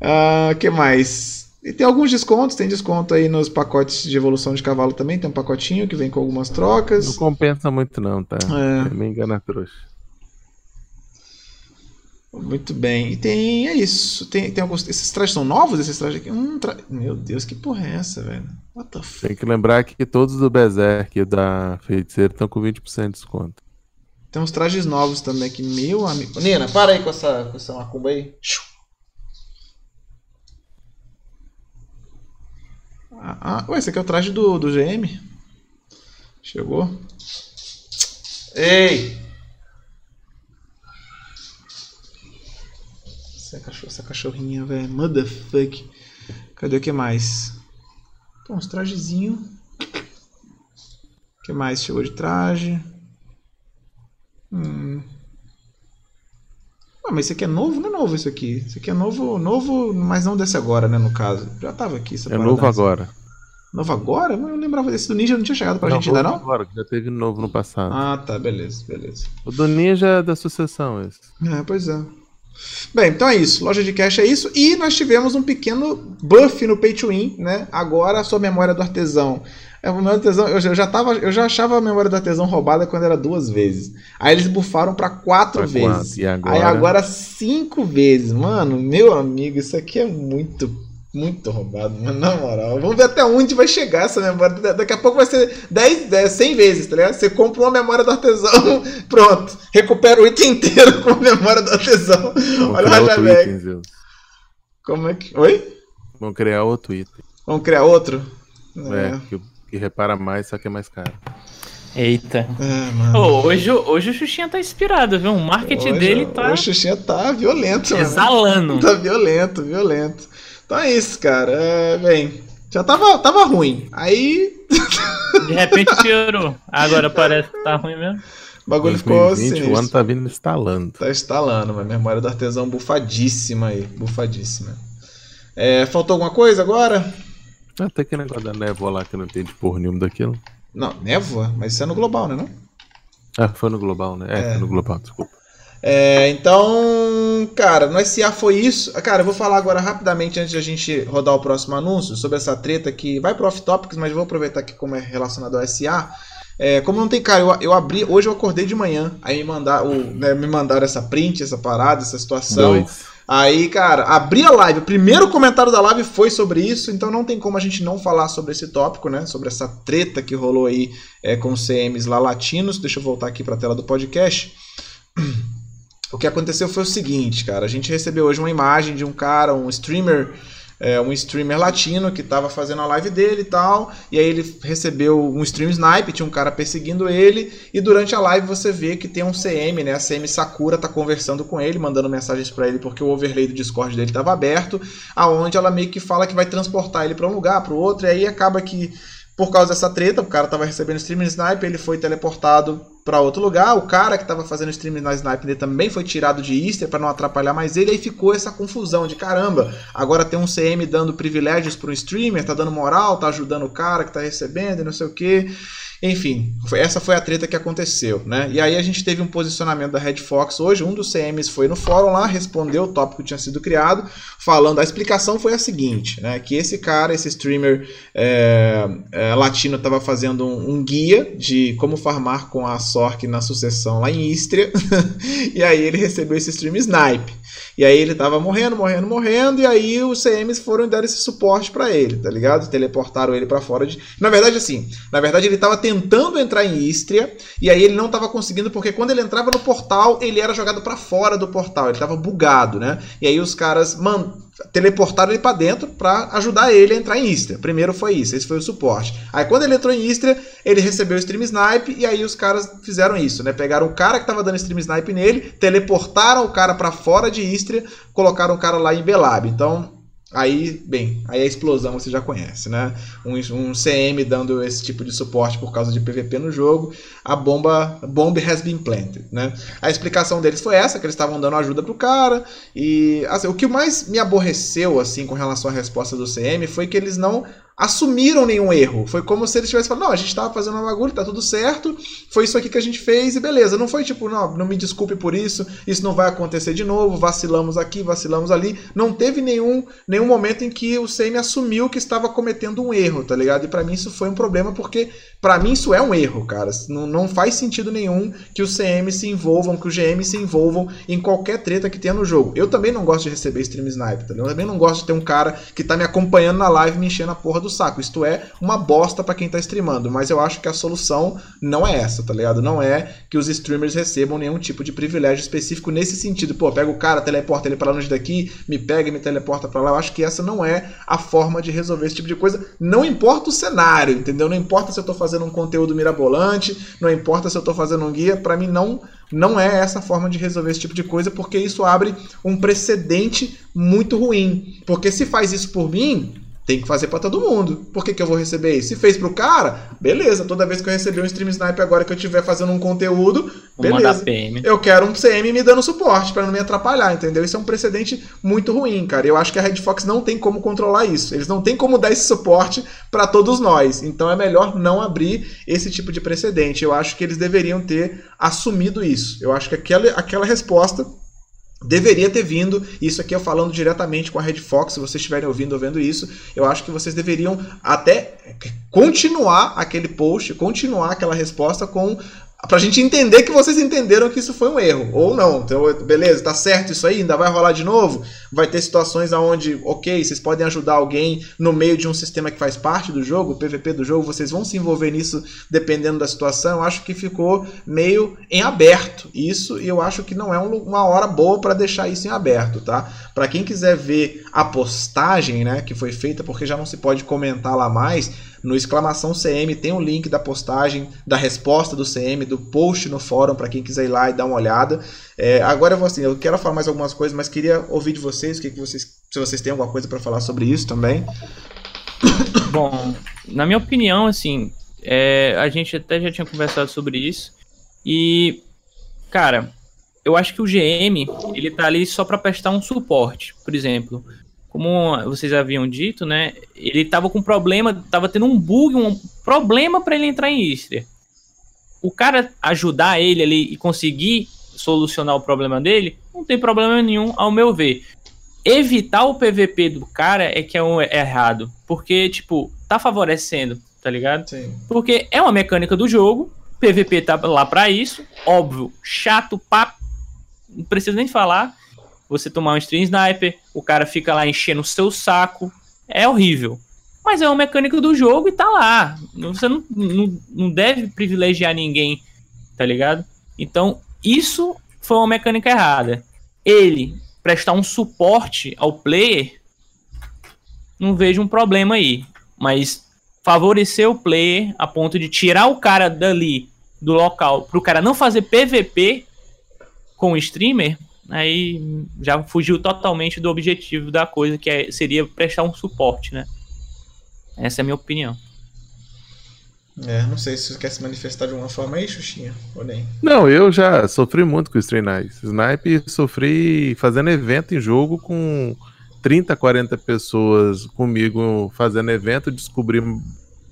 Ah, que mais? E tem alguns descontos, tem desconto aí nos pacotes de evolução de cavalo também. Tem um pacotinho que vem com algumas Não trocas. compensa muito, não, tá? É. Me engana trouxa. Muito bem. E tem. É isso. Tem, tem alguns. Esses trajes são novos? Esses trajes aqui? Hum, tra... Meu Deus, que porra é essa, velho? What the fuck? Tem que lembrar que todos do Berserk e da Feiticeira estão com 20% de desconto. Tem uns trajes novos também aqui, meu amigo. Nina, para aí com essa, com essa macumba aí. Shoo. Ah, ah, ué, esse aqui é o traje do, do GM? Chegou? Ei! Essa, cachorro, essa cachorrinha, velho. Motherfuck. Cadê o que mais? Pô, uns trajezinhos. O que mais chegou de traje? Hum. Ah, mas esse aqui é novo? Não é novo isso aqui. Isso aqui é novo, novo, mas não desse agora, né, no caso. Já tava aqui essa É novo agora. Novo agora? Eu não lembrava desse do Ninja, não tinha chegado pra gente ainda não? agora, que já teve novo no passado. Ah, tá, beleza, beleza. O do Ninja é da sucessão, esse. É, pois é. Bem, então é isso. Loja de cash é isso. E nós tivemos um pequeno buff no Pay to Win, né? Agora a sua memória do artesão. É, a memória do artesão, eu já, tava, eu já achava a memória do artesão roubada quando era duas vezes. Aí eles bufaram pra quatro Pra vezes. quatro. E agora? Aí agora cinco vezes. Mano, meu amigo, isso aqui é muito, muito roubado, mano. Na moral. Vamos ver até onde vai chegar essa memória. Da- Daqui a pouco vai ser 10, 10 100 vezes, tá ligado? Você compra uma memória do artesão, pronto. Recupera o item inteiro com a memória do artesão. Vão Olha item, Zeus. Como é que. Oi? Vão criar outro item. Vamos criar outro? É, que, que repara mais, só que é mais caro. Eita. É, mano. Ô, hoje, hoje o Xuxinha tá inspirado, viu? O marketing Hoje- dele tá O Xuxinha tá violento, mano. exalando. Tá violento, violento. Então é isso, cara. É, bem, já tava, tava ruim. Aí. De repente piorou. Agora parece que tá ruim mesmo. O bagulho ficou 2020, sinistro. o ano tá vindo instalando. Tá instalando, mas memória do artesão bufadíssima aí. Bufadíssima. É, faltou alguma coisa agora? Até que negócio da névoa lá que não entendi porra nenhuma daquilo. Não, névoa? Mas isso é no global, né? Não? Ah, foi no Global, né? É, É. foi no Global, desculpa. É, então, cara, no SA foi isso. Cara, eu vou falar agora rapidamente antes de a gente rodar o próximo anúncio sobre essa treta que vai pro off-topics, mas vou aproveitar aqui como é relacionado ao SA. É, como não tem, cara, eu, eu abri, hoje eu acordei de manhã, aí me, mandar, o, né, me mandaram essa print, essa parada, essa situação. Dois. Aí, cara, abri a live. O primeiro comentário da live foi sobre isso, então não tem como a gente não falar sobre esse tópico, né? Sobre essa treta que rolou aí é, com os CMs lá latinos. Deixa eu voltar aqui para a tela do podcast. O que aconteceu foi o seguinte, cara. A gente recebeu hoje uma imagem de um cara, um streamer, é, um streamer latino que tava fazendo a live dele e tal. E aí ele recebeu um stream snipe, tinha um cara perseguindo ele. E durante a live você vê que tem um CM, né? A CM Sakura tá conversando com ele, mandando mensagens para ele porque o overlay do Discord dele tava aberto, aonde ela meio que fala que vai transportar ele para um lugar, para o outro. E aí acaba que por causa dessa treta, o cara tava recebendo stream snipe, ele foi teleportado para outro lugar. O cara que tava fazendo stream na snipe dele também foi tirado de Easter para não atrapalhar mais ele. Aí ficou essa confusão de caramba. Agora tem um CM dando privilégios para um streamer, tá dando moral, tá ajudando o cara que tá recebendo e não sei o que. Enfim, essa foi a treta que aconteceu, né? E aí a gente teve um posicionamento da Red Fox hoje. Um dos CMs foi no fórum lá, respondeu o tópico que tinha sido criado, falando. A explicação foi a seguinte, né? Que esse cara, esse streamer é, é, latino, estava fazendo um, um guia de como farmar com a Sork na sucessão lá em Istria. e aí ele recebeu esse stream snipe. E aí ele tava morrendo, morrendo, morrendo, e aí os CMs foram dar esse suporte pra ele, tá ligado? Teleportaram ele pra fora de. Na verdade, assim, na verdade ele tava tentando entrar em Istria, e aí ele não tava conseguindo, porque quando ele entrava no portal, ele era jogado pra fora do portal, ele tava bugado, né? E aí os caras man... teleportaram ele pra dentro pra ajudar ele a entrar em Istria. Primeiro foi isso, esse foi o suporte. Aí quando ele entrou em Istria, ele recebeu o Stream Snipe, e aí os caras fizeram isso, né? Pegaram o cara que tava dando Stream Snipe nele, teleportaram o cara pra fora de Istria, colocaram o cara lá em Belab. Então, aí, bem, aí a explosão você já conhece, né? Um, um CM dando esse tipo de suporte por causa de PVP no jogo, a bomba, bomb has been planted, né? A explicação deles foi essa, que eles estavam dando ajuda pro cara, e assim, o que mais me aborreceu, assim, com relação à resposta do CM, foi que eles não assumiram nenhum erro. Foi como se eles tivessem falado, não, a gente tava fazendo um bagulho, tá tudo certo, foi isso aqui que a gente fez e beleza. Não foi tipo, não, não me desculpe por isso, isso não vai acontecer de novo, vacilamos aqui, vacilamos ali. Não teve nenhum, nenhum momento em que o CM assumiu que estava cometendo um erro, tá ligado? E pra mim isso foi um problema porque, pra mim isso é um erro, cara. Não, não faz sentido nenhum que os CM se envolvam, que os GM se envolvam em qualquer treta que tenha no jogo. Eu também não gosto de receber stream sniper, tá ligado? Eu também não gosto de ter um cara que tá me acompanhando na live me enchendo a porra do saco. Isto é uma bosta pra quem tá streamando, mas eu acho que a solução não é essa, tá ligado? Não é que os streamers recebam nenhum tipo de privilégio específico nesse sentido. Pô, pega o cara, teleporta ele pra longe daqui, me pega e me teleporta pra lá. Eu acho que essa não é a forma de resolver esse tipo de coisa. Não importa o cenário, entendeu? Não importa se eu tô fazendo um conteúdo mirabolante, não importa se eu tô fazendo um guia, pra mim não não é essa forma de resolver esse tipo de coisa, porque isso abre um precedente muito ruim. Porque se faz isso por mim, tem que fazer pra todo mundo. Por que, que eu vou receber isso? Se fez pro cara, beleza. Toda vez que eu receber um stream snipe agora que eu estiver fazendo um conteúdo, beleza. Eu quero um CM me dando suporte pra não me atrapalhar, entendeu? Isso é um precedente muito ruim, cara. Eu acho que a Red Fox não tem como controlar isso. Eles não têm como dar esse suporte pra todos nós. Então é melhor não abrir esse tipo de precedente. Eu acho que eles deveriam ter assumido isso. Eu acho que aquela, aquela resposta deveria ter vindo. Isso aqui eu falando diretamente com a Red Fox. Se vocês estiverem ouvindo ou vendo isso, eu acho que vocês deveriam até continuar aquele post, continuar aquela resposta com pra gente entender que vocês entenderam que isso foi um erro, ou não. Então, beleza, tá certo isso aí, ainda vai rolar de novo? Vai ter situações onde, ok, vocês podem ajudar alguém no meio de um sistema que faz parte do jogo, o PVP do jogo, vocês vão se envolver nisso dependendo da situação. Eu acho que ficou meio em aberto isso, e eu acho que não é um- uma hora boa para deixar isso em aberto, tá? Para quem quiser ver a postagem, né, que foi feita, porque já não se pode comentar lá mais, no exclamação CM tem o link da postagem, da resposta do CM, do post no fórum para quem quiser ir lá e dar uma olhada. É, agora eu vou assim, eu quero falar mais algumas coisas, mas queria ouvir de vocês, o que, que vocês, se vocês têm alguma coisa para falar sobre isso também. Bom, na minha opinião, assim, é, a gente até já tinha conversado sobre isso. E, cara, eu acho que o GM, ele tá ali só para prestar um suporte. Por exemplo, como vocês haviam dito, né? Ele tava com problema, tava tendo um bug, um problema para ele entrar em Istria. O cara ajudar ele ali e conseguir solucionar o problema dele, não tem problema nenhum, ao meu ver. Evitar o PVP do cara é que é um errado. Porque, tipo, tá favorecendo, tá ligado? Sim. Porque é uma mecânica do jogo, PVP tá lá pra isso, óbvio, chato, pá, não preciso nem falar. Você tomar um stream sniper, o cara fica lá enchendo o seu saco, é horrível. Mas é uma mecânica do jogo e tá lá. Você não, não, não deve privilegiar ninguém, tá ligado? Então, isso foi uma mecânica errada. Ele prestar um suporte ao player, não vejo um problema aí. Mas favorecer o player a ponto de tirar o cara dali do local para o cara não fazer PVP com o streamer, aí já fugiu totalmente do objetivo da coisa, que é, seria prestar um suporte, né? Essa é a minha opinião. É, não sei se você quer se manifestar de uma forma aí, Xuxinha, ou nem. Não, eu já sofri muito com Night. Snipe sofri fazendo evento em jogo com 30, 40 pessoas comigo fazendo evento, descobri,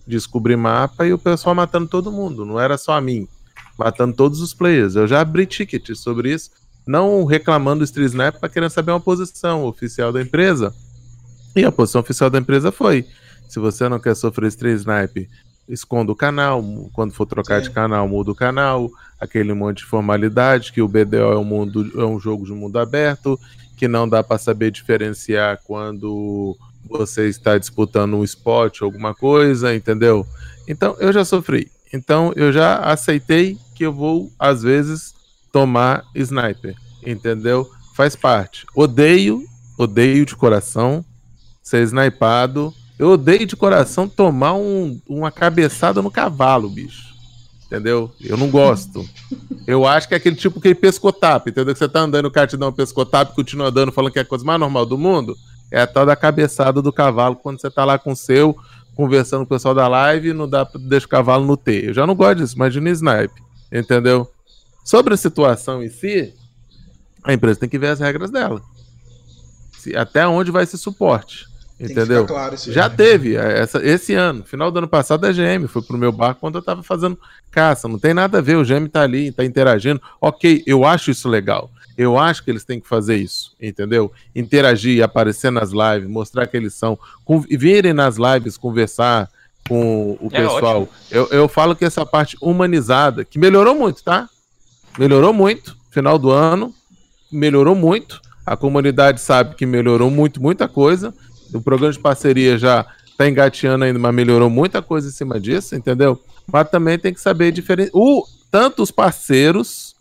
descobri mapa e o pessoal matando todo mundo. Não era só a mim, matando todos os players. Eu já abri ticket sobre isso, não reclamando do Street Sniper para querer saber uma posição oficial da empresa. E a posição oficial da empresa foi: se você não quer sofrer Street Sniper esconda o canal, quando for trocar Sim. de canal, muda o canal, aquele monte de formalidade, que o BDO é um, mundo, é um jogo de mundo aberto, que não dá para saber diferenciar quando você está disputando um spot ou alguma coisa, entendeu? Então eu já sofri. Então eu já aceitei que eu vou, às vezes, tomar sniper, entendeu? Faz parte. Odeio, odeio de coração ser snipado eu odeio de coração tomar um, uma cabeçada no cavalo, bicho. Entendeu? Eu não gosto. Eu acho que é aquele tipo que é pescotap, entendeu? Que você tá andando, o cara te dá um pescotap continua andando falando que é a coisa mais normal do mundo. É a tal da cabeçada do cavalo quando você tá lá com o seu, conversando com o pessoal da live não dá pra deixar o cavalo no T. Eu já não gosto disso, imagina snipe. Entendeu? Sobre a situação em si, a empresa tem que ver as regras dela. Se, até onde vai esse suporte. Entendeu? Claro Já teve. É, essa, esse ano, final do ano passado, a GM foi pro meu barco quando eu tava fazendo caça. Não tem nada a ver, o GM tá ali, tá interagindo. Ok, eu acho isso legal. Eu acho que eles têm que fazer isso, entendeu? Interagir, aparecer nas lives, mostrar que eles são. Virem nas lives conversar com o é pessoal. Eu, eu falo que essa parte humanizada, que melhorou muito, tá? Melhorou muito. Final do ano, melhorou muito. A comunidade sabe que melhorou muito, muita coisa. O programa de parceria já tá engateando ainda, mas melhorou muita coisa em cima disso, entendeu? Mas também tem que saber diferenciar. Tanto os parceiros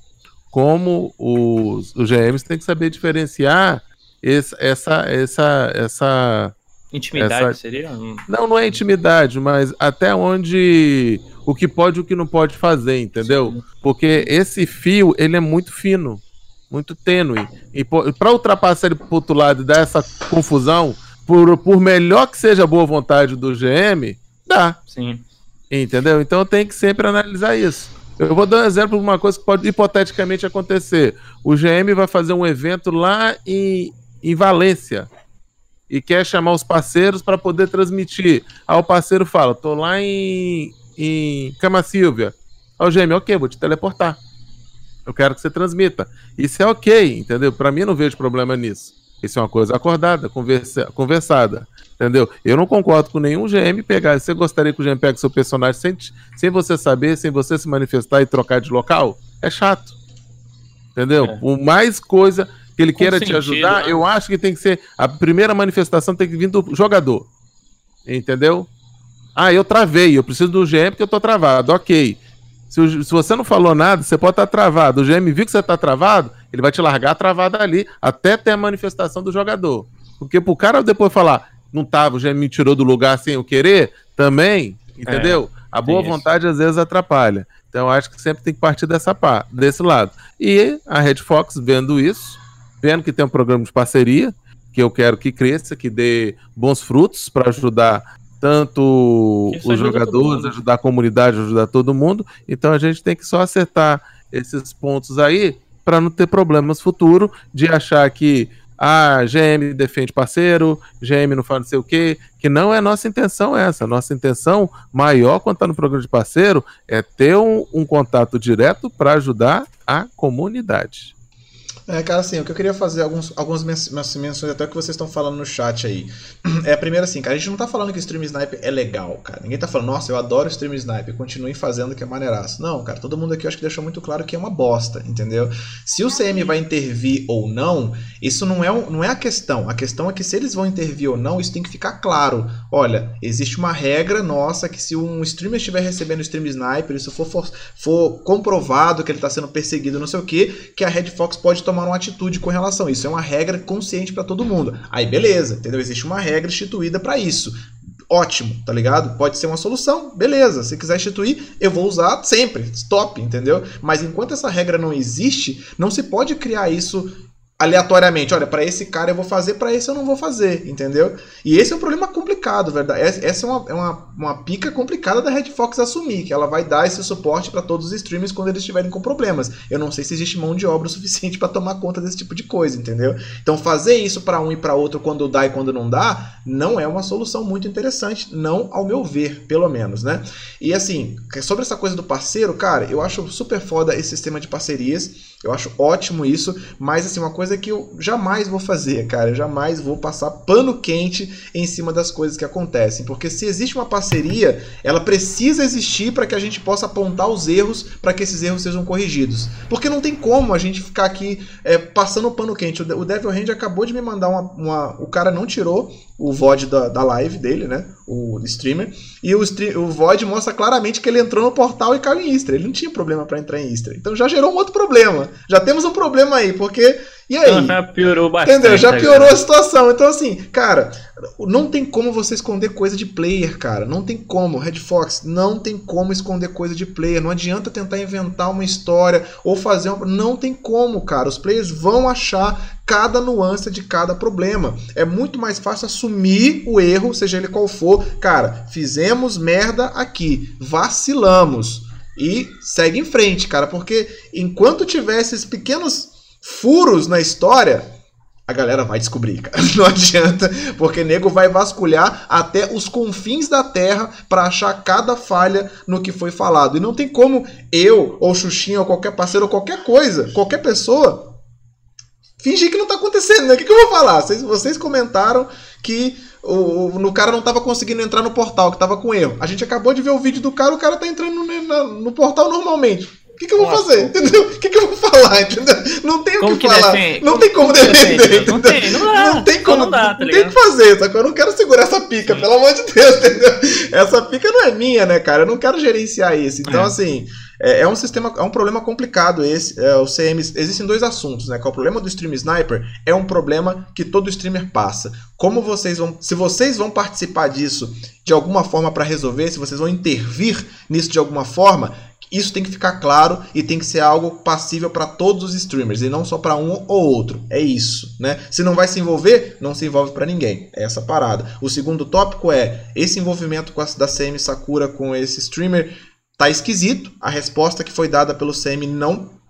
como os, os GMs têm que saber diferenciar esse, essa, essa, essa. Intimidade essa... seria? Não, não é intimidade, mas até onde o que pode e o que não pode fazer, entendeu? Sim. Porque esse fio, ele é muito fino, muito tênue. E para ultrapassar ele pro outro lado e dar essa confusão, por, por melhor que seja a boa vontade do GM, dá. Sim. Entendeu? Então tem que sempre analisar isso. Eu vou dar um exemplo de uma coisa que pode hipoteticamente acontecer. O GM vai fazer um evento lá em, em Valência e quer chamar os parceiros para poder transmitir. Aí o parceiro fala: tô lá em, em Cama Silvia. Aí o GM, ok, vou te teleportar. Eu quero que você transmita. Isso é ok, entendeu? Para mim, não vejo problema nisso. Isso é uma coisa acordada, conversa, conversada. Entendeu? Eu não concordo com nenhum GM pegar. Você gostaria que o GM pegue seu personagem sem, sem você saber, sem você se manifestar e trocar de local? É chato. Entendeu? É. Por mais coisa que ele queira sentido, te ajudar, né? eu acho que tem que ser. A primeira manifestação tem que vir do jogador. Entendeu? Ah, eu travei, eu preciso do GM porque eu tô travado. Ok. Se, se você não falou nada, você pode estar tá travado. O GM viu que você está travado, ele vai te largar travado ali até ter a manifestação do jogador. Porque pro cara depois falar, não tava, o GM me tirou do lugar sem eu querer, também, entendeu? É, a boa vontade às vezes atrapalha. Então eu acho que sempre tem que partir dessa parte, desse lado. E a Red Fox vendo isso, vendo que tem um programa de parceria, que eu quero que cresça, que dê bons frutos para ajudar tanto Isso os ajuda jogadores, ajudar a comunidade, ajudar todo mundo. Então a gente tem que só acertar esses pontos aí para não ter problemas futuro de achar que ah, GM defende parceiro, GM não faz não sei o quê, que não é nossa intenção essa. Nossa intenção maior quando está no programa de parceiro é ter um, um contato direto para ajudar a comunidade. É, cara, assim, o que eu queria fazer, alguns, algumas men- men- menções até que vocês estão falando no chat aí. É a primeira assim, cara, a gente não tá falando que o Stream Sniper é legal, cara. Ninguém tá falando, nossa, eu adoro Stream Sniper, continue fazendo que é maneiraço. Não, cara, todo mundo aqui eu acho que deixou muito claro que é uma bosta, entendeu? Se o CM vai intervir ou não, isso não é, não é a questão. A questão é que se eles vão intervir ou não, isso tem que ficar claro. Olha, existe uma regra nossa que se um streamer estiver recebendo Stream Sniper, isso for, for, for comprovado que ele está sendo perseguido, não sei o que, que a Red Fox pode tomar uma atitude com relação a isso. É uma regra consciente para todo mundo. Aí beleza, entendeu? Existe uma regra instituída para isso. Ótimo, tá ligado? Pode ser uma solução, beleza. Se quiser instituir, eu vou usar sempre. Stop, entendeu? Mas enquanto essa regra não existe, não se pode criar isso aleatoriamente. Olha, para esse cara eu vou fazer, para esse eu não vou fazer, entendeu? E esse é um problema complicado, verdade? Essa é uma, é uma, uma pica complicada da Red Fox assumir, que ela vai dar esse suporte para todos os streamers quando eles estiverem com problemas. Eu não sei se existe mão de obra o suficiente para tomar conta desse tipo de coisa, entendeu? Então fazer isso para um e para outro quando dá e quando não dá, não é uma solução muito interessante, não ao meu ver, pelo menos, né? E assim, sobre essa coisa do parceiro, cara, eu acho super foda esse sistema de parcerias. Eu acho ótimo isso, mas assim, uma coisa que eu jamais vou fazer, cara, eu jamais vou passar pano quente em cima das coisas que acontecem, porque se existe uma parceria, ela precisa existir para que a gente possa apontar os erros, para que esses erros sejam corrigidos. Porque não tem como a gente ficar aqui é, passando pano quente. O De- O Devil Hand acabou de me mandar uma, uma- O cara não tirou o VOD da, da live dele, né? O streamer. E o, o VOD mostra claramente que ele entrou no portal e caiu em Istra. Ele não tinha problema para entrar em Istra. Então já gerou um outro problema. Já temos um problema aí, porque. E aí? Já piorou bastante. Entendeu? Já piorou a situação. Então, assim, cara, não tem como você esconder coisa de player, cara. Não tem como. Red Fox, não tem como esconder coisa de player. Não adianta tentar inventar uma história ou fazer uma. Não tem como, cara. Os players vão achar cada nuance de cada problema. É muito mais fácil assumir o erro, seja ele qual for. Cara, fizemos merda aqui. Vacilamos. E segue em frente, cara. Porque enquanto tiver esses pequenos furos na história, a galera vai descobrir, cara. Não adianta, porque nego vai vasculhar até os confins da Terra para achar cada falha no que foi falado. E não tem como eu, ou Xuxinha, ou qualquer parceiro, ou qualquer coisa, qualquer pessoa, fingir que não tá acontecendo, né? O que, que eu vou falar? Vocês, vocês comentaram que o, no cara não tava conseguindo entrar no portal, que tava com erro. A gente acabou de ver o vídeo do cara, o cara tá entrando no, no portal normalmente. O que, que eu vou Nossa. fazer? Entendeu? O que, que eu vou falar? Entendeu? Não tem o Como que, que falar. defende? Não tem como Como defender. defende? Não tem, não dá. Não tem como. não dá, tá não tem o que fazer, só que eu não quero segurar essa pica, Sim. pelo amor de Deus, entendeu? Essa pica não é minha, né, cara? Eu não quero gerenciar isso. Então, É. assim, é, é um sistema, é um problema complicado esse. É, o CM, existem dois assuntos, né? Que é o problema do Stream Sniper é um problema que todo streamer passa. Como vocês vão, se vocês vão participar disso de alguma forma para resolver, se vocês vão intervir nisso de alguma forma, isso tem que ficar claro e tem que ser algo passível para todos os streamers e não só para um ou outro. É isso, né? Se não vai se envolver, não se envolve para ninguém. É essa parada. O segundo tópico é esse envolvimento com a, da CM Sakura com esse streamer tá esquisito. A resposta que foi dada pelo CM não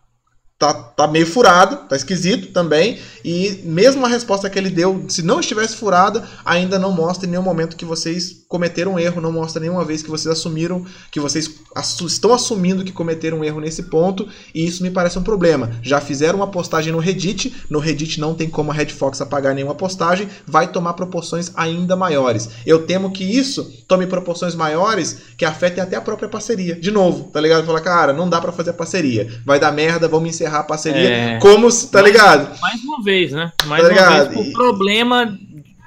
tá, tá meio furada, tá esquisito também. E mesmo a resposta que ele deu, se não estivesse furada, ainda não mostra em nenhum momento que vocês cometeram um erro, não mostra nenhuma vez que vocês assumiram, que vocês assu- estão assumindo que cometeram um erro nesse ponto, e isso me parece um problema. Já fizeram uma postagem no Reddit, no Reddit não tem como a Red Fox apagar nenhuma postagem, vai tomar proporções ainda maiores. Eu temo que isso tome proporções maiores que afetem até a própria parceria. De novo, tá ligado? Falar, cara, não dá pra fazer a parceria. Vai dar merda, vamos encerrar a parceria. É. Como, se- tá Mas- ligado? Mais uma vez, né? Mais Tá uma ligado? vez, E- o problema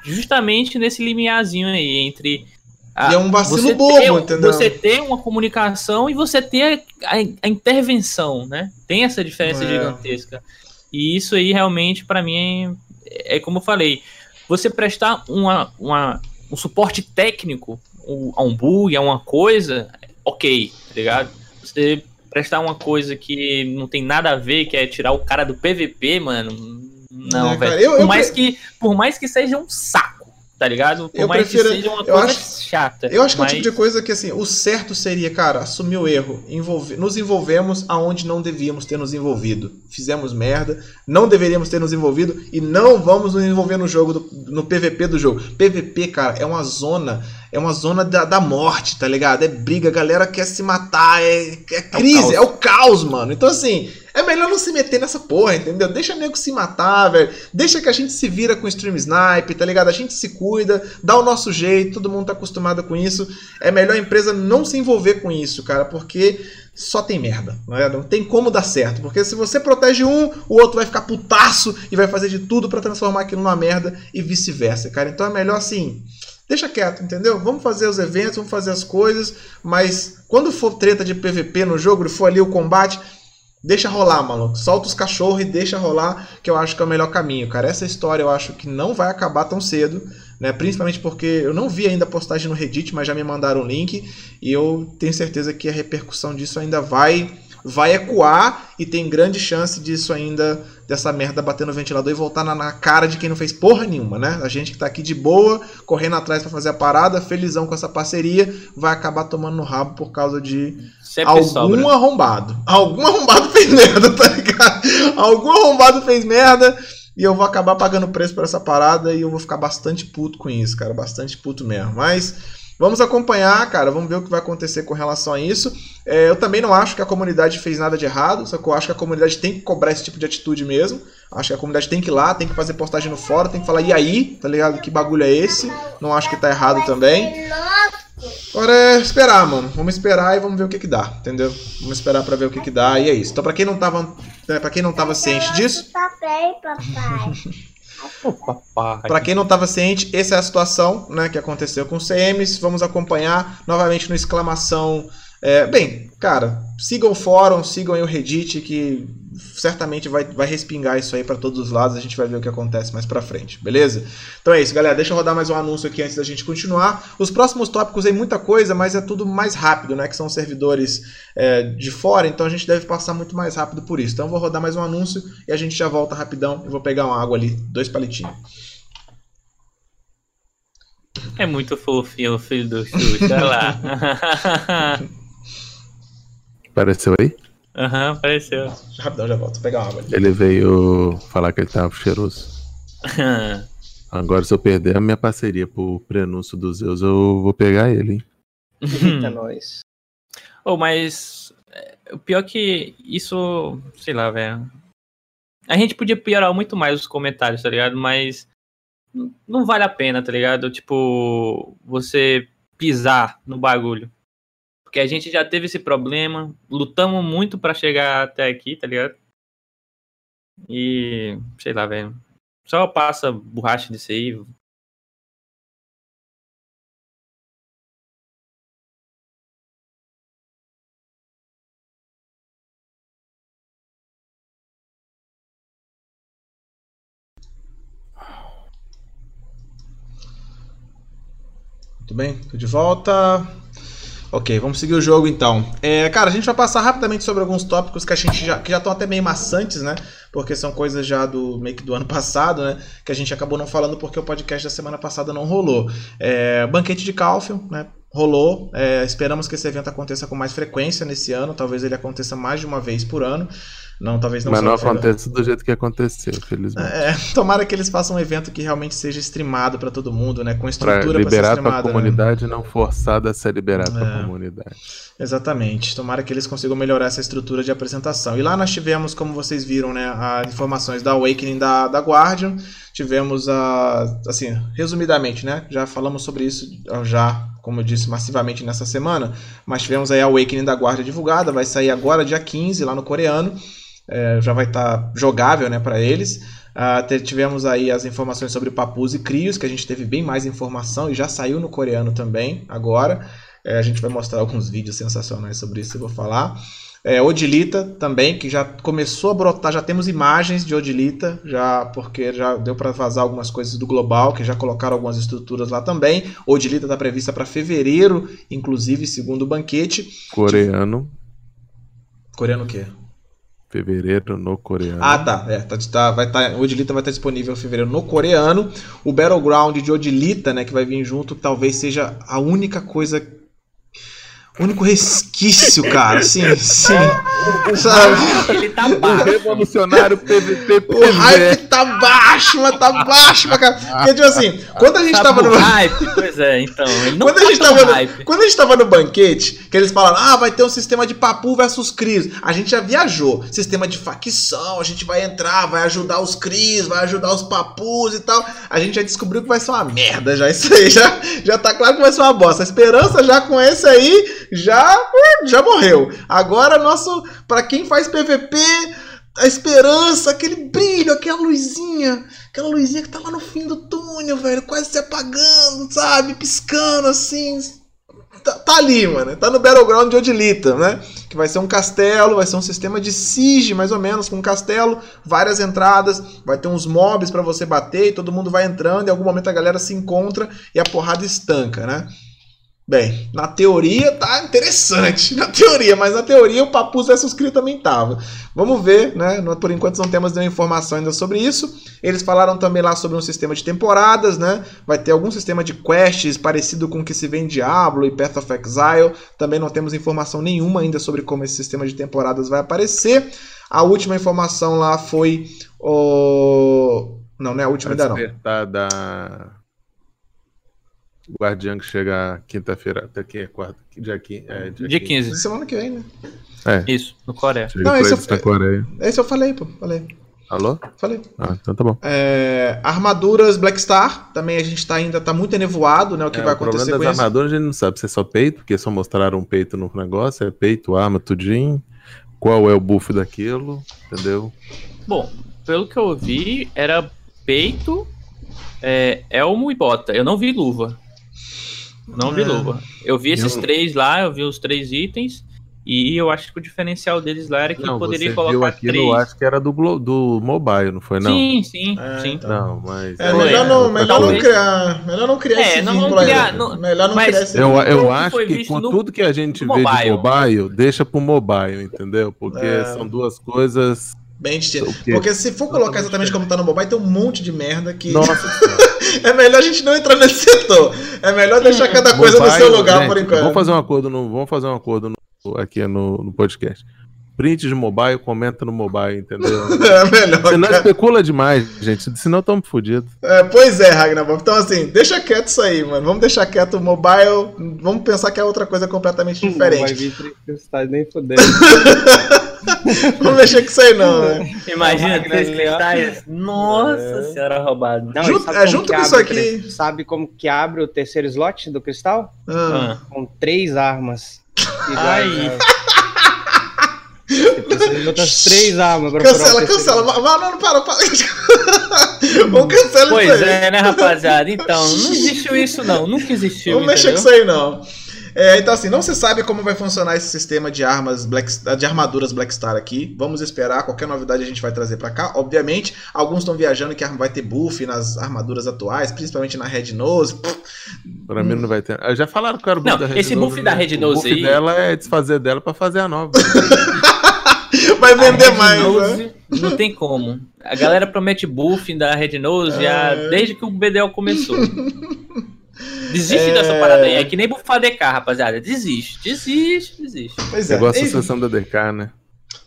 justamente nesse limiarzinho aí entre. A- E é um vacilo bobo, entendeu? Você ter uma comunicação e você ter a, a intervenção, né? Tem essa diferença É. gigantesca. E isso aí realmente, pra mim, é, é como eu falei. Você prestar uma, uma, um suporte técnico um- a um bug, a uma coisa, ok, tá ligado? Você prestar uma coisa que não tem nada a ver, que é tirar o cara do PVP, mano. Não, É, velho. por, eu mais que, por mais que seja um saco. Tá ligado? Por Eu mais prefiro- que seja uma eu coisa acho- chata. Eu acho que é o mas... tipo de coisa que, assim, o certo seria, cara, assumir o erro, envolver, nos envolvemos aonde não devíamos ter nos envolvido. Fizemos merda, não deveríamos ter nos envolvido e não vamos nos envolver no jogo, do- no PVP do jogo. PVP, cara, é uma zona, é uma zona da, da morte, tá ligado? É briga, a galera quer se matar, é, é crise, caos. é o caos, mano. Então, assim, é melhor não se meter nessa porra, entendeu? Deixa nego se matar, velho. Deixa que a gente se vira com stream snipe, tá ligado? A gente se cuida, dá o nosso jeito, todo mundo tá acostumado com isso. É melhor a empresa não se envolver com isso, cara, porque só tem merda, não, é? não tem como dar certo. Porque se você protege um, o outro vai ficar putaço e vai fazer de tudo pra transformar aquilo numa merda e vice-versa, cara. Então é melhor assim. Deixa quieto, entendeu? Vamos fazer os eventos, vamos fazer as coisas, mas quando for treta de PVP no jogo, for ali o combate, Deixa rolar, maluco. Solta os cachorros e deixa rolar, que eu acho que é o melhor caminho, cara. Essa história eu acho que não vai acabar tão cedo, né? Principalmente porque eu não vi ainda a postagem no Reddit, mas já me mandaram o link e eu tenho certeza que a repercussão disso ainda vai vai ecoar e tem grande chance disso ainda dessa merda bater no ventilador e voltar na, na cara de quem não fez porra nenhuma, né? A gente que tá aqui de boa, correndo atrás pra fazer a parada, felizão com essa parceria, vai acabar tomando no rabo por causa de Sempre Algum sobra. arrombado. Algum arrombado fez merda, tá ligado? Algum arrombado fez merda e eu vou acabar pagando preço por essa parada e eu vou ficar bastante puto com isso, cara. Bastante puto mesmo. Mas vamos acompanhar, cara. Vamos ver o que vai acontecer com relação a isso. É, eu também não acho que a comunidade fez nada de errado, só que eu acho que a comunidade tem que cobrar esse tipo de atitude mesmo. Acho que a comunidade tem que ir lá, tem que fazer postagem no fórum, tem que falar, e aí, tá ligado? Que bagulho é esse? Não acho que tá errado também. Agora é esperar, mano. Vamos esperar e vamos ver o que que dá, entendeu? Vamos esperar pra ver o que que dá e é isso. Então, pra quem não tava, né, para quem não tava ciente disso, Papel, papai. Pra quem não estava ciente, essa é a situação né, que aconteceu com o CMs. Vamos acompanhar novamente no exclamação. É, bem, cara, sigam o fórum, sigam o Reddit, que certamente vai, vai respingar isso aí para todos os lados. A gente vai ver o que acontece mais pra frente, beleza? Então é isso, galera. Deixa eu rodar mais um anúncio aqui antes da gente continuar. Os próximos tópicos aí, muita coisa, mas é tudo mais rápido, né? Que são servidores é, de fora, então a gente deve passar muito mais rápido por isso. Então eu vou rodar mais um anúncio e a gente já volta rapidão. Eu vou pegar uma água ali, dois palitinhos. É muito fofinho o filho do Xuxa, olha lá. Apareceu aí? Aham, apareceu. Rapidão, já volto. Vou pegar uma água ali. Ele veio falar que ele tava cheiroso. Agora, se eu perder a minha parceria pro prenúncio dos Zeus, eu vou pegar ele, hein? Eita, nós. oh, mas é, o pior que isso, sei lá, velho. A gente podia piorar muito mais os comentários, tá ligado? Mas não vale a pena, tá ligado? Tipo, você pisar no bagulho. Porque a gente já teve esse problema, lutamos muito pra chegar até aqui, tá ligado? E, sei lá, velho. Só passa borracha disso aí. Muito bem, tô de volta. Ok, vamos seguir o jogo então. É, cara, a gente vai passar rapidamente sobre alguns tópicos que a gente já que já estão até meio maçantes, né? Porque são coisas já do meio que do ano passado, né? Que a gente acabou não falando porque o podcast da semana passada não rolou. É, banquete de Calfield, né? Rolou. É, esperamos que esse evento aconteça com mais frequência nesse ano. Talvez ele aconteça mais de uma vez por ano. Não, talvez não Mas não acontece do jeito que aconteceu, felizmente. É, tomara que eles façam um evento que realmente seja streamado pra todo mundo, né? Com estrutura ser liberar pra streamada. né? comunidade, não forçada a ser liberado É. pra comunidade. Exatamente. Tomara que eles consigam melhorar essa estrutura de apresentação. E lá nós tivemos, como vocês viram, né, as informações da Awakening da, da Guardian. Tivemos a. Assim, resumidamente, né? Já falamos sobre isso já, como eu disse, massivamente nessa semana. Mas tivemos aí a Awakening da Guardia divulgada. Vai sair agora, dia 15, lá no coreano. É, já vai estar jogável né, para eles. Te- tivemos aí as informações sobre Papus e Crios, que a gente teve bem mais informação e já saiu no coreano também agora. É, a gente vai mostrar alguns vídeos sensacionais sobre isso, eu vou falar. É, Odilita também, que já começou a brotar, já temos imagens de Odilita, já porque já deu para vazar algumas coisas do global, que já colocaram algumas estruturas lá também. Odilita está prevista para fevereiro, inclusive, segundo o banquete. Coreano. Coreano o quê? Fevereiro no coreano. Ah, tá. É, tá, tá, vai tá, o Odilita vai estar disponível em fevereiro no coreano. O Battleground de Odilita, né, que vai vir junto, talvez seja a única coisa. O único resquício, cara. Sim, sim. Sabe? Ele tá O baixo. revolucionário PVP O hype tá baixo, mas tá baixo, pra cara. Porque, tipo assim, quando a gente Sabe tava o no. hype? Pois é, então. Ele não Quando a, tá gente tão tava no, hype. quando a gente tava no banquete, que eles falaram, ah, vai ter um sistema de papu versus Cris. A gente já viajou. Sistema de facção, a gente vai entrar, vai ajudar os Cris, vai ajudar os papus e tal. A gente já descobriu que vai ser uma merda já. Isso aí já, já tá claro que vai ser uma bosta. A esperança já com esse aí já, já morreu. Agora, nosso. Pra quem faz PVP, a esperança, aquele brilho, aquela luzinha. Aquela luzinha que tá lá no fim do túnel, velho, quase se apagando, sabe? Piscando assim. Tá, tá ali, mano. Tá no Battleground de Odilita, né? Que vai ser um castelo, vai ser um sistema de siege, mais ou menos, com um castelo, várias entradas, vai ter uns mobs pra você bater e todo mundo vai entrando. Em algum momento a galera se encontra e a porrada estanca, né? Bem, na teoria tá interessante, na teoria, mas na teoria o Papus vs Crio também tava. Vamos ver, né? Por enquanto não temos nenhuma informação ainda sobre isso. Eles falaram também lá sobre um sistema de temporadas, né? Vai ter algum sistema de quests parecido com o que se vê em Diablo e Path of Exile. Também não temos informação nenhuma ainda sobre como esse sistema de temporadas vai aparecer. A última informação lá foi o. Não, não é a última ainda não. Da. Guardiã que chega quinta-feira. Até que é quarta. Dia, é, Dia 15. Semana que vem, né? É, Isso, no Coreia. chega Não, esse é- na Coreia. Esse eu falei, pô. Falei. Alô? Falei. Ah, então tá bom. É, armaduras Black Star, também a gente tá ainda tá muito enevoado, né? O que É, vai o problema acontecer das com isso. armaduras a gente não sabe se é só peito, porque só mostraram um peito no negócio, é peito, arma, tudinho. Qual é o buff daquilo, entendeu? Bom, pelo que eu vi, era peito, é, elmo e bota. Eu não vi luva. Não vi É. luva. Eu vi esses Eu- três lá, eu vi os três itens. E eu acho que o diferencial deles lá era que não, poderia você colocar viu aquilo, três. eu acho que era do, Glo- do mobile, não foi não? Sim, sim, É, sim. então. Não, mas... É, melhor é. não, melhor não criar, melhor não criar É, esse não vamos criar, não- melhor não mas criar esse Eu, eu acho que com no- tudo que a gente vê mobile. de mobile, deixa pro mobile, entendeu? Porque É. são duas coisas. Bem distinto. Porque se for colocar exatamente como tá no mobile, tem um monte de merda que Nossa é melhor a gente não entrar nesse setor. É melhor deixar cada coisa no seu lugar gente, por enquanto. Vamos fazer um acordo no, vamos fazer um acordo no- aqui no, no podcast. Print de mobile, comenta no mobile, entendeu? É melhor. Você não cara. especula demais, gente, senão estamos fodidos. É, pois é, Ragnarok. Então, assim, deixa quieto isso aí, mano. Vamos deixar quieto o mobile. Vamos pensar que é outra coisa completamente Não vai diferente. vir nem foder. Vamos mexer com isso aí, não, né? Imagina, Não, três cristais. Nossa É. senhora, roubado. Não, Junto- é, junto com isso aqui- tre- Sabe como que abre o terceiro slot do cristal? Ah. Ah. Com três armas. Ai. Né? Você outras três armas pra Cancela, cancela. Mas, não, não, para, para. Vamos cancelar Pois isso aí. é, né, rapaziada? Então, não existiu isso, não. Nunca existiu. Vamos mexer com isso aí, não. É, então, assim, não se sabe como vai funcionar esse sistema de armas Black, de armaduras Black Star aqui. Vamos esperar. Qualquer novidade a gente vai trazer pra cá. Obviamente, alguns estão viajando que vai ter buff nas armaduras atuais, principalmente na Red Nose. Pra mim não vai ter. Já falaram que era o buff Não, da Red esse buff Nose, da né? Red O Nose buff aí- dela é desfazer dela pra fazer a nova. Vai vender mais, né? Nose Não tem como. A galera promete buff da Red Nose já É. desde que o BDL começou. Desiste É. dessa parada aí. É que nem bufar DK, rapaziada. Desiste, desiste, desiste. Pois é. Igual a Enfim. sucessão da DK, né?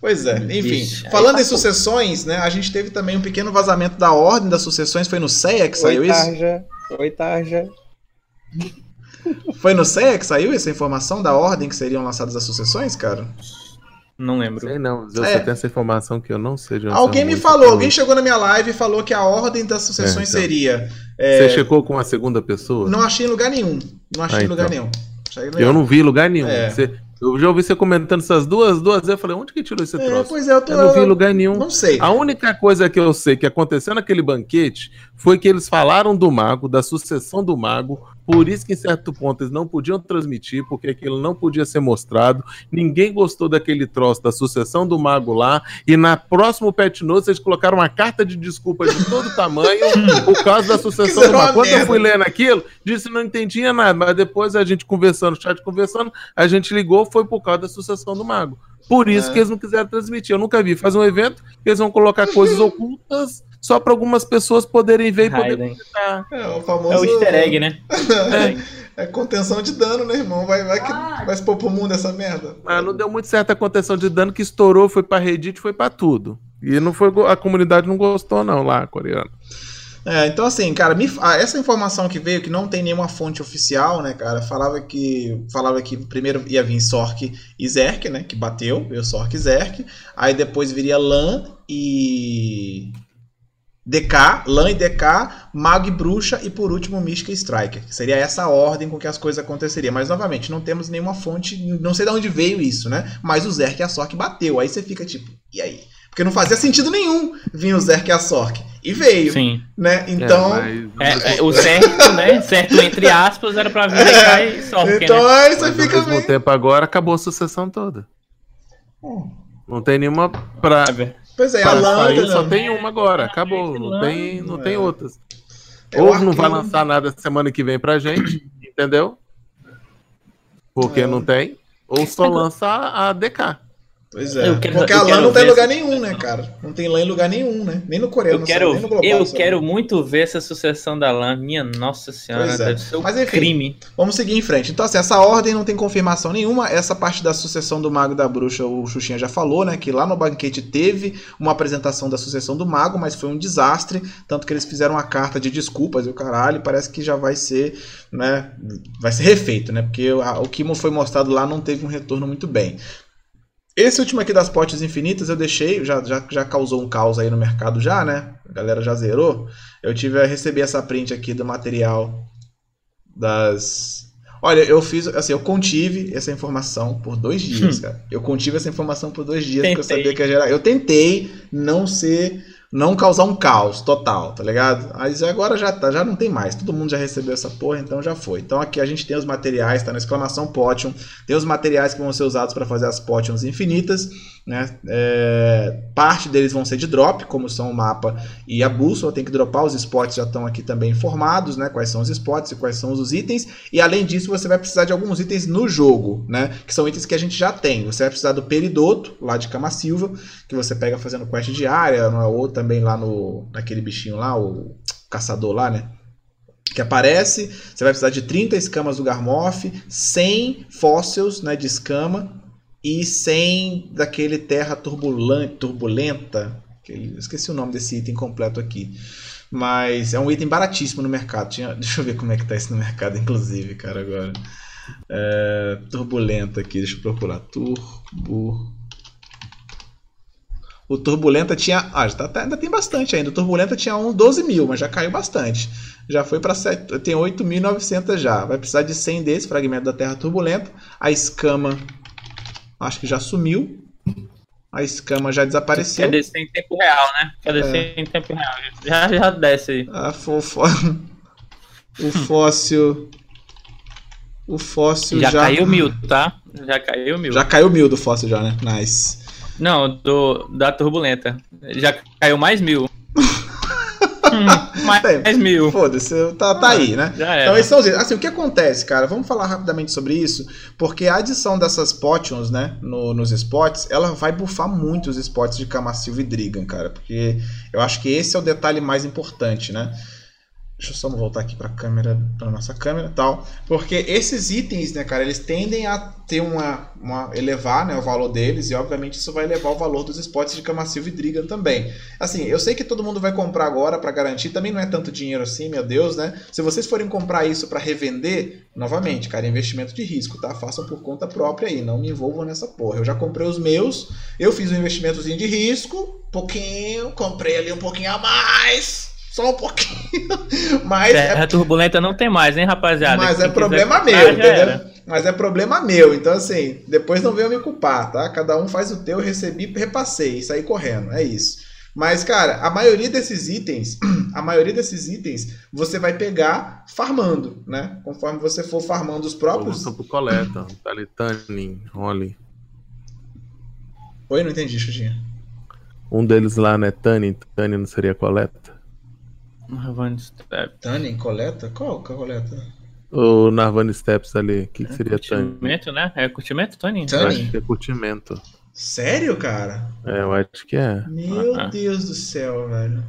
Pois é, enfim. Vixe, aí falando tá em sucessões, né? A gente teve também um pequeno vazamento da ordem das sucessões. Foi no CEA que saiu Oi, isso? Tarja. Oi, Tarja. Foi no CEA que saiu essa informação da ordem que seriam lançadas as sucessões, cara? Não lembro. Sei não, Zé, É. você tem essa informação que eu não sei de onde Alguém me falou, alguém chegou na minha live e falou que a ordem das sucessões É, então. seria. Você é, checou com a segunda pessoa? Não achei em lugar nenhum. Não achei Ah, em lugar então. nenhum. Eu não vi em lugar nenhum. É. Você- eu já ouvi você comentando essas duas, duas vezes. Eu falei, onde que tirou esse É, troço? pois é, eu tô. Eu não vi em lugar nenhum. Não sei. A única coisa que eu sei que aconteceu naquele banquete foi que eles falaram do mago, da sucessão do mago, por isso que em certo ponto eles não podiam transmitir, porque aquilo não podia ser mostrado. Ninguém gostou daquele troço da sucessão do mago lá, e na próximo Pet Notes eles colocaram uma carta de desculpa de todo tamanho por causa da sucessão do mago. Quando eu fui lendo aquilo, disse não entendia nada, mas depois a gente conversando, chat conversando, a gente ligou, foi por causa da sucessão do mago. Por isso é. que eles não quiseram transmitir. Eu nunca vi. Faz um evento que eles vão colocar coisas ocultas só para algumas pessoas poderem ver e poder comentar. É o famoso. É o easter egg, né? é. é contenção de dano, né, irmão? Vai, vai, que, ah. vai expor pro mundo essa merda. Ah, não deu muito certo a contenção de dano que estourou, foi pra Reddit, foi para tudo. E não foi a comunidade não gostou, não, lá, coreano. É, então assim, cara, me, ah, essa informação que veio, que não tem nenhuma fonte oficial, né, cara, falava que falava que primeiro ia vir Sork e Zerk, né, que bateu, veio Sork e Zerk, aí depois viria Lan e DK, Lan e DK, Mago e Bruxa e por último Mística e Striker. Seria essa a ordem com que as coisas aconteceriam. Mas novamente, não temos nenhuma fonte, não sei de onde veio isso, né? Mas o Zerk e a Sork bateu. Aí você fica tipo, e aí? Porque não fazia sentido nenhum vir o Zerk e a Sork. E veio. Sim. Né? Então. É, mas... é, é, o certo, né? Certo entre aspas, era pra vir DK e Sork. Então né? aí você mas fica. Ao mesmo tempo agora acabou a sucessão toda. Hum. Não tem nenhuma pra. É Pois é, a Landa. Só tem uma agora, acabou. Não tem, não tem outras. É Ou não vai lançar nada semana que vem pra gente, entendeu? Porque é. não tem. Ou só lança a DK. Pois é. Quero, Porque a LAN não tem lugar nenhum, né, cara? Não tem LAN em lugar nenhum, né? Nem no coreano. Eu quero, nem no global, eu quero muito ver essa sucessão da LAN. Minha nossa senhora, pois é. deve ser um Mas, enfim, crime. Vamos seguir em frente. Então, assim, essa ordem não tem confirmação nenhuma. Essa parte da sucessão do Mago e da Bruxa, o Xuxinha já falou, né? Que lá no banquete teve uma apresentação da sucessão do Mago, mas foi um desastre. Tanto que eles fizeram uma carta de desculpas e o caralho. Parece que já vai ser, né? Vai ser refeito, né? Porque o que foi mostrado lá não teve um retorno muito bem. Esse último aqui das potes infinitas eu deixei, já, já, já causou um caos aí no mercado já, né? A galera já zerou. Eu tive a receber essa print aqui do material das... Olha, eu fiz, assim, eu contive essa informação por dois dias, hum. cara. Eu contive essa informação por dois dias, tentei. porque eu sabia que ia gerar... Eu tentei não ser não causar um caos total, tá ligado? Mas agora já tá, já não tem mais. Todo mundo já recebeu essa porra, então já foi. Então aqui a gente tem os materiais, tá na exclamação Potion. Tem os materiais que vão ser usados para fazer as Potions infinitas. Né? É, parte deles vão ser de drop, como são o mapa e a bússola. Tem que dropar, os spots já estão aqui também informados, né? Quais são os spots e quais são os itens. E além disso, você vai precisar de alguns itens no jogo, né? Que são itens que a gente já tem. Você vai precisar do Peridoto, lá de Cama Silva, que você pega fazendo quest diária, ou também lá no naquele bichinho lá, o caçador lá, né? que aparece. Você vai precisar de 30 escamas do Garmoth, 100 fósseis né, de escama e sem daquele terra turbulenta, turbulenta esqueci o nome desse item completo aqui. Mas é um item baratíssimo no mercado. Tinha, deixa eu ver como é que tá isso no mercado, inclusive, cara, agora. É, turbulenta aqui, deixa eu procurar. Turbo. O Turbulenta tinha. Ah, já tá, ainda tem bastante ainda. O Turbulenta tinha uns 12 mil, mas já caiu bastante. Já foi para. Tem 8.900 já. Vai precisar de 100 desse fragmento da Terra Turbulenta. A escama acho que já sumiu. A escama já desapareceu. Quer descer em tempo real, né? Quer descer é. em tempo real. Já, já desce aí. Ah, fofo. o fóssil. O fóssil já. Já caiu mil, tá? Já caiu mil. Já caiu mil do fóssil, já, né? Nice. Não, do, da turbulenta. Já caiu mais mil. mais é, mil. Foda-se, tá, tá aí, né? Então, esses são os Assim, o que acontece, cara? Vamos falar rapidamente sobre isso, porque a adição dessas potions, né, no, nos spots, ela vai bufar muito os spots de Camassilva e Drigan, cara, porque eu acho que esse é o detalhe mais importante, né? Deixa eu só voltar aqui para a câmera, para nossa câmera, tal, porque esses itens, né, cara, eles tendem a ter uma, uma elevar, né, o valor deles e obviamente isso vai elevar o valor dos spots de Cama Silva e Drigan também. Assim, eu sei que todo mundo vai comprar agora para garantir, também não é tanto dinheiro assim, meu Deus, né? Se vocês forem comprar isso para revender, novamente, cara, é investimento de risco, tá? Façam por conta própria aí, não me envolvam nessa porra. Eu já comprei os meus, eu fiz um investimentozinho de risco, pouquinho, comprei ali um pouquinho a mais só um pouquinho. Mas Terra é... turbulenta não tem mais, hein, rapaziada? Mas é problema meu, entendeu? Era. Mas é problema meu. Então, assim, depois não venham me culpar, tá? Cada um faz o teu, recebi, repassei e saí correndo. É isso. Mas, cara, a maioria desses itens, a maioria desses itens, você vai pegar farmando, né? Conforme você for farmando os próprios. Pro coleta. Tá ali, Tanning, Rolly. Oi, não entendi, Chutinha. Um deles lá, né? Tanning. Tanning não seria coleta? Nirvana Step. Tanning, coleta? Qual que é a coleta? O Narvana Steps ali. O que, que seria Tanning? Curtimento, né? É curtimento, Tony? Eu acho Tanning? que é curtimento. Sério, cara? É, eu acho que é. Meu Ah. Deus do céu, velho.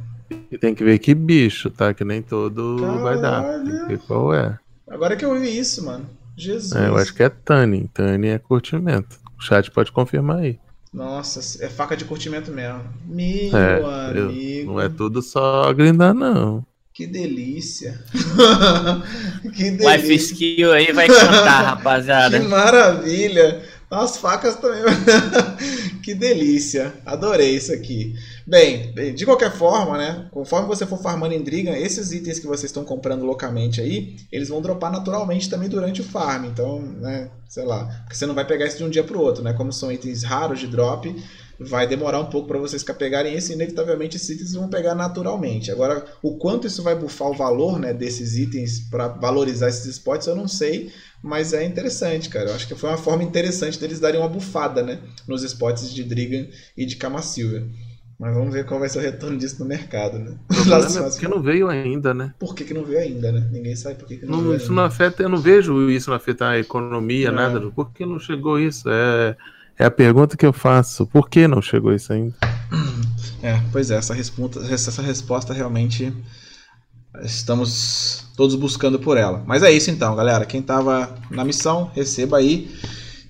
E tem que ver que bicho, tá? Que nem todo vai dar. Tem que ver qual é. Agora que eu vi isso, mano. Jesus. É, eu acho que é Tanning. Tanning é curtimento. O chat pode confirmar aí. Nossa, é faca de curtimento mesmo. Meu É, eu- amigo. não é tudo só grindar, não. Que delícia. que Life delícia. Skill aí vai cantar, rapaziada. Que maravilha! As facas também. que delícia! Adorei isso aqui. Bem, de qualquer forma, né? Conforme você for farmando em Drigan, esses itens que vocês estão comprando localmente aí, eles vão dropar naturalmente também durante o farm. Então, né? Sei lá. Porque você não vai pegar isso de um dia pro outro, né? Como são itens raros de drop, vai demorar um pouco para vocês pegarem esse, e inevitavelmente esses itens vão pegar naturalmente. Agora, o quanto isso vai bufar o valor, né, desses itens para valorizar esses spots, eu não sei, mas é interessante, cara. Eu acho que foi uma forma interessante deles darem uma bufada, né, nos spots de Drigan e de Camasilva. Mas vamos ver qual vai ser o retorno disso no mercado, né? É porque não veio ainda, né? Por que, que não veio ainda, né? Ninguém sabe por que, que não, Não, veio isso ainda. não afeta, eu não vejo isso não afetar a economia, nada. Por que não chegou isso? É, é a pergunta que eu faço. Por que não chegou isso ainda? É, pois é, essa resposta, essa resposta realmente estamos todos buscando por ela. Mas é isso então, galera. Quem tava na missão, receba aí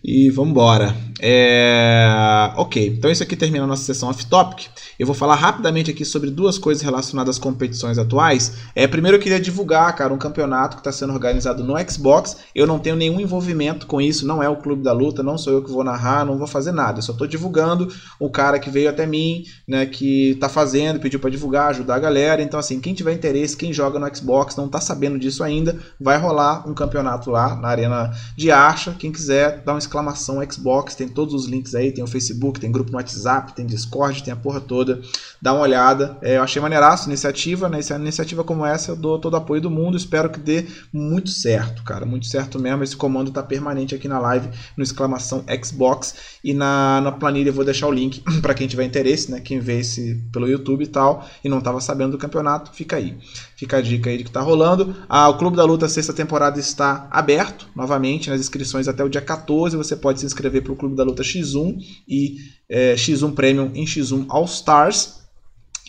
e vambora. É... Ok, então isso aqui termina a nossa sessão off-topic. Eu vou falar rapidamente aqui sobre duas coisas relacionadas às competições atuais. É, primeiro eu queria divulgar, cara, um campeonato que está sendo organizado no Xbox. Eu não tenho nenhum envolvimento com isso, não é o Clube da Luta, não sou eu que vou narrar, não vou fazer nada. Eu só estou divulgando o cara que veio até mim, né, que tá fazendo, pediu para divulgar, ajudar a galera. Então, assim, quem tiver interesse, quem joga no Xbox, não tá sabendo disso ainda, vai rolar um campeonato lá na Arena de Archa. Quem quiser, dá uma exclamação Xbox, tem todos os links aí, tem o Facebook, tem grupo no WhatsApp, tem Discord, tem a porra toda. Dá uma olhada. É, eu achei maneiraço a iniciativa, né? Essa iniciativa como essa, eu dou todo o apoio do mundo. Espero que dê muito certo, cara. Muito certo mesmo. Esse comando tá permanente aqui na live, no exclamação Xbox. E na, na planilha eu vou deixar o link para quem tiver interesse, né? Quem vê esse pelo YouTube e tal, e não tava sabendo do campeonato, fica aí. Fica a dica aí de que tá rolando. Ah, o Clube da Luta, sexta temporada, está aberto novamente nas inscrições até o dia 14. Você pode se inscrever para o Clube da Luta X1 e é, X1 Premium em X1 All Stars.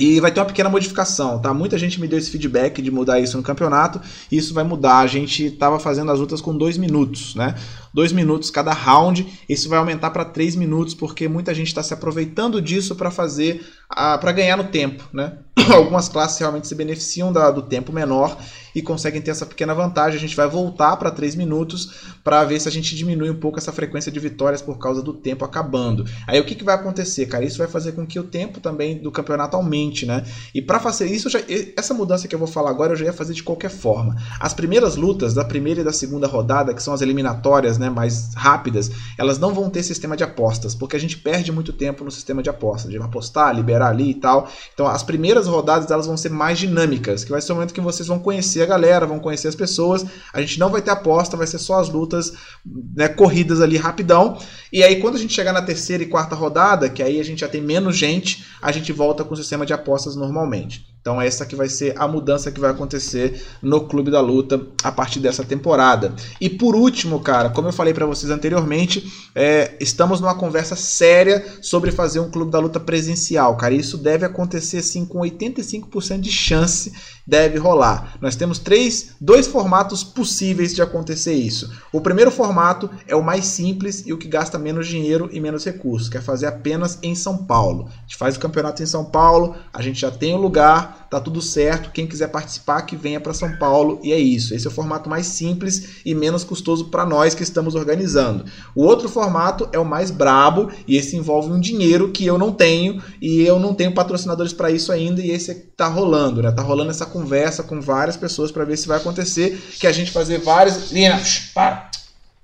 E vai ter uma pequena modificação, tá? Muita gente me deu esse feedback de mudar isso no campeonato. E isso vai mudar. A gente tava fazendo as lutas com dois minutos, né? Dois minutos cada round. Isso vai aumentar para três minutos porque muita gente está se aproveitando disso para fazer, para ganhar no tempo, né? Algumas classes realmente se beneficiam da- do tempo menor e conseguem ter essa pequena vantagem. A gente vai voltar para 3 minutos para ver se a gente diminui um pouco essa frequência de vitórias por causa do tempo acabando. Aí o que, que vai acontecer, cara? Isso vai fazer com que o tempo também do campeonato aumente, né? E para fazer isso, já- essa mudança que eu vou falar agora eu já ia fazer de qualquer forma. As primeiras lutas da primeira e da segunda rodada, que são as eliminatórias, né, mais rápidas, elas não vão ter sistema de apostas, porque a gente perde muito tempo no sistema de apostas, de apostar, liberar ali e tal. Então as primeiras rodadas elas vão ser mais dinâmicas, que vai ser o momento que vocês vão conhecer a galera, vão conhecer as pessoas. A gente não vai ter aposta, vai ser só as lutas, né, corridas ali rapidão. E aí quando a gente chegar na terceira e quarta rodada, que aí a gente já tem menos gente, a gente volta com o sistema de apostas normalmente. Então essa que vai ser a mudança que vai acontecer no Clube da Luta a partir dessa temporada. E por último, cara, como eu falei para vocês anteriormente, é, estamos numa conversa séria sobre fazer um Clube da Luta presencial, cara. Isso deve acontecer assim com 85% de chance deve rolar. Nós temos três, dois formatos possíveis de acontecer isso. O primeiro formato é o mais simples e o que gasta menos dinheiro e menos recursos, que é fazer apenas em São Paulo. A gente faz o campeonato em São Paulo, a gente já tem o lugar, tá tudo certo. Quem quiser participar, que venha para São Paulo e é isso. Esse é o formato mais simples e menos custoso para nós que estamos organizando. O outro formato é o mais brabo e esse envolve um dinheiro que eu não tenho e eu não tenho patrocinadores para isso ainda e esse tá rolando, né? Tá rolando essa conversa com várias pessoas para ver se vai acontecer, que a gente fazer várias. Lina, para!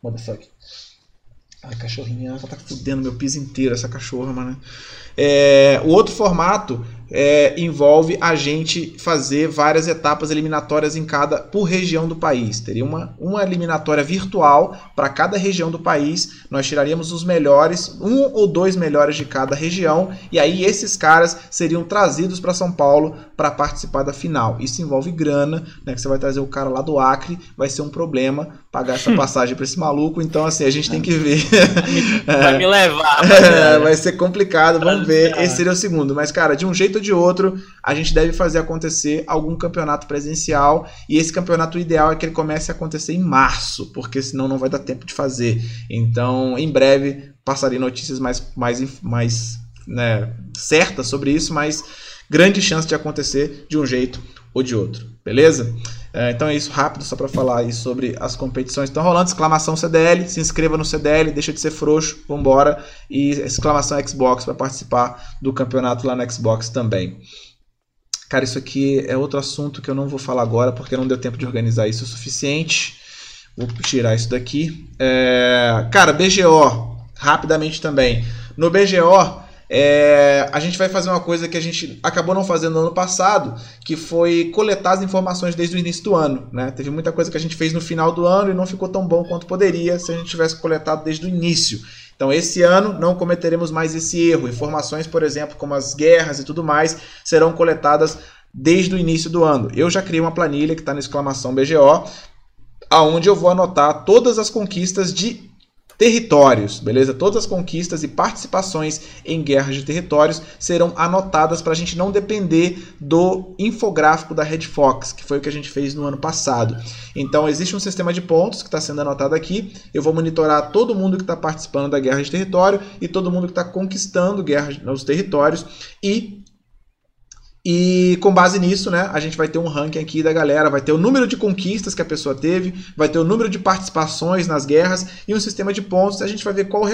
Motherfucker. Ai, cachorrinha, ela tá fudendo meu piso inteiro, essa cachorra, mano. É, o outro formato é, envolve a gente fazer várias etapas eliminatórias em cada por região do país. Teria uma, uma eliminatória virtual para cada região do país. Nós tiraríamos os melhores, um ou dois melhores de cada região, e aí esses caras seriam trazidos para São Paulo para participar da final. Isso envolve grana, né? Que você vai trazer o cara lá do Acre, vai ser um problema pagar essa passagem para esse maluco. Então, assim, a gente tem que ver. Vai me levar. É, vai ser complicado, vamos ver. Esse seria o segundo. Mas, cara, de um jeito ou de outro, a gente deve fazer acontecer algum campeonato presencial. E esse campeonato ideal é que ele comece a acontecer em março, porque senão não vai dar tempo de fazer. Então, em breve, passarei notícias mais, mais, mais né, certas sobre isso, mas grande chance de acontecer de um jeito ou de outro. Beleza? É, então é isso, rápido, só para falar aí sobre as competições. Então rolando, exclamação CDL, se inscreva no CDL, deixa de ser frouxo, vambora. E exclamação Xbox para participar do campeonato lá no Xbox também. Cara, isso aqui é outro assunto que eu não vou falar agora porque não deu tempo de organizar isso o suficiente. Vou tirar isso daqui. É... Cara, BGO, rapidamente também. No BGO, é, a gente vai fazer uma coisa que a gente acabou não fazendo no ano passado, que foi coletar as informações desde o início do ano. Né? Teve muita coisa que a gente fez no final do ano e não ficou tão bom quanto poderia se a gente tivesse coletado desde o início. Então, esse ano não cometeremos mais esse erro. Informações, por exemplo, como as guerras e tudo mais, serão coletadas desde o início do ano. Eu já criei uma planilha que está na exclamação BGO, aonde eu vou anotar todas as conquistas de territórios, beleza? Todas as conquistas e participações em guerras de territórios serão anotadas para a gente não depender do infográfico da Red Fox, que foi o que a gente fez no ano passado. Então existe um sistema de pontos que está sendo anotado aqui. Eu vou monitorar todo mundo que está participando da guerra de território e todo mundo que está conquistando guerras nos territórios e e com base nisso, né, a gente vai ter um ranking aqui da galera, vai ter o número de conquistas que a pessoa teve, vai ter o número de participações nas guerras e um sistema de pontos. A gente vai ver qual,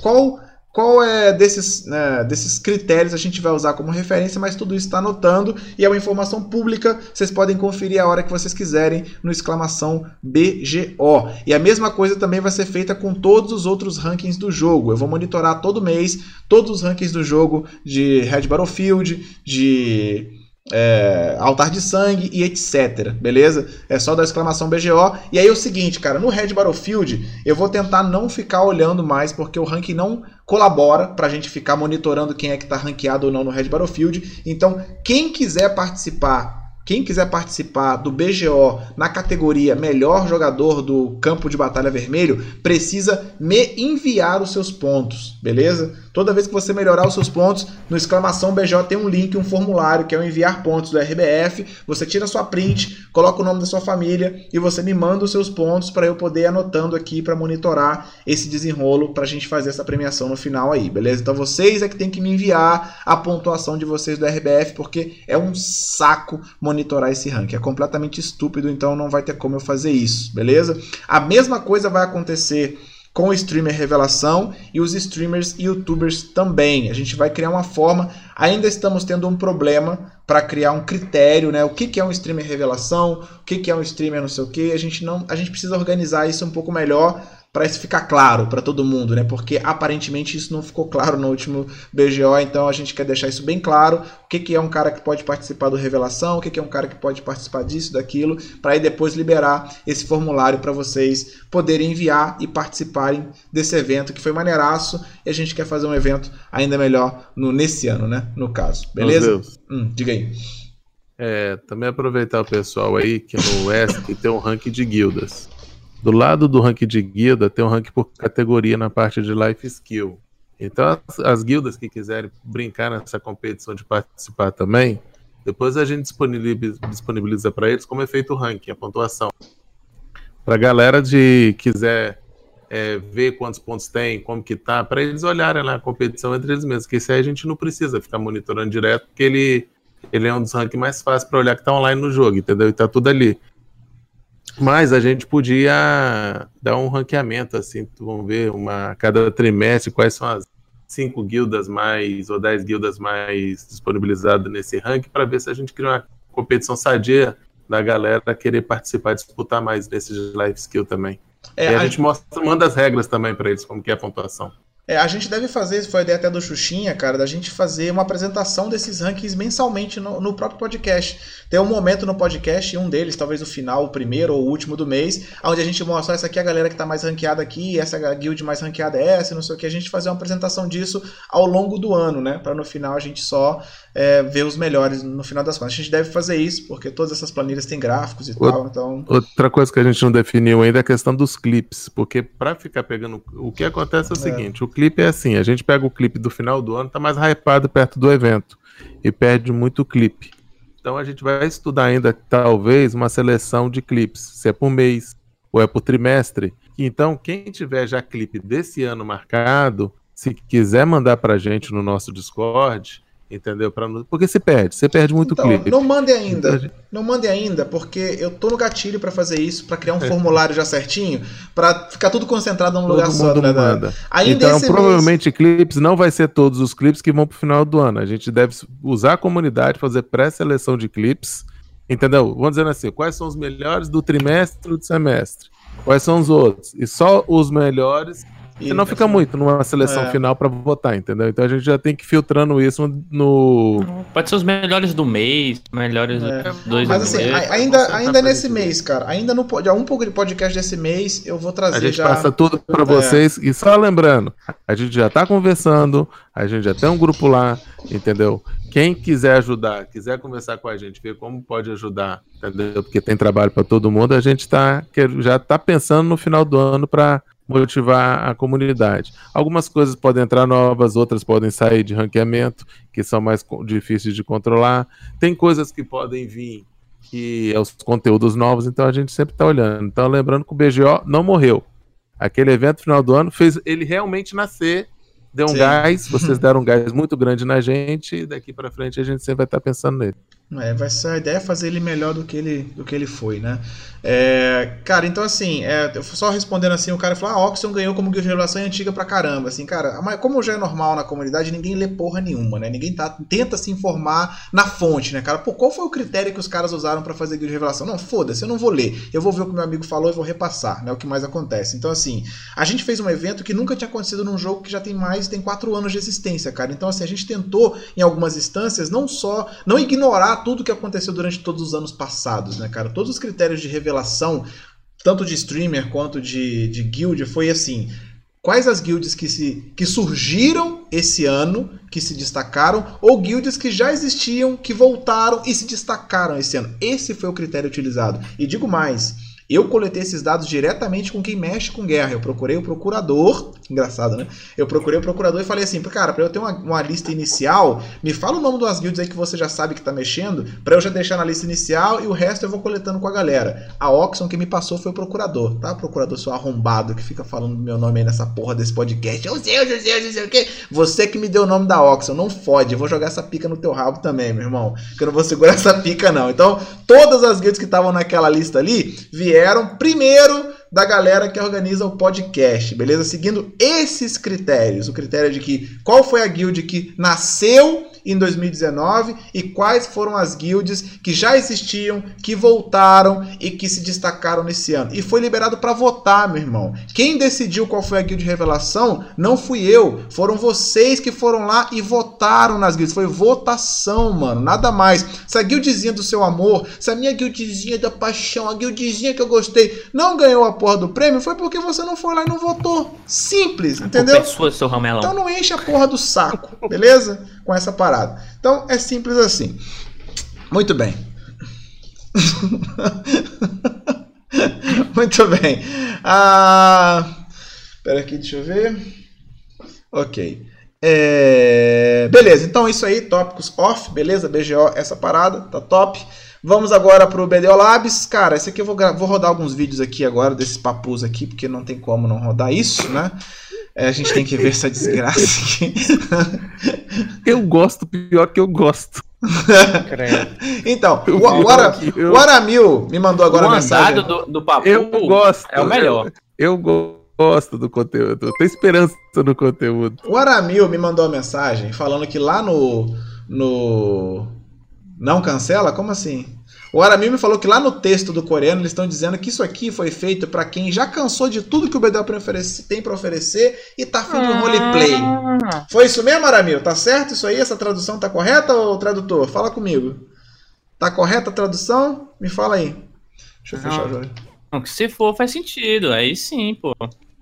qual qual é desses, né, desses critérios a gente vai usar como referência, mas tudo isso está anotando e é uma informação pública, vocês podem conferir a hora que vocês quiserem no exclamação BGO. E a mesma coisa também vai ser feita com todos os outros rankings do jogo. Eu vou monitorar todo mês todos os rankings do jogo de Red Battlefield, de é, altar de sangue e etc. Beleza? É só dar exclamação BGO. E aí é o seguinte, cara, no Red Battlefield eu vou tentar não ficar olhando mais, porque o ranking não colabora pra gente ficar monitorando quem é que tá ranqueado ou não no Red Battlefield. Então, quem quiser participar quem quiser participar do BGO na categoria Melhor Jogador do Campo de Batalha Vermelho, precisa me enviar os seus pontos, beleza? Toda vez que você melhorar os seus pontos, no exclamação BJ tem um link, um formulário que é o enviar pontos do RBF. Você tira a sua print, coloca o nome da sua família e você me manda os seus pontos para eu poder ir anotando aqui para monitorar esse desenrolo para a gente fazer essa premiação no final aí, beleza? Então vocês é que tem que me enviar a pontuação de vocês do RBF porque é um saco monitorar esse ranking. É completamente estúpido, então não vai ter como eu fazer isso, beleza? A mesma coisa vai acontecer com o streamer revelação e os streamers e youtubers também. A gente vai criar uma forma, ainda estamos tendo um problema para criar um critério, né? O que, que é um streamer revelação, o que, que é um streamer não sei o que. A gente não, a gente precisa organizar isso um pouco melhor para isso ficar claro para todo mundo, né? Porque aparentemente isso não ficou claro no último BGO, então a gente quer deixar isso bem claro. O que, que é um cara que pode participar do Revelação, o que, que é um cara que pode participar disso, daquilo, para aí depois liberar esse formulário para vocês poderem enviar e participarem desse evento que foi maneiraço e a gente quer fazer um evento ainda melhor no, nesse ano, né? No caso, beleza? Hum, diga aí. É, também aproveitar o pessoal aí que no ESC tem um ranking de guildas. Do lado do ranking de guilda, tem um ranking por categoria na parte de life skill. Então, as, as guildas que quiserem brincar nessa competição de participar também, depois a gente disponibiliza, para eles como é feito o ranking, a pontuação. Para a galera de quiser é, ver quantos pontos tem, como que tá, para eles olharem lá a competição entre eles mesmos, que isso aí a gente não precisa ficar monitorando direto, porque ele, ele é um dos rankings mais fáceis para olhar que tá online no jogo, entendeu? E tá tudo ali. Mas a gente podia dar um ranqueamento, assim, vamos ver, uma, cada trimestre, quais são as cinco guildas mais, ou dez guildas mais disponibilizadas nesse ranking, para ver se a gente cria uma competição sadia da galera querer participar, disputar mais nesse life skill também. É, e a, a gente mostra, manda as regras também para eles, como que é a pontuação. É, a gente deve fazer, foi a ideia até do Xuxinha, cara, da gente fazer uma apresentação desses rankings mensalmente no, no próprio podcast. Tem um momento no podcast, um deles, talvez o final, o primeiro ou o último do mês, onde a gente mostra essa aqui é a galera que tá mais ranqueada aqui, essa é guild mais ranqueada é essa, não sei o que, a gente fazer uma apresentação disso ao longo do ano, né? Para no final a gente só é, ver os melhores no final das contas. A gente deve fazer isso, porque todas essas planilhas têm gráficos e Outra- tal, então. Outra coisa que a gente não definiu ainda é a questão dos clipes, porque pra ficar pegando. O que acontece é o seguinte: o clipe é assim, a gente pega o clipe do final do ano, tá mais hypado perto do evento e perde muito clipe. Então a gente vai estudar ainda, talvez, uma seleção de clipes, se é por mês ou é por trimestre. Então, quem tiver já clipe desse ano marcado, se quiser mandar pra gente no nosso Discord, entendeu? Pra Porque se perde, você perde muito Então, clipe. não mande ainda. Não mande ainda, porque eu tô no gatilho pra fazer isso, pra criar um formulário já certinho, pra ficar tudo concentrado num lugar Todo só. mundo né, da- manda. Ainda então, esse mês- provavelmente, clipes não vai ser todos os clipes que vão pro final do ano. A gente deve usar a comunidade, fazer pré-seleção de clipes, entendeu? Vamos dizer assim, quais são os melhores do trimestre do semestre? Quais são os outros? E só os melhores, E- senão fica muito numa seleção É. final para votar, entendeu? Então a gente já tem que ir filtrando isso no... Pode ser os melhores do mês, melhores É. dois Mas assim, mês. a- ainda, concentrar ainda nesse mês, cara, ainda no pod- um pouco de podcast desse mês, eu vou A trazer gente já. passa tudo para É. vocês. E só lembrando, a gente já tá conversando, a gente já tem um grupo lá, entendeu? Quem quiser ajudar, quiser conversar com a gente, ver como pode ajudar, entendeu? Porque tem trabalho para todo mundo, a gente tá, já tá pensando no final do ano para motivar a comunidade. Algumas coisas podem entrar novas, outras podem sair de ranqueamento, que são mais difíceis de controlar. Tem coisas que podem vir que é os conteúdos novos, então a gente sempre tá olhando. Então lembrando que o BGO não morreu. Aquele evento final do ano fez ele realmente nascer, deu um Sim. gás, vocês deram um gás muito grande na gente e daqui para frente a gente sempre vai estar pensando nele. É, vai ser a ideia é fazer ele melhor do que ele, do que ele foi, né? É, cara, então assim, é, só respondendo assim, o cara falou, ah, Oxygen ganhou como revelação é antiga pra caramba, assim, cara, mas como já é normal na comunidade, ninguém lê porra nenhuma, né? Ninguém tá, tenta se informar na fonte, né, cara? Pô, qual foi o critério que os caras usaram pra fazer guia de revelação? Não, foda-se, eu não vou ler, eu vou ver o que meu amigo falou e vou repassar, né? O que mais acontece. Então assim, a gente fez um evento que nunca tinha acontecido num jogo que já tem mais, tem quatro anos de existência, cara. Então assim, a gente tentou, em algumas instâncias, não só, não ignorar tudo que aconteceu durante todos os anos passados, né, cara? Todos os critérios de revelação, tanto de streamer quanto de, de guild, foi assim. Quais as guilds que, se, que surgiram esse ano, que se destacaram, ou guilds que já existiam, que voltaram e se destacaram esse ano. Esse foi o critério utilizado. E digo mais, eu coletei esses dados diretamente com quem mexe com guerra. Eu procurei o procurador, engraçado, né? Eu procurei o procurador e falei assim, cara, pra eu ter uma, uma lista inicial, me fala o nome das guilds aí que você já sabe que tá mexendo, pra eu já deixar na lista inicial e o resto eu vou coletando com a galera. A Oxon que me passou foi o procurador, tá? Procurador seu arrombado que fica falando meu nome aí nessa porra desse podcast. Eu sei, eu sei, eu sei o quê. Você que me deu o nome da Oxon, não fode. Eu vou jogar essa pica no teu rabo também, meu irmão. Que eu não vou segurar essa pica, não. Então, todas as guilds que estavam naquela lista ali vieram primeiro da galera que organiza o podcast, beleza? Seguindo esses critérios. O critério de que qual foi a guild que nasceu em 2019 e quais foram as guilds que já existiam, que voltaram e que se destacaram nesse ano. E foi liberado para votar, meu irmão. Quem decidiu qual foi a guild de revelação não fui eu, foram vocês que foram lá e votaram nas guilds. Foi votação, mano, nada mais. Se a guildzinha do seu amor, se a minha guildzinha da paixão, a guildzinha que eu gostei, não ganhou a porra do prêmio, foi porque você não foi lá e não votou. Simples, entendeu? É sua, seu ramelão. Então não enche a porra do saco, beleza? Com essa parada. Então é simples assim. Muito bem. Muito bem. Ah, Espera aqui, deixa eu ver. Ok. É, Beleza, então isso aí, tópicos off, beleza? BGO, essa parada, tá top. Vamos agora pro BDO Labs. Cara, esse aqui eu vou, vou rodar alguns vídeos aqui agora, desses papus aqui, porque não tem como não rodar isso, né? É, a gente tem que ver essa desgraça aqui. Eu gosto, pior que eu gosto. Então, Eu o, o, Ara- eu- o Aramil me mandou agora o a mensagem. do, do papo Eu gosto. é o melhor. Eu, eu gosto do conteúdo. Eu tenho esperança no conteúdo. O Aramil me mandou uma mensagem falando que lá no. no. Não cancela? Como assim? O Aramil me falou que lá no texto do coreano eles estão dizendo que isso aqui foi feito pra quem já cansou de tudo que o BDO oferecer- tem pra oferecer e tá afim de um roleplay. Ah, Foi isso mesmo, Aramil? Tá certo isso aí? Essa tradução tá correta, ô tradutor? Fala comigo. Tá correta a tradução? Me fala aí. Deixa eu Não. fechar o jogo. não, que se for, faz sentido. Aí sim, pô.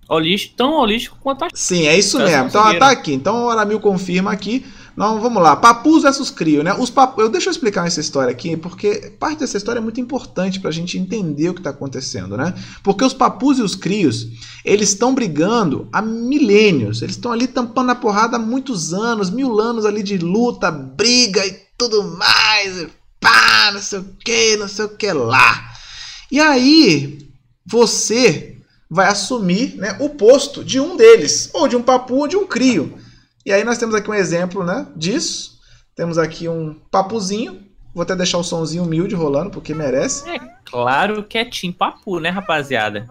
Holístico, tão holístico quanto a Sim, é isso Elas mesmo. Então tá aqui. Então o Aramil confirma aqui. Não, vamos lá. Papus versus Crio, né? Os papu... eu Deixa eu explicar essa história aqui, porque parte dessa história é muito importante pra gente entender o que tá acontecendo, né? Porque os papus e os crios, eles estão brigando há milênios. Eles estão ali tampando a porrada há muitos anos, mil anos ali de luta, briga e tudo mais. E pá, não sei o que, não sei o que lá. E aí, você vai assumir né, o posto de um deles, ou de um papu ou de um crio. E aí nós temos aqui um exemplo né, disso. Temos aqui um papuzinho. Vou até deixar o somzinho humilde rolando, porque merece. Claro que é Tim Papu, né, rapaziada?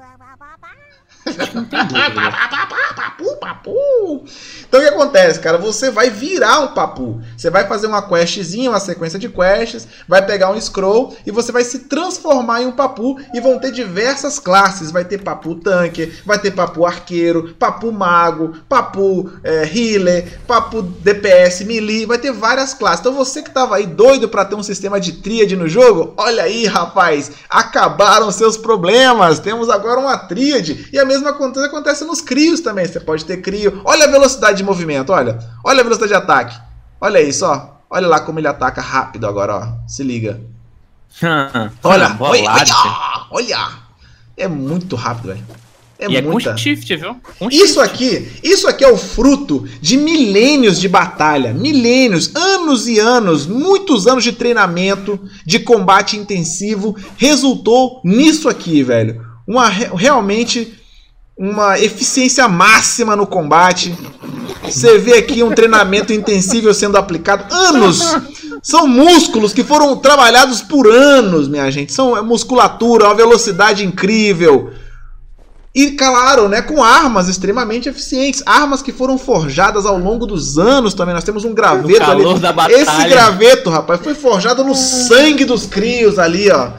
Não tem dúvida. Papu, papu. Então o que acontece, cara? Você vai virar um papu. Você vai fazer uma questzinha, uma sequência de quests, vai pegar um scroll e você vai se transformar em um papu e vão ter diversas classes. Vai ter papu tanque, vai ter papu arqueiro, papu mago, papu é, healer, papu DPS, melee, vai ter várias classes. Então você que tava aí doido pra ter um sistema de tríade no jogo, olha aí, rapaz, acabaram seus problemas. Temos agora uma tríade e a mesma coisa acontece nos crios também. Você pode ter crio. Olha a velocidade de movimento, olha. Olha a velocidade de ataque. Olha isso, ó. Olha lá como ele ataca rápido agora, ó. Se liga. Olha, olha, olha, olha. É muito rápido, velho. É e é muita. com shift, viu? Com Isso shift. aqui, isso aqui é o fruto de milênios de batalha, milênios, anos e anos, muitos anos de treinamento, de combate intensivo, resultou nisso aqui, velho. Uma re- realmente uma eficiência máxima no combate. Você vê aqui um treinamento intensivo sendo aplicado anos. São músculos que foram trabalhados por anos, minha gente. São é musculatura, uma velocidade incrível. E claro, né, com armas extremamente eficientes, armas que foram forjadas ao longo dos anos também. Nós temos um graveto ali. da batalha. Esse graveto, rapaz, foi forjado no sangue dos crios ali, ó.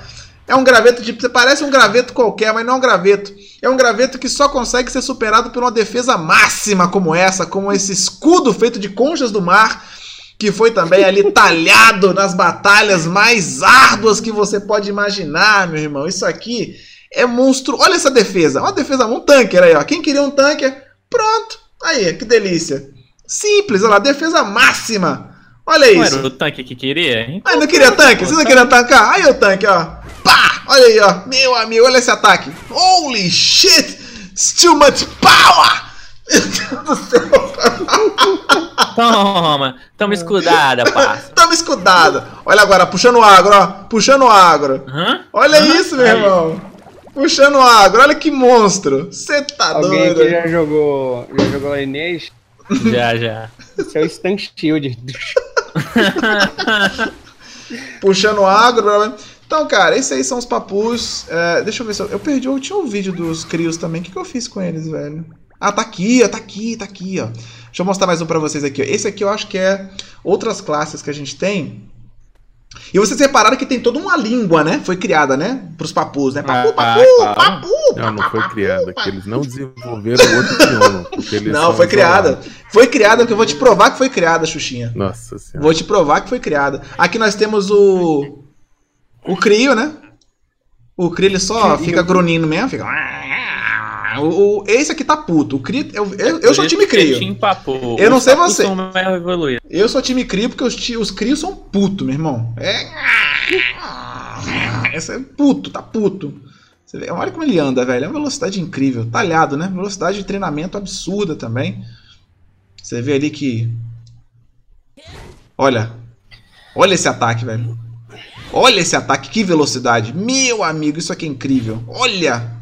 É um graveto de. Parece um graveto qualquer, mas não é um graveto. É um graveto que só consegue ser superado por uma defesa máxima como essa, como esse escudo feito de conchas do mar, que foi também ali talhado nas batalhas mais árduas que você pode imaginar, meu irmão. Isso aqui é monstro. Olha essa defesa. Uma defesa, um tanker aí, ó. Quem queria um tanker? Pronto. Aí, que delícia. Simples, olha lá, defesa máxima. Olha Não isso. era o tanque que queria? Então, Ah, não queria tanque? Vocês não queriam tancar? Aí o tanque, ó. Pá! Olha aí, ó. Meu amigo, olha esse ataque. Holy shit! Still much power! Meu Deus do céu. Toma, toma escudada, parça. Tamo escudado. Olha agora, puxando o agro, ó. Puxando o agro. Hã? Olha Hã? isso, meu Aí. irmão. Puxando o agro. Olha que monstro. Você tá Alguém doido. aqui já jogou, já jogou Lineage? Já, já. Esse é o Stun Shield. Puxando o agro. Então, cara, esses aí são os papus. É, deixa eu ver se eu. Eu perdi. Eu tinha um vídeo dos crios também. O que, que eu fiz com eles, velho? Ah, tá aqui, ó. Tá aqui, tá aqui, ó. Deixa eu mostrar mais um pra vocês aqui, ó. Esse aqui eu acho que é outras classes que a gente tem. E vocês repararam que tem toda uma língua, né? Foi criada, né? Pros papus, né? Papu, Ah, papu, claro. papu, Não, não foi papu, criada. papu. Que eles não desenvolveram outro eles Não, foi criada. Foi criada, porque eu vou te provar que foi criada, Xuxinha. Nossa senhora. Vou te provar que foi criada. Aqui nós temos o. O Crio, né? O Crio ele só fica grunhindo mesmo, fica. O, o- esse aqui tá puto. O Crio. Eu, eu, eu sou time Crio. Eu não sei você. Eu sou time Crio porque os, os Crios são puto, meu irmão. É. Esse é puto, tá puto. Você vê, olha como ele anda, velho. É uma velocidade incrível. Talhado, né? Velocidade de treinamento absurda também. Você vê ali que. Olha. Olha esse ataque, velho. Olha esse ataque, que velocidade. Meu amigo, isso aqui é incrível. Olha.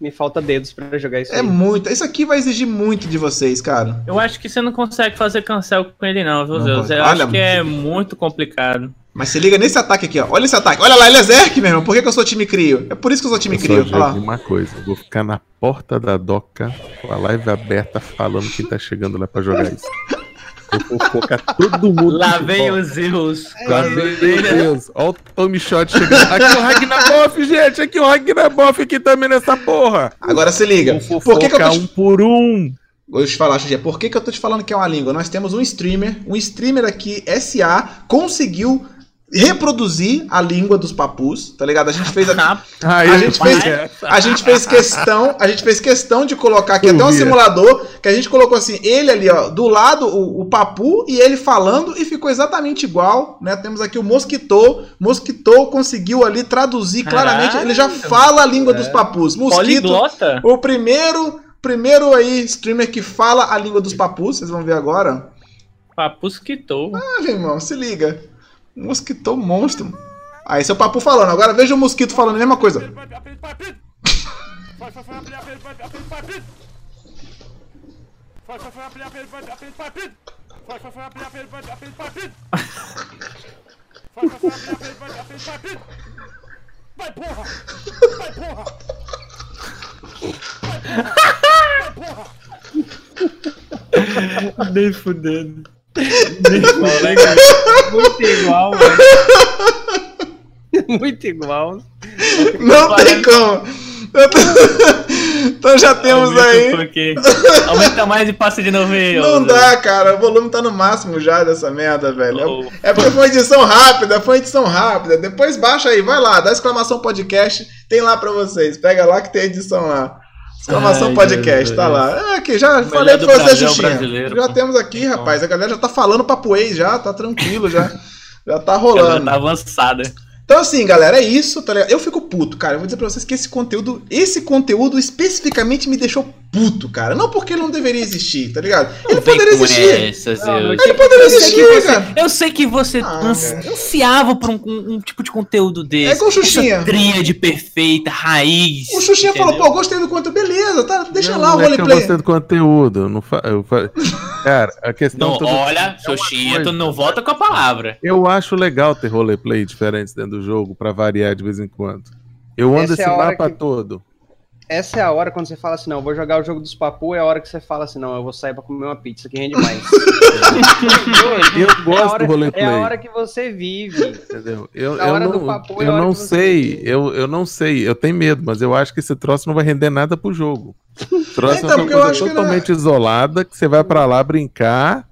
Me falta dedos pra jogar isso É aí. muito. Isso aqui vai exigir muito de vocês, cara. Eu acho que você não consegue fazer cancel com ele, não, viu, Não Zeus? pode. Eu Olha, acho que é muito complicado. Mas se liga nesse ataque aqui, ó. Olha esse ataque. Olha lá, ele é Zerk, meu irmão. Por que, que eu sou time Crio? É por isso que eu sou time Eu só Crio. digo Olha lá. uma coisa, eu vou ficar na porta da doca com a live aberta falando quem tá chegando lá pra jogar isso. vou fofocar todo mundo. Lá vem volta. os Zeus. Lá vem, meu Deus. Olha o Tommy Shot chegando. Aqui o Ragnaboff, gente. Aqui o Ragnaboff aqui também nessa porra. Agora se liga. Vou Por que, que eu tô um por um. Vou te falar, Xixi, por que, que eu tô te falando que é uma língua? Nós temos um streamer, um streamer aqui, SA, conseguiu reproduzir a língua dos papus, tá ligado? A gente fez a, A gente fez- é. a gente fez questão, a gente fez questão de colocar aqui até um simulador que a gente colocou assim, ele ali, ó, do lado o, o papu e ele falando e ficou exatamente igual, né? Temos aqui o Mosquito, Mosquito conseguiu ali traduzir claramente, ele já fala a língua dos papus. Mosquito, Poliglota? o primeiro, primeiro aí streamer que fala a língua dos papus, vocês vão ver agora. Papus quitou. Ah, meu irmão, se liga. Mosquito monstro. Aí esse é o papu falando. Agora veja o mosquito falando a mesma coisa. Nem fudendo. Muito igual, velho. Muito igual. Não tem como. Então já temos Aumenta aí. um. Aumenta mais e passa de novo aí. Não ô, dá, cara. O volume tá no máximo já dessa merda, velho. Oh. É porque foi uma edição rápida, foi uma edição rápida. Depois baixa aí, vai lá, dá exclamação podcast, tem lá pra vocês. Pega lá que tem edição lá. Exclamação Ai, podcast, tá lá. É aqui, já Melhor falei pra você, o Xuxinha. brasileiro, Já pô. temos aqui, rapaz. A galera já tá falando papoês já, tá tranquilo já. Já tá Já rolando. tá avançada. Então, assim, galera, é isso, tá ligado? Eu fico puto, cara. Eu vou dizer pra vocês que esse conteúdo, esse conteúdo especificamente me deixou puto, cara. Não porque ele não deveria existir, tá ligado? Ele Não vem poderia com existir. essa, Não, Zeus. não Ele poderia Eu existir, você- cara. Eu sei que você Ah, ansiava por um, um- um tipo de conteúdo desse. É igual o Xuxinha. Essa tríade perfeita, raiz. O Xuxinha falou, entendeu? pô, gostei do conteúdo. Beleza, tá? Deixa Não, lá o não é que eu roleplay. gostei do conteúdo. eu Não fa... eu fa... Cara, a questão Não, toda- olha, é Xuxinha, coisa. tu não volta com a palavra. Eu acho legal ter roleplay diferentes dentro do jogo pra variar de vez em quando. Eu ando Essa é esse hora mapa que- todo. Essa é a hora quando você fala assim, não, eu vou jogar o jogo dos papu, é a hora que você fala assim, não, eu vou sair pra comer uma pizza, que rende mais. Eu é gosto hora, do roleplay. É a hora que você vive. Entendeu? Eu, eu hora do não, papo é a eu hora não sei, eu, eu não sei, eu tenho medo, mas eu acho que esse troço não vai render nada pro jogo. Troço Então, é uma coisa totalmente isolada, que você vai pra lá brincar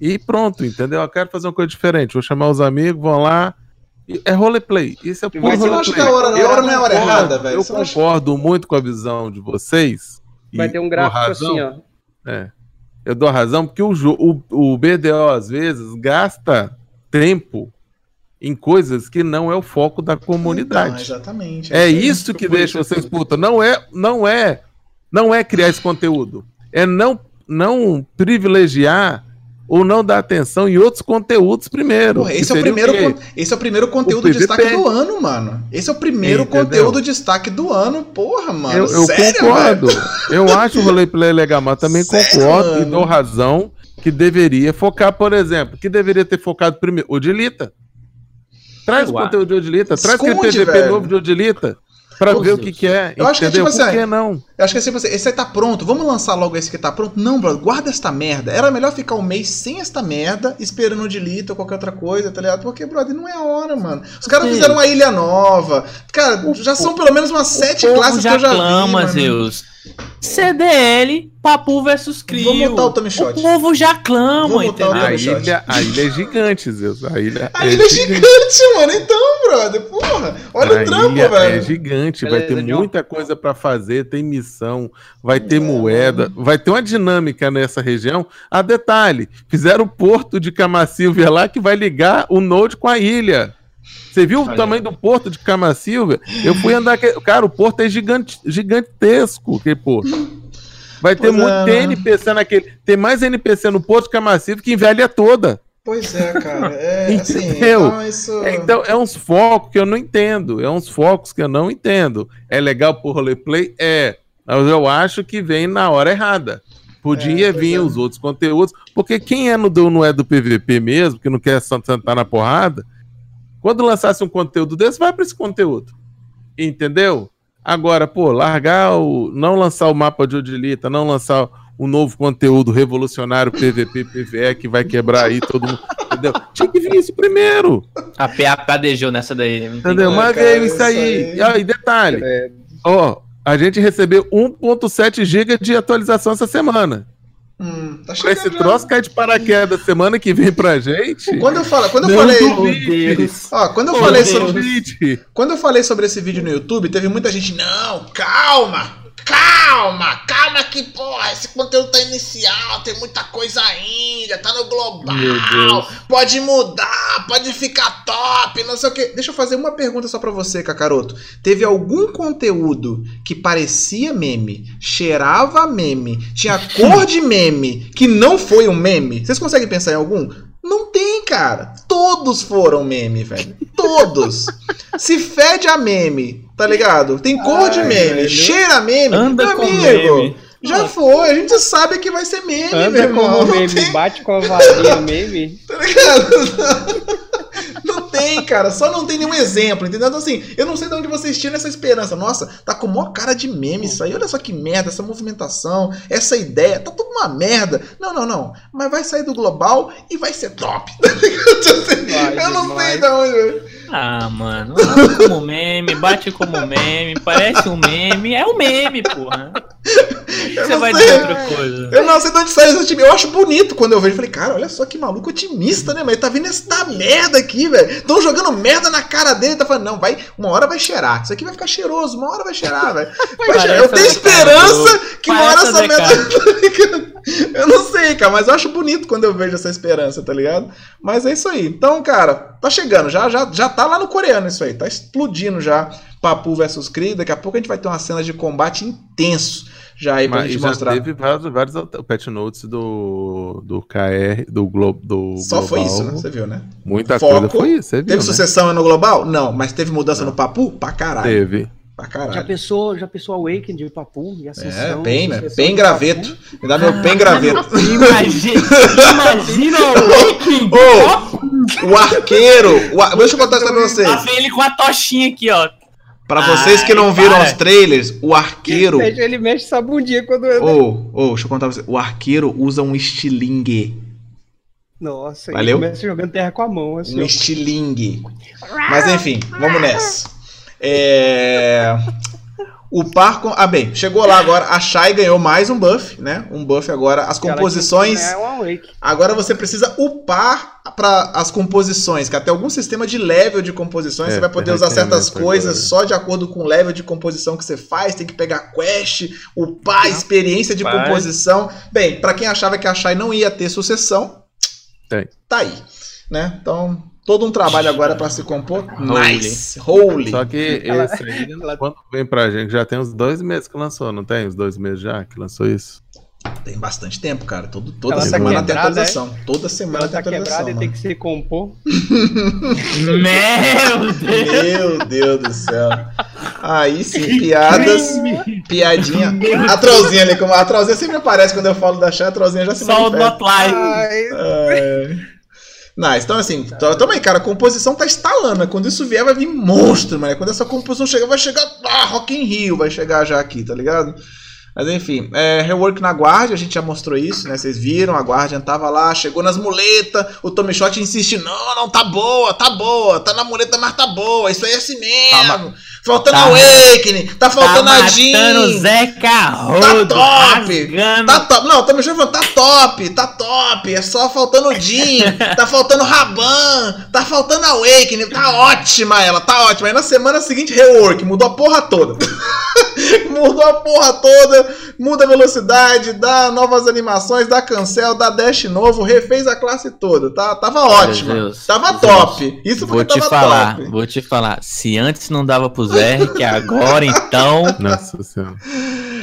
e pronto, entendeu? Eu quero fazer uma coisa diferente, vou chamar os amigos, vão lá. É roleplay, isso é puro Mas eu roleplay. acho que a hora- a Eu hora não é a hora concordo, errada, velho. Eu Você acha- concordo muito com a visão de vocês. Vai ter um gráfico razão. assim, ó. É. Eu dou razão porque o, o, o BDO, às vezes, gasta tempo em coisas que não é o foco da Então, comunidade. exatamente. é isso que deixa vocês puta. Não é, não é, não é criar esse conteúdo. É não, não privilegiar ou não dar atenção em outros conteúdos primeiro. Porra, que esse, é o primeiro, con- esse é o primeiro conteúdo O de destaque do ano, mano. Esse é o primeiro Entendeu? conteúdo de destaque do ano. Porra, mano. Eu, eu Sério, concordo. velho? Eu acho o roleplay legal, mas também Sério, concordo e mano? dou razão que deveria focar, por exemplo, que deveria ter focado primeiro. Odilita. Traz Eu o conteúdo de Odilita, traz aquele Esconde, PVP velho. novo de Odilita pra ver o Deus. que, que é. Eu acho que é tipo Por assim, que não? Eu acho que é tipo assim, esse aí tá pronto, vamos lançar logo esse que tá pronto. Não, brother, guarda esta merda. Era melhor ficar um mês sem esta merda, esperando o delete ou qualquer outra coisa, tá ligado? Porque, brother, não é a hora, mano. Os caras fizeram uma ilha nova. Cara, já são pelo menos umas sete o classes já que eu já clama, vi, mano. Zeus. CDL, Papu versus Crio. Vou mutar o Tommy O Shot. povo já clama, o entendeu? A ilha, a ilha é gigante, Zeus. A ilha, A ilha é gigante, mano. Então, brother, porra. Olha a o trampo, ilha velho. é gigante, vai Beleza, ter muita coisa pra fazer, tem missão, vai ter É, moeda, vai ter uma dinâmica nessa região. A detalhe, fizeram o porto de Camacilvia lá que vai ligar o Node com a ilha. Você viu o tamanho do porto de Camacilvia? Eu fui andar, que- cara, o porto é gigante, gigantesco, aquele porto. Vai ter Pois muito é, né? NPC naquele, tem mais NPC no porto de Camacilvia que em Velha toda. Pois é, cara. É assim. Então, isso... Então, é uns focos que eu não entendo. É uns focos que eu não entendo. É legal pro roleplay? É. Mas eu acho que vem na hora errada. Podia É, vir é. os outros conteúdos. Porque quem é no não é do PVP mesmo, que não quer sentar na porrada, quando lançasse um conteúdo desse, vai para esse conteúdo. Entendeu? Agora, pô, largar o. Não lançar o mapa de Odilita, não lançar um novo conteúdo revolucionário PVP, PVE que vai quebrar aí todo mundo. Entendeu? Tinha que vir isso primeiro. A PA cadejou nessa daí. Entendeu? Mas cara, veio isso isso aí. aí. E aí, detalhe, É, ó, a gente recebeu 1.7 GB de atualização essa semana. Hum, tá esse chegando já. troço cai de paraquedas semana que vem pra gente. Quando eu falo, quando eu Não falei, ó, quando eu Não falei sobre duvide. Quando eu falei sobre esse vídeo no YouTube, teve muita gente, não, calma, calma, calma que, porra, esse conteúdo tá inicial, tem muita coisa ainda, tá no global, pode mudar, pode ficar top, não sei o que. Deixa eu fazer uma pergunta só pra você, Cacaroto. Teve algum conteúdo que parecia meme, cheirava meme, tinha cor de meme, que não foi um meme? Vocês conseguem pensar em algum? Não tem, cara. Todos foram meme, velho. Todos. Se fede a meme, tá ligado? Tem cor de Ai, meme, velho. cheira meme. Anda Meu com amigo, meme. Já foi, a gente sabe que vai ser meme, meu Anda irmão. como Não meme, tem, bate com a varinha meme. tá ligado? Não tem, cara. Só não tem nenhum exemplo, entendeu? Então, assim, eu não sei de onde vocês tiram essa esperança. Nossa, tá com maior cara de meme isso aí. Olha só que merda, essa movimentação, essa ideia. Tá tudo uma merda. Não, não, não. Mas vai sair do global e vai ser top. Tá ligado? Vai eu não sei demais. de onde. Ah, mano. como meme, bate como meme, parece um meme. É um meme, porra. Eu Você vai sei. dizer outra coisa. Eu não sei de onde sai esse time. Eu acho bonito quando eu vejo. Falei, cara, olha só que maluco otimista, né? Mas ele tá vindo essa merda aqui, velho. Estão jogando merda na cara dele. Tá falando, não, vai, uma hora vai cheirar. Isso aqui vai ficar cheiroso, uma hora vai cheirar, velho. Cheirar. Eu tenho esperança que uma hora essa merda. eu não sei, cara, mas eu acho bonito quando eu vejo essa esperança, tá ligado? Mas é isso aí. Então, cara, tá chegando. Já, já, já tá lá no coreano isso aí. Tá explodindo já. Papu versus Kree. Daqui a pouco a gente vai ter uma cena de combate intenso. Já aí pra Mas gente já mostrar. teve vários, vários patch notes do, do KR, do Globo. Do Só foi Global. isso, né? Você viu, né? Muita Foco. coisa foi isso, você viu, Teve né? sucessão no global? Não, mas teve mudança no papu? Pra caralho. Teve. Pra Já caralho. pensou, já pensou Awaken de Papu e É, Ascensão? bem, né? Bem graveto. Me dá meu bem graveto. Imagina, imagina o Waking. Ô, o arqueiro. O ar- Deixa eu contar isso pra Lá vocês. vem ele com a tochinha aqui, ó. Pra vocês que não Ai, viram para. os trailers, o arqueiro. Ele mexe, ele mexe essa bundinha quando anda. Ô, ô, deixa eu contar pra vocês. O arqueiro usa um estilingue. Nossa, Valeu? ele começa jogando terra com a mão, assim. Um ó. estilingue. Mas enfim, vamos nessa. É. O par com. Ah, bem, chegou lá agora. A Shai ganhou mais um buff, né? Um buff agora. As composições. É um. Agora você precisa upar para as composições, que até algum sistema de level de composições É, você vai poder usar certas coisas agora. só de acordo com o level de composição que você faz, tem que pegar quest, upar a experiência de composição. Bem, para quem achava que a Shai não ia ter sucessão, Tem. tá aí, né? Então, todo um trabalho agora para se compor. Nice, holy. Só que esse aí, ela- quando vem pra gente, já tem uns dois meses que lançou, não tem? Uns dois meses já que lançou isso? Tem bastante tempo, cara. Todo, toda Ela tá semana tem quebrada, atualização. Toda semana Ela tem tá atualização. quebrada e mano. tem que se compor. Meu Deus. Meu Deus do céu. Aí sim, piadas. Piadinha. A trollzinha ali, como a trollzinha sempre aparece quando eu falo da Chá, a trollzinha já se Só o manifesta. not live. Ai, É. Nice, então assim, to- tamo aí, cara, a composição tá instalando, né? Quando isso vier, vai vir monstro, mano. Quando essa composição chegar, vai chegar. Ah, Rock in Rio vai chegar já aqui, tá ligado? Mas enfim, é, rework na Guardian, a gente já mostrou isso, né? Vocês viram, a Guardian tava lá, chegou nas muletas, o Tommy Shot insiste, não, não, tá boa, tá boa, tá na muleta, mas tá boa, isso aí é assim mesmo. Faltando tá- Awakening, tá faltando tá a matando Jean. Zé Carrodo. Tá top! rasgando. Tá top. Não, Shot falando, tá top, tá top. É só faltando o Jean, tá faltando Raban, tá faltando a Awakening. Tá ótima ela, tá ótima. Aí na semana seguinte, rework, mudou a porra toda. mudou a porra toda, muda a velocidade, dá novas animações, dá cancel, dá dash novo, refez a classe toda. Tá, tava ótima. Deus, tava Deus. top. Isso Vou porque te tava falar, top. vou te falar. Se antes não dava pro Que agora então. Nossa senhora.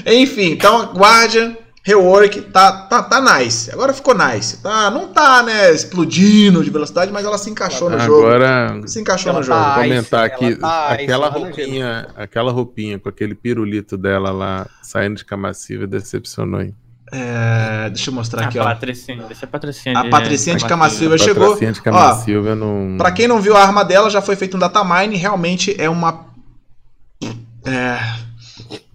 Enfim, então Guardian, rework, tá, tá, tá nice. Agora ficou nice. Tá, não tá, né, explodindo de velocidade, mas ela se encaixou no jogo. Agora, Se encaixou no jogo. tá- comentar Ice, aqui, tá aquela no roupinha, aquela roupinha com aquele pirulito dela lá, saindo de Camassiva, decepcionou, hein? É, deixa eu mostrar A aqui, ó. Patricinha, deixa a Patricinha. A Patricinha de Cama Camassiva Silva. chegou. Patrocinha de Ó, Camassiva não... Pra quem não viu a arma dela, já foi feito um datamine. Realmente é uma. É.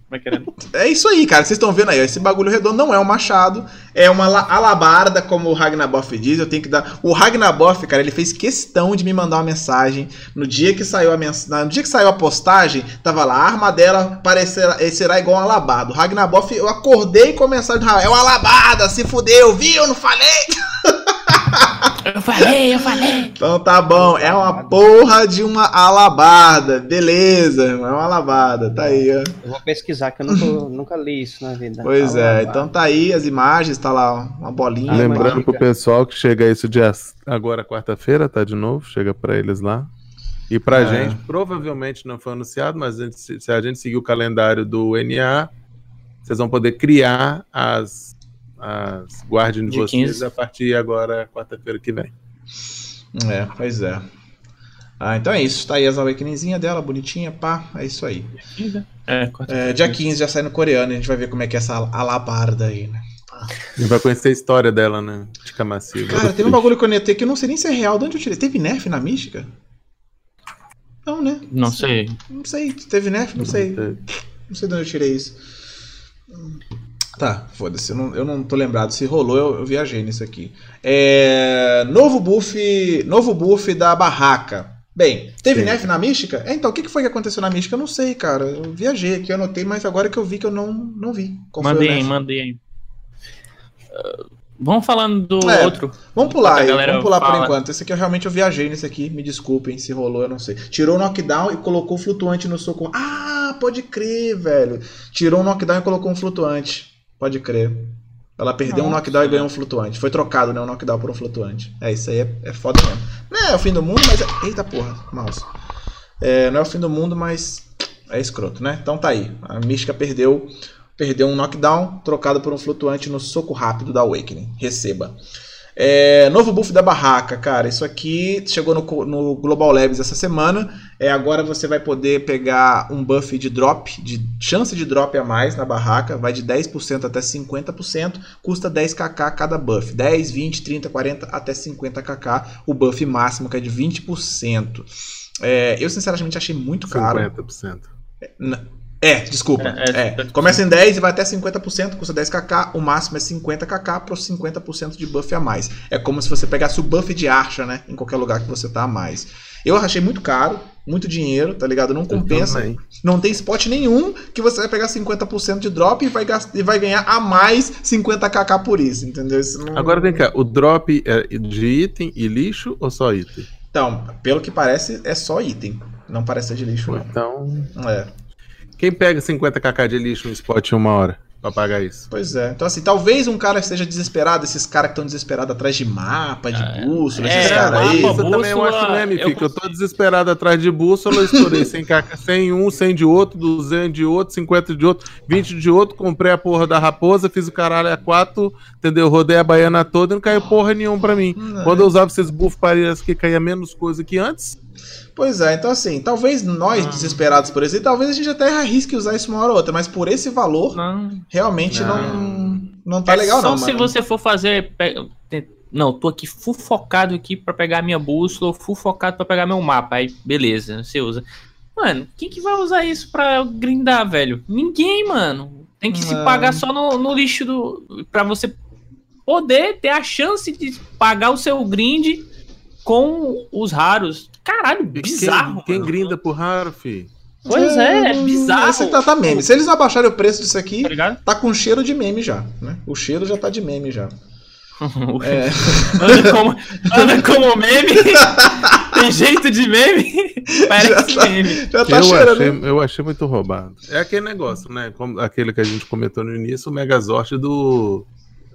Vai querendo. É isso aí, cara. Vocês estão vendo aí, ó, esse bagulho redondo não é um machado, é uma la- alabarda, como o Ragnaboff diz. Eu tenho que dar. O Ragnaboff, cara, ele fez questão de me mandar uma mensagem. No dia que saiu a mensagem. No dia que saiu a postagem, tava lá, a arma dela parecerá, eh, será igual um alabado. O Ragnaboff, eu acordei com a mensagem, "Ah, é uma alabada, se fudeu, viu? Eu não falei? Eu falei, eu falei. Então tá bom, é uma porra de uma alabarda. Beleza, irmão, é uma alabarda. Tá aí, ó. Eu vou pesquisar, que eu nunca, nunca li isso na vida. Pois é, vai. então tá aí as imagens, tá lá ó, uma bolinha. Ah, Lembrando pro pessoal que chega isso dia agora quarta-feira, tá de novo, chega pra eles lá. E pra É. gente, provavelmente não foi anunciado, mas a gente- se se a gente seguir o calendário do NA, vocês vão poder criar as, as Guardian de De vocês 15. a partir agora, quarta-feira que vem. É, pois é. Ah, então é isso. Tá aí as awakeningzinha dela, bonitinha, pá. É isso aí. É, É, dia 15 já sai no coreano e a gente vai ver como é que é essa alabarda aí, né? E vai conhecer a história dela, né? De Camassiva. Cara, tem um bagulho que eu notei que eu não sei nem se é real. De onde eu tirei? Teve nerf na mística? Não, né? Não sei. Não sei. Teve nerf? Não sei. Não sei de onde eu tirei isso. Tá, foda-se. Eu não, eu não tô lembrado. Se rolou, eu, eu viajei nisso aqui. É, novo buff. Novo buff da barraca. Bem, teve Sim. nerf na mística? É, então, o que que foi que aconteceu na mística? Eu não sei, cara. Eu viajei aqui, eu anotei, mas agora que eu vi que eu não, não vi. Mandei mandei. Ah, vamos falando do É, outro. Vamos pular aí, vamos pular por fala. enquanto. Esse aqui eu realmente eu viajei nesse aqui, me desculpem se rolou, eu não sei. Tirou o knockdown e colocou o flutuante no soco. Ah, pode crer, velho. Tirou o knockdown e colocou um flutuante. Pode crer. Ela perdeu um Nossa. knockdown e ganhou um flutuante. Foi trocado, né? Um knockdown por um flutuante. É, isso aí é, é foda mesmo. Não é o fim do mundo, mas é. Eita porra, mouse. É, não é o fim do mundo, mas é escroto, né? Então tá aí. A Mística perdeu. Perdeu um knockdown, trocado por um flutuante no soco rápido da Awakening. Receba. É, novo buff da barraca, cara. Isso aqui chegou no, no Global Labs essa semana. É, agora você vai poder pegar um buff de drop, de chance de drop a mais na barraca. Vai de 10% até 50%. Custa 10kk cada buff. 10, 20, 30, 40 até 50kk. O buff máximo que é de 20%. É, eu sinceramente achei muito caro. 50%. N- É, desculpa. É, é, É, Começa em 10 e vai até 50%, custa 10kk, o máximo é 50kk para os 50% de buff a mais. É como se você pegasse o buff de archa, né? Em qualquer lugar que você tá a mais. Eu achei muito caro, muito dinheiro, tá ligado? Não compensa. Não tem spot nenhum que você vai pegar 50% de drop e vai, gast- e vai ganhar a mais 50kk por isso, entendeu? Isso não- Agora vem cá, o drop é de item e lixo ou só item? Então, pelo que parece, é só item. Não parece ser de lixo, não. Então, É. quem pega 50kk de lixo no spot em uma hora pra pagar isso? Pois é. Então, assim, talvez um cara esteja desesperado, esses caras que estão desesperados atrás de mapa, de Ah, bússola, é, esses caras aí. mapa, Isso também eu acho bússola, meme, eu fica. Eu tô desesperado atrás de bússola, eu estourei 100, kk, 100 um, 100 de outro, 200 de outro, 50 de outro, 20 de outro, comprei a porra da raposa, fiz o caralho a 4, entendeu? Rodei a baiana toda e não caiu porra nenhuma pra mim. Não. Quando eu usava esses buff parece que caía menos coisa que antes. Pois é, então assim, talvez nós desesperados por isso, e talvez a gente até arrisque usar isso uma hora ou outra, mas por esse valor, Não. realmente não, Não. não, tá É legal só não, se mano. você for fazer. Não, tô aqui full focado aqui pra pegar minha bússola, full focado pra pegar meu mapa. Aí, beleza, você usa. Mano, quem que vai usar isso pra grindar, velho? Ninguém, mano. Tem que se Não. pagar só no, no lixo do. pra você poder ter a chance de pagar o seu grind com os raros. Caralho, bizarro. Quem, quem grinda por raro, fi? Pois é, é bizarro. Esse tá, tá meme. Se eles não abaixarem o preço disso aqui, Tá tá com cheiro de meme já, né? O cheiro já tá de meme já. É. Anda como, anda como meme. Tem jeito de meme. Parece Já tá- meme. Já tá eu, cheirando. achei, eu achei muito roubado. É aquele negócio, né? Como aquele que a gente comentou no início, o Megazord do,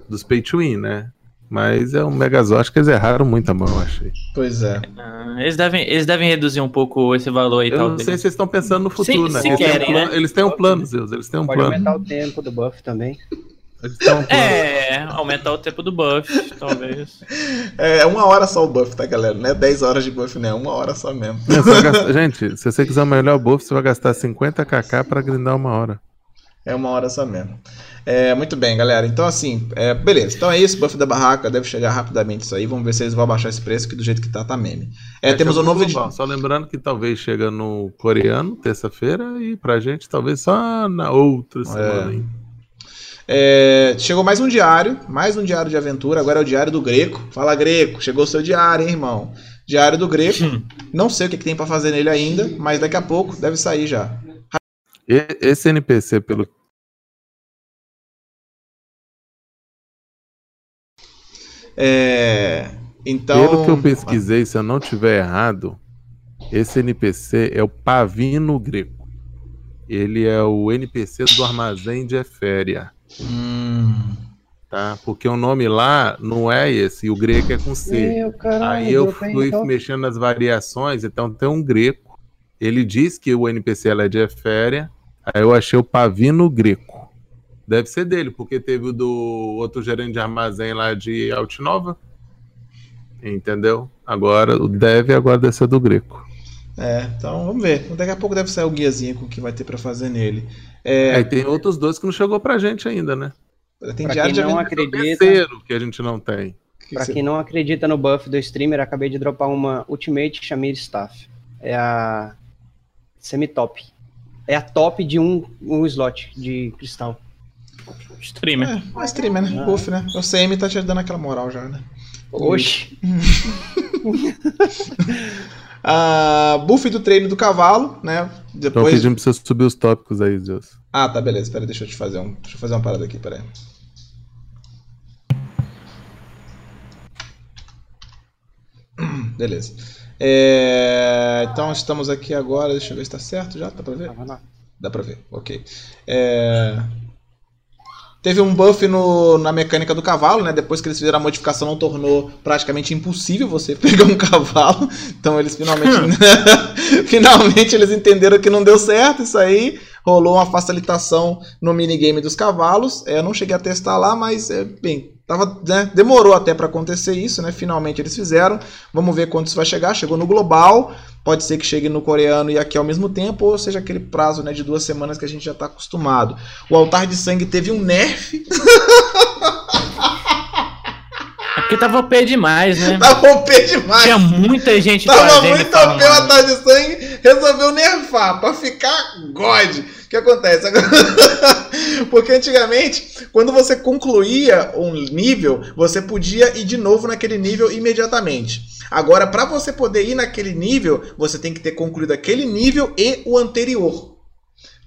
dos Pay to Win, né? Mas é um Megazord que eles erraram muito a mão, eu achei. Pois é. Ah, eles, devem, eles devem reduzir um pouco esse valor aí, Eu não talvez. sei se vocês estão pensando no futuro, Se- né? se eles, têm um querem, plano, né? eles têm um plano, Zeus. Eles têm um Pode plano. aumentar o tempo do buff também. Eles têm um plano. É, aumentar o tempo do buff, talvez. É uma hora só o buff, tá, galera? Não é 10 horas de buff, né? É uma hora só mesmo. Não, gastar- Gente, se você quiser o melhor buff, você vai gastar 50kk pra grindar uma hora. É uma hora só mesmo. É, muito bem, galera. Então, assim, é, beleza. Então é isso. Buff da barraca deve chegar rapidamente isso aí. Vamos ver se eles vão abaixar esse preço, que do jeito que tá, tá meme. É, temos um novo. global. Só lembrando que talvez chega no coreano, terça-feira, e pra gente talvez só na outra semana. hein? É, chegou mais um diário, mais um diário de aventura. Agora é o diário do Greco. Fala, Greco. Chegou o seu diário, hein, irmão? Diário do Greco. Não sei o que, que tem pra fazer nele ainda, mas daqui a pouco deve sair já. Esse NPC, pelo É, então. Pelo que eu pesquisei, se eu não tiver errado, esse NPC é o Pavino Greco. Ele é o NPC do armazém de Eféria, Hum, tá? Porque o nome lá não é esse, e o greco é com C. Meu caralho, Aí eu fui então- mexendo nas variações, então tem um greco. Ele diz que o NPC ela é de Eféria, aí eu achei o Pavino Greco. Deve ser dele, porque teve o do outro gerente de armazém lá de Altinova. Entendeu? Agora, o deve agora deve ser do Greco. é, então vamos ver. Daqui a pouco deve sair o guiazinho com o que vai ter pra fazer nele. É, Aí tem outros dois que não chegou pra gente ainda, né? tem Pra diário quem de não acredita, Terceiro que a gente não tem. pra quem não acredita no buff do streamer, acabei de dropar uma Ultimate Shamir Staff. É a semi-top. É a top de um, um slot de cristal. Streamer. É, uma streamer, né? Buff, né? O CM tá te dando aquela moral já, né? Oxi. Ah, buff do treino do cavalo, né? Então Depois. pedindo pra você subir os tópicos aí, Deus. Ah, tá, beleza. Pera, deixa eu te fazer um. Deixa eu fazer uma parada aqui, pera aí. Beleza. É, Então estamos aqui agora. Deixa eu ver se tá certo já. Dá pra ver? Lá. Dá pra ver, ok. É, Teve um buff no- na mecânica do cavalo, né? Depois que eles fizeram a modificação, não tornou praticamente impossível você pegar um cavalo. Então eles finalmente. finalmente eles entenderam que não deu certo isso aí. Rolou uma facilitação no minigame dos cavalos. É, eu não cheguei a testar lá, mas, é, bem, tava, né, demorou até pra acontecer isso, né? Finalmente eles fizeram. Vamos ver quando isso vai chegar. Chegou no global. Pode ser que chegue no coreano e aqui ao mesmo tempo, ou seja, aquele prazo né, de duas semanas que a gente já está acostumado. O altar de sangue teve um nerf. Porque tava OP demais, né? Tava OP demais. Tinha muita gente Tava muito OP o altar de sangue. Resolveu nerfar pra ficar God. O que acontece? Porque antigamente, quando você concluía um nível, você podia ir de novo naquele nível imediatamente. Agora, para você poder ir naquele nível, você tem que ter concluído aquele nível e o anterior.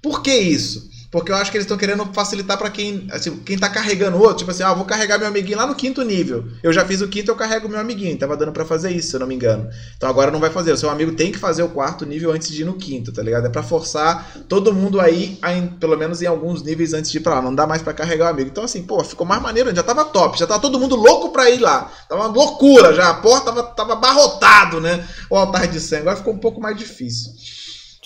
Por que isso? Porque eu acho que eles estão querendo facilitar para quem, assim, quem tá carregando outro, tipo assim, ah, vou carregar meu amiguinho lá no quinto nível. Eu já fiz o quinto, eu carrego meu amiguinho. Tava dando para fazer isso, se eu não me engano. Então agora não vai fazer. O seu amigo tem que fazer o quarto nível antes de ir no quinto, tá ligado? É para forçar todo mundo aí, a pelo menos em alguns níveis antes de ir pra lá. Não dá mais para carregar o amigo. Então assim, pô, ficou mais maneiro. Já tava top. Já tava todo mundo louco pra ir lá. Tava uma loucura já. A porta tava, tava abarrotado, né? O altar de sangue. Agora ficou um pouco mais difícil.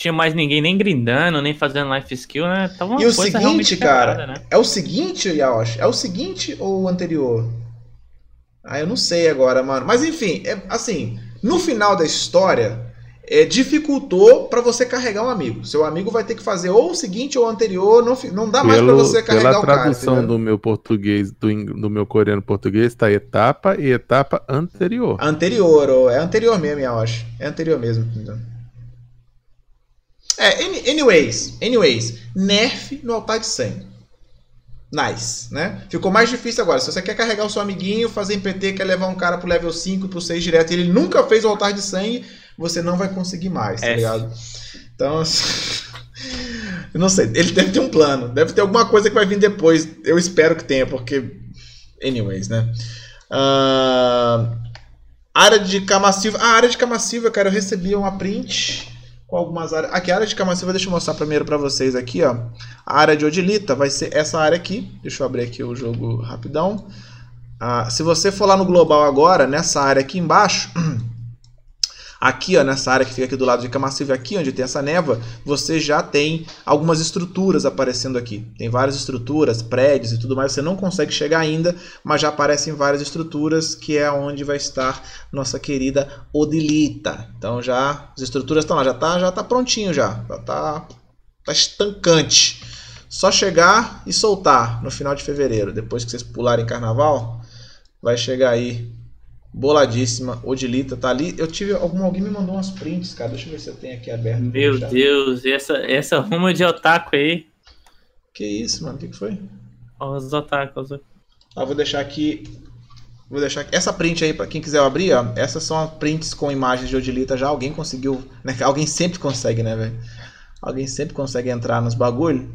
Tinha mais ninguém nem grindando, nem fazendo life skill, né? Tava uma E o coisa seguinte, cara, né? É o seguinte, Yaoshi? É o seguinte ou o anterior? Ah, eu não sei agora, mano. Mas enfim, é, assim, no final da história, é, dificultou pra você carregar um amigo. Seu amigo vai ter que fazer ou o seguinte ou o anterior. Não, não dá mais pra você carregar pela o cara. tradução entendeu? do meu português, do, do meu coreano português, tá etapa e etapa anterior. Anterior, ou é anterior mesmo, Yaoshi. É anterior mesmo. entendeu? É, any- anyways, anyways, nerf no altar de sangue. Nice, né? Ficou mais difícil agora. Se você quer carregar o seu amiguinho, fazer em PT, quer levar um cara pro level 5 e pro 6 direto, e ele nunca fez o altar de sangue, você não vai conseguir mais, tá ligado? Então, eu não sei, ele deve ter um plano, deve ter alguma coisa que vai vir depois. Eu espero que tenha, porque anyways, né? Ah, área de cama silva. A área de cama silva, cara, eu recebi uma print com algumas áreas. Aqui, a área de cama silva, deixa eu mostrar primeiro pra vocês aqui, ó. A área de Odilita vai ser essa área aqui. Deixa eu abrir aqui o jogo rapidão. Ah, se você for lá no global agora, nessa área aqui embaixo, aqui ó, nessa área que fica aqui do lado de Camassiva, aqui onde tem essa neva, você já tem algumas estruturas aparecendo aqui. Tem várias estruturas, prédios e tudo mais. Você não consegue chegar ainda, mas já aparecem várias estruturas, que é onde vai estar nossa querida Odilita. Então já as estruturas estão lá, já tá, já tá prontinho já, já tá, tá estancante. Só chegar e soltar no final de fevereiro. Depois que vocês pularem carnaval, vai chegar aí. Boladíssima. Odilita tá ali. Eu tive. Algum, alguém me mandou umas prints, cara. Deixa eu ver se eu tenho aqui aberto. Meu. Deus, e essa, essa ruma de otaku aí. Que isso, mano? O que, que foi? Os otakus. Ah, vou deixar aqui. Vou deixar aqui. Essa print aí, pra quem quiser abrir, ó. Essas são as prints com imagens de Odilita já. Alguém conseguiu. Né? Alguém sempre consegue, né, velho? Alguém sempre consegue entrar nos bagulho.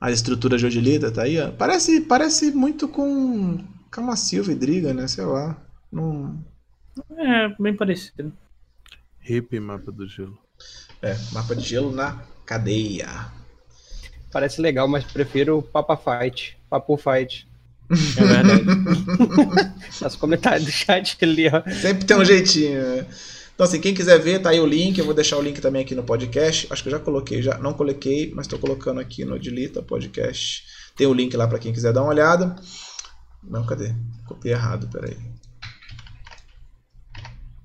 As estruturas de Odilita, tá aí, ó. Parece, parece muito com Cama Silva e Driga, né? Sei lá. Não... É, bem parecido. Hip mapa do gelo. É, mapa de gelo na cadeia. Parece legal, mas prefiro o Papa Fight. Papo Fight. É verdade. Nos comentários do chat ali, ó. Sempre tem um jeitinho, né? Então, assim, quem quiser ver, tá aí o link. Eu vou deixar o link também aqui no podcast. Acho que eu já coloquei, já não coloquei, mas tô colocando aqui no Dilita Podcast. Tem o link lá para quem quiser dar uma olhada. Não, cadê? Copiei errado, peraí.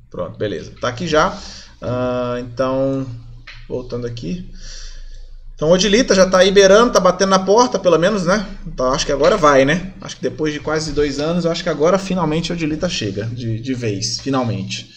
Pronto, beleza. Tá aqui já. Ah, então, voltando aqui. Então Odilita já tá aí beirando, tá batendo na porta, pelo menos, né? Então acho que agora vai, né? Acho que depois de quase dois anos, acho que agora finalmente Odilita chega, de, de vez, finalmente.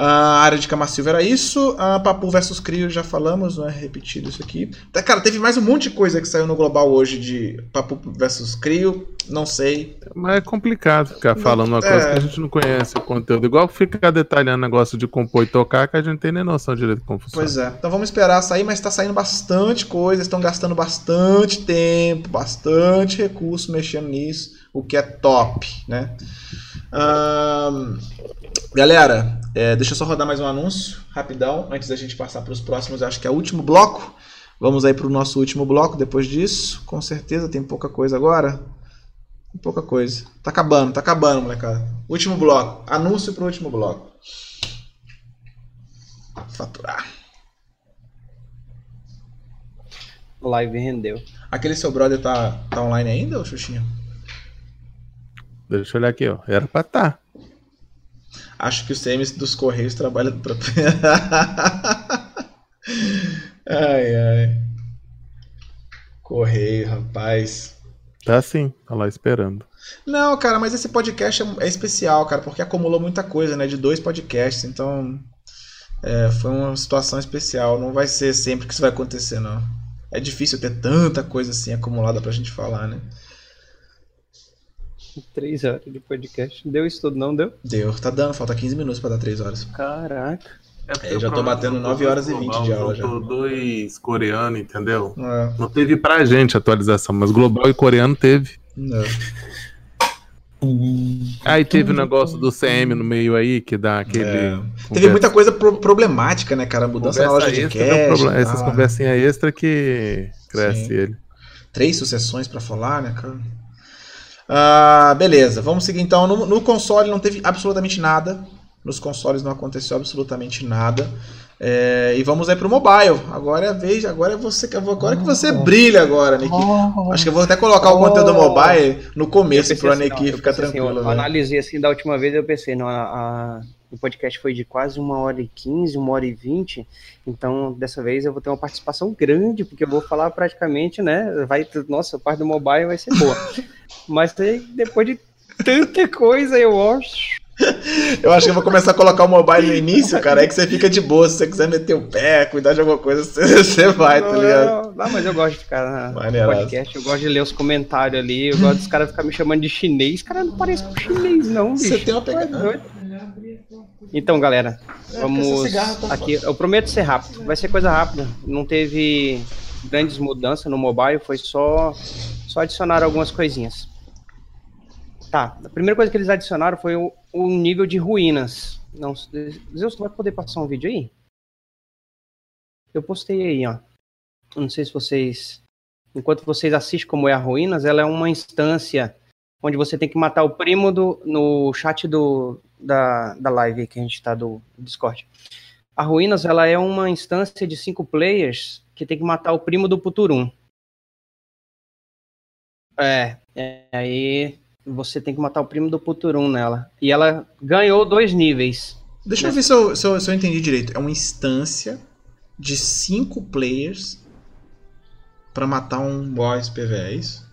A área de Camassilva era isso. A Papu versus Crio já falamos, não é repetido isso aqui. Tá, Cara, teve mais um monte de coisa que saiu no global hoje de Papu versus Crio. Não sei. Mas é complicado ficar falando uma É. coisa que a gente não conhece o conteúdo. Igual ficar detalhando negócio de compor e tocar, que a gente não tem nem noção direito de como funciona. Pois é. Então vamos esperar sair, mas tá saindo bastante coisa. Estão gastando bastante tempo, bastante recurso mexendo nisso. O que é top, né? Ahn, galera, é, deixa eu só rodar mais um anúncio, rapidão, antes da gente passar para os próximos. Acho que é o último bloco. Vamos aí para o nosso último bloco depois disso. Com certeza tem pouca coisa agora. Tem pouca coisa. Tá acabando, tá acabando, molecada. Último bloco. Anúncio pro último bloco. Faturar. Live rendeu. Aquele seu brother tá, tá online ainda, ô Xuxinha? Deixa eu olhar aqui, ó. Era pra tá. Acho que o CMs dos Correios trabalha pra... ai, ai. Correio, rapaz. Tá sim, tá lá esperando. Não, cara, mas esse podcast é, é especial, cara, porque acumulou muita coisa, né? De dois podcasts, então. é, foi uma situação especial. Não vai ser sempre que isso vai acontecer, não. É difícil ter tanta coisa assim acumulada pra gente falar, né? Três horas de podcast. Deu isso tudo, não deu? Deu, tá dando, falta 15 minutos pra dar 3 horas. Caraca. É, eu já tô batendo 9 horas e 20 de aula já. Dois coreanos, entendeu? É, Não teve pra gente atualização, mas global e coreano teve. não. Aí teve o negócio do CM no meio aí, que dá aquele. É. Teve muita coisa pro- problemática, né, cara? Mudança na loja de cash. Essas conversinhas extra que cresce Sim. ele. Três sucessões pra falar, né, cara? Ah, beleza, vamos seguir então. No, no console não teve absolutamente nada. Nos consoles não aconteceu absolutamente nada. É, e vamos aí pro mobile. Agora é a vez, agora é você, agora que você brilha agora, Nick. Acho que eu vou até colocar o conteúdo mobile no começo pro assim, Aniki eu ficar assim, tranquilo. eu velho. analisei assim da última vez, eu pensei, não, a, a- o podcast foi de quase uma hora e quinze, uma hora e vinte, então dessa vez eu vou ter uma participação grande, porque eu vou falar praticamente, né, vai, nossa, a parte do mobile vai ser boa. Mas depois de tanta coisa, eu acho... Eu acho que eu vou começar a colocar o mobile no início, cara. Aí que você fica de boa. Se você quiser meter o pé, cuidar de alguma coisa, você, vai, tá ligado? Não, mas eu gosto de ficar na- no podcast, eu gosto de ler os comentários ali, eu gosto dos caras ficarem me chamando de chinês. Cara, não parece com chinês, não, bicho. Você tem uma Tá pegada. Então, galera, É, vamos tá aqui. Eu prometo ser rápido. Vai ser coisa rápida. Não teve grandes mudanças no mobile, foi só só adicionar algumas coisinhas. Tá, a primeira coisa que eles adicionaram foi o, o nível de ruínas. Não, Zeus, tu vai poder passar um vídeo aí? Eu postei aí, ó. Não sei se vocês. Enquanto vocês assistem como é a Ruínas, ela é uma instância onde você tem que matar o primo do, no chat do, da, da live que a gente tá do Discord. A Ruínas ela é uma instância de cinco players que tem que matar o primo do Puturum. É, é, aí você tem que matar o primo do Puturum nela. E ela ganhou dois níveis. Deixa eu ver se eu, se, eu, se eu entendi direito. É uma instância de cinco players pra matar um boss PV, é isso?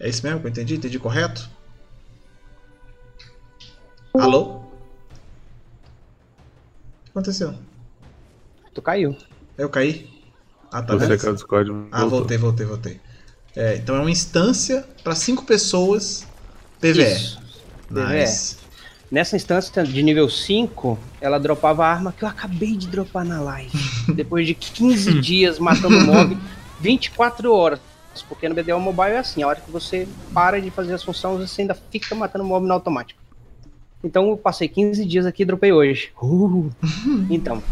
É isso mesmo que eu entendi? Entendi correto? Alô? O que aconteceu? Tu caiu. Eu caí? Ah, tá Você vendo? Discord. Ah, voltei, voltei, voltei. É, então é uma instância pra cinco pessoas PVE. Isso. Nice. Nessa instância de nível 5, ela dropava a arma que eu acabei de dropar na live. Depois de 15 dias matando mob, 24 horas. Porque no BDO Mobile é assim, a hora que você para de fazer as funções, você ainda fica matando mob no automático. Então eu passei 15 dias aqui e dropei hoje. Uh. Então.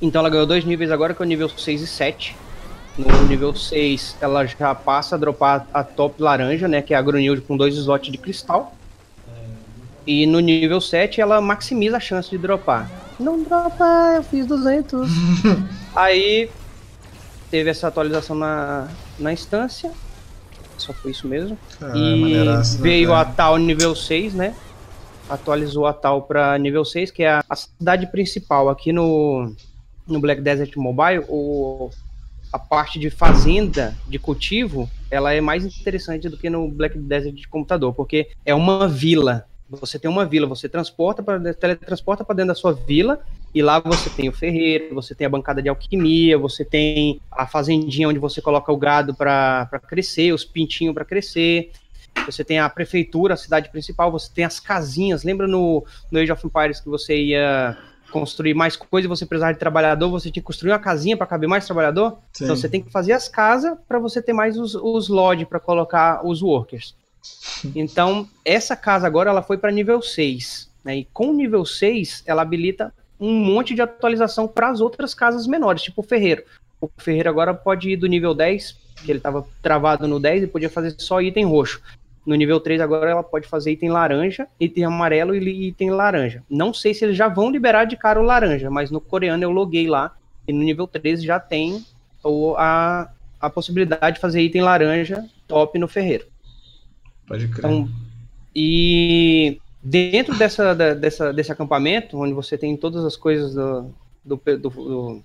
Então ela ganhou dois níveis agora, que é o nível 6 e 7. No nível 6, ela já passa a dropar a top laranja, né? Que é a Grunilde com dois slots de cristal. E no nível 7 ela maximiza a chance de dropar. Não dropa, eu fiz 200. Aí teve essa atualização na, na instância. Só foi isso mesmo. Ah, e maneiraço, né, veio a tal nível 6, né? Atualizou a tal para nível 6, que é a, cidade principal aqui no, no Black Desert Mobile. O, a parte de fazenda, de cultivo, ela é mais interessante do que no Black Desert de computador, porque é uma vila. Você tem uma vila, você transporta para teletransporta para dentro da sua vila e lá você tem o ferreiro, você tem a bancada de alquimia, você tem a fazendinha onde você coloca o gado para crescer, os pintinhos para crescer. Você tem a prefeitura, a cidade principal, você tem as casinhas. Lembra no, no Age of Empires que você ia construir mais coisa e você precisava de trabalhador, você tinha que construir uma casinha para caber mais trabalhador? Sim. Então você tem que fazer as casas para você ter mais os, os lodge para colocar os workers. Então, essa casa agora ela foi para nível 6. Né? E com o nível 6, ela habilita um monte de atualização para as outras casas menores, tipo o Ferreiro. O Ferreiro agora pode ir do nível 10, que ele estava travado no 10 e podia fazer só item roxo. No nível 3 agora ela pode fazer item laranja, item amarelo e item laranja. Não sei se eles já vão liberar de cara o laranja, mas no coreano eu loguei lá e no nível 13 já tem a, a possibilidade de fazer item laranja top no Ferreiro. Pode crer. Então, e dentro dessa, dessa, desse acampamento, onde você tem todas as coisas do, do, do,